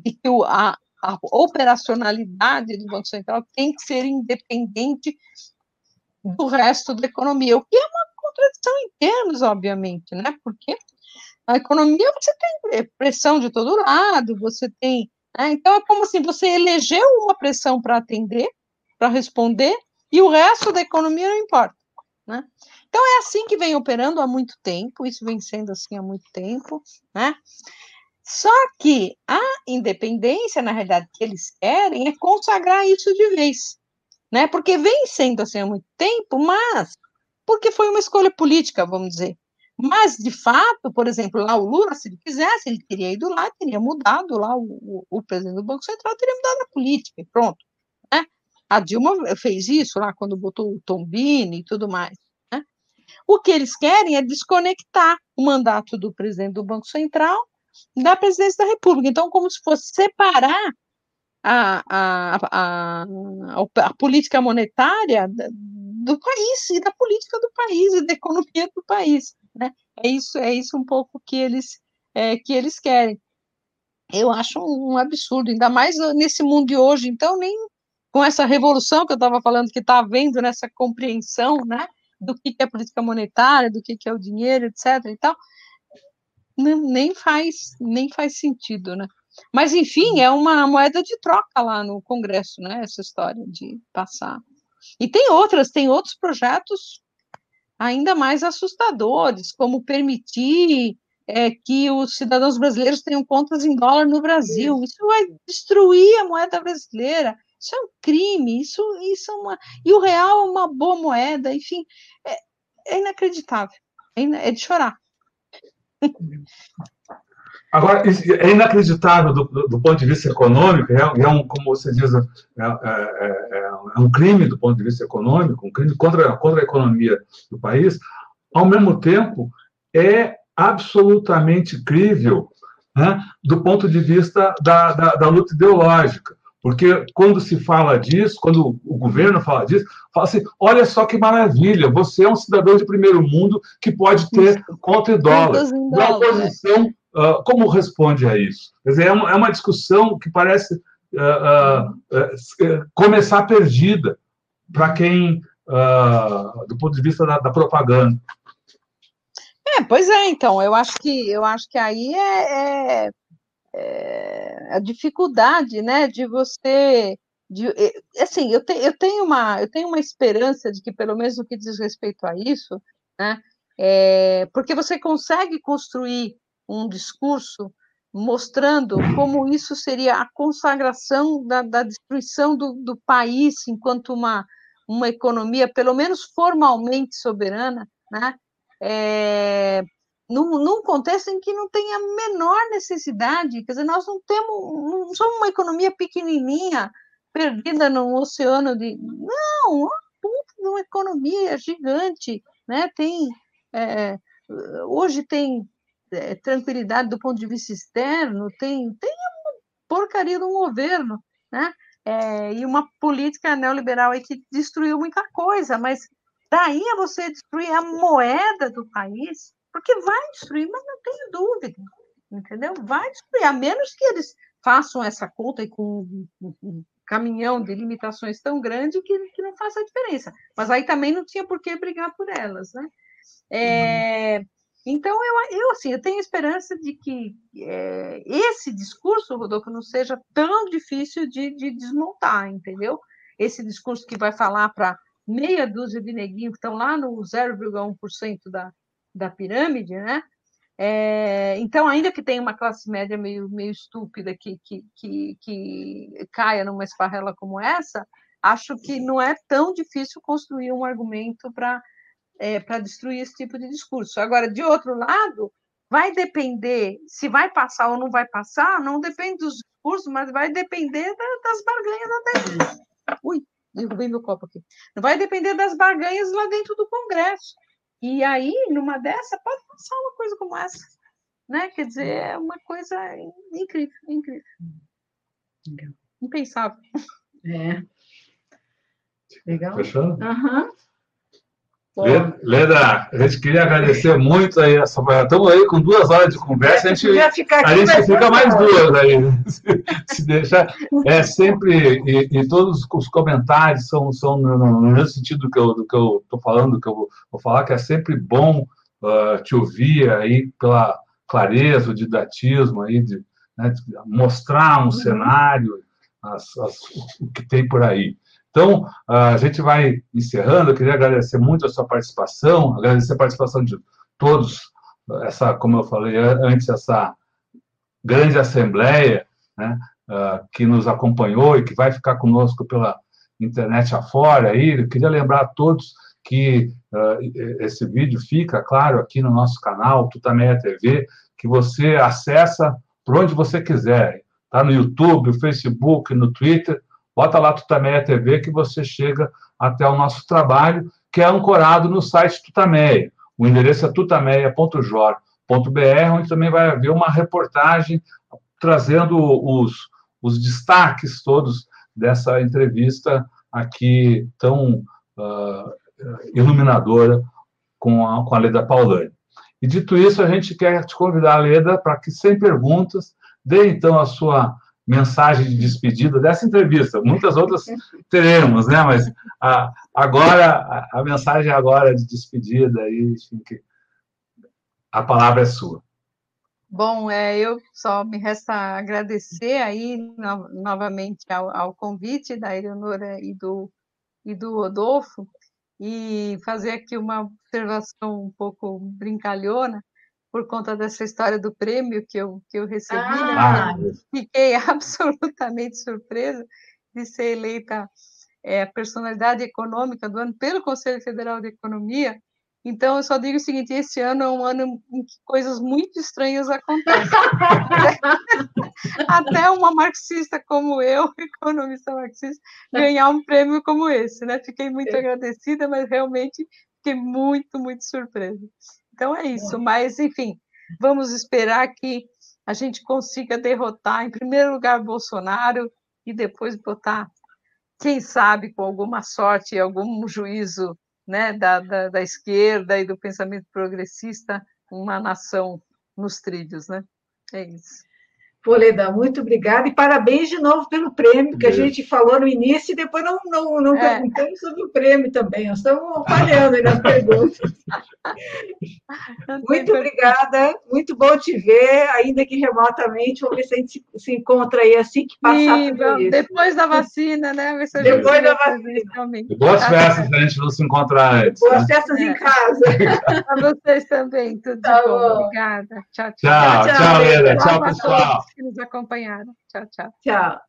de que o, a, a operacionalidade do Banco Central tem que ser independente do resto da economia, o que é uma contradição em termos, obviamente, né? Porque a economia você tem pressão de todo lado, você tem. Né? Então é como se você elegeu uma pressão para atender, para responder, e o resto da economia não importa. Né? Então é assim que vem operando há muito tempo, isso vem sendo assim há muito tempo, né? Só que a independência, na realidade, que eles querem é consagrar isso de vez, né? Porque vem sendo assim há muito tempo, mas porque foi uma escolha política, vamos dizer. Mas, de fato, por exemplo, lá o Lula, se ele quisesse, ele teria ido lá, teria mudado lá o, o, o presidente do Banco Central, teria mudado a política, e pronto. Né? A Dilma fez isso lá quando botou o Tombini e tudo mais. Né? O que eles querem é desconectar o mandato do presidente do Banco Central da presidência da República. Então, como se fosse separar a, a, a, a, política monetária do país e da política do país e da economia do país. Né? É isso, é isso um pouco que eles é, que eles querem. Eu acho um, absurdo, ainda mais nesse mundo de hoje. Então, nem com essa revolução que eu estava falando que está havendo nessa compreensão, né, do que é política monetária, do que é o dinheiro, etc. E tal, nem faz nem faz sentido, né? Mas enfim, é uma moeda de troca lá no Congresso, né? Essa história de passar. E tem outras, tem outros projetos ainda mais assustadores, como permitir é, que os cidadãos brasileiros tenham contas em dólar no Brasil. Isso vai destruir a moeda brasileira. Isso é um crime, isso, isso é uma. E o real é uma boa moeda, enfim, é, é inacreditável, é, é de chorar. Agora, é inacreditável do, do, ponto de vista econômico, é, é um, como você diz, é, é, é, é, um crime do ponto de vista econômico, um crime contra, contra a economia do país, ao mesmo tempo, é absolutamente crível né, do ponto de vista da, da, da luta ideológica. Porque quando se fala disso, quando o governo fala disso, fala assim: olha só que maravilha, você é um cidadão de primeiro mundo que pode ter conta em dólar. Na oposição, uh, como responde a isso? Quer dizer, é uma, é uma discussão que parece uh, uh, começar perdida para quem, do ponto de vista da, da propaganda. É, pois é, então, eu acho que eu acho que aí é, é é, a dificuldade, né, de você, de, assim, eu, te, eu tenho uma, eu tenho uma esperança de que pelo menos no que diz respeito a isso, né, é, porque você consegue construir um discurso mostrando como isso seria a consagração da, da destruição do, do, país enquanto uma, uma economia, pelo menos formalmente soberana, né? É, num, num, contexto em que não tem a menor necessidade, quer dizer, nós não temos, não somos uma economia pequenininha, perdida num oceano de... Não, uma puta de uma economia gigante, né? Tem... É, hoje tem é, tranquilidade do ponto de vista externo, tem, tem uma porcaria de um governo, né? É, e uma política neoliberal aí que destruiu muita coisa, mas daí a você destruir a moeda do país, porque vai destruir, mas não tenho dúvida, entendeu? Vai destruir, a menos que eles façam essa conta e com um, caminhão de limitações tão grande que, que não faça diferença. Mas aí também não tinha por que brigar por elas, né? É, uhum. Então, eu, eu, assim, eu tenho esperança de que é, esse discurso, Rodolfo, não seja tão difícil de, de desmontar, entendeu? Esse discurso que vai falar para meia dúzia de neguinhos que estão lá no 0,1% da, da pirâmide, né? É, então, ainda que tenha uma classe média meio, meio estúpida que, que, que, que caia numa esparrela como essa, acho que não é tão difícil construir um argumento para é, para destruir esse tipo de discurso. Agora, de outro lado, vai depender se vai passar ou não vai passar, não depende dos discursos, mas vai depender da, das barganhas lá dentro. Ui, derrubei meu copo aqui. Vai depender das barganhas lá dentro do Congresso. E aí, numa dessa, pode passar uma coisa como essa. Né? Quer dizer, é uma coisa incrível, incrível. Impensável. É. Legal. Fechou? Aham. Uhum. Leda, a gente queria agradecer muito aí essa Estamos aí com duas horas de conversa, a gente, a gente fica mais duas aí, né? se, deixar. É sempre, e, e, todos os comentários são, são no, mesmo sentido do que eu estou falando, do que eu vou falar, que é sempre bom uh, te ouvir aí pela clareza, o didatismo aí, de, né, de mostrar um uhum. cenário, as, as, o que tem por aí. Então, a gente vai encerrando. Eu queria agradecer muito a sua participação, agradecer a participação de todos, essa, como eu falei antes, essa grande assembleia né, que nos acompanhou e que vai ficar conosco pela internet afora. Aí. Eu queria lembrar a todos que esse vídeo fica, claro, aqui no nosso canal, Tutameia TV, que você acessa por onde você quiser. Está no YouTube, no Facebook, no Twitter Bota lá Tutameia TV que você chega até o nosso trabalho, que é ancorado no site Tutameia. O endereço é tutameia.jor.br, onde também vai haver uma reportagem trazendo os, os destaques todos dessa entrevista aqui tão uh, iluminadora com a, com a Leda Paulani. E dito isso, a gente quer te convidar, Leda, para que, sem perguntas, dê então a sua mensagem de despedida dessa entrevista. Muitas outras teremos, né? Mas a, agora, a, a, mensagem agora de despedida, aí, a palavra é sua. Bom, é, eu só me resta agradecer aí no, novamente ao, ao, convite da Eleonora e do, e do Rodolfo e fazer aqui uma observação um pouco brincalhona por conta dessa história do prêmio que eu, que eu recebi. Né? Ah, né? Fiquei absolutamente surpresa de ser eleita é, a personalidade econômica do ano pelo Conselho Federal de Economia. Então, eu só digo o seguinte: esse ano é um ano em que coisas muito estranhas acontecem. Até uma marxista como eu, economista marxista, ganhar um prêmio como esse, né? Fiquei muito agradecida, mas realmente fiquei muito, muito surpresa. Então é isso, mas enfim, vamos esperar que a gente consiga derrotar, em primeiro lugar, Bolsonaro e depois botar, quem sabe, com alguma sorte, algum juízo né, da, da, da esquerda e do pensamento progressista, uma nação nos trilhos, né? É isso. Poleda, muito obrigada e parabéns de novo pelo prêmio, que a gente falou no início e depois não, não, não é. perguntamos sobre o prêmio também. Nós estamos falhando aí nas perguntas. muito obrigada, muito bom te ver, ainda que remotamente. Vamos ver se a gente se, se encontra aí assim que passar Sim, isso. Depois da vacina, né? Depois da vacina. Boas festas, a gente não se encontrar antes. Boas né? festas é. em casa. Para vocês também, tudo tá bom. bom. Obrigada. Tchau, tchau. Tchau, tchau, tchau, Leda. tchau pessoal que nos acompanharam. Tchau, tchau. Tchau.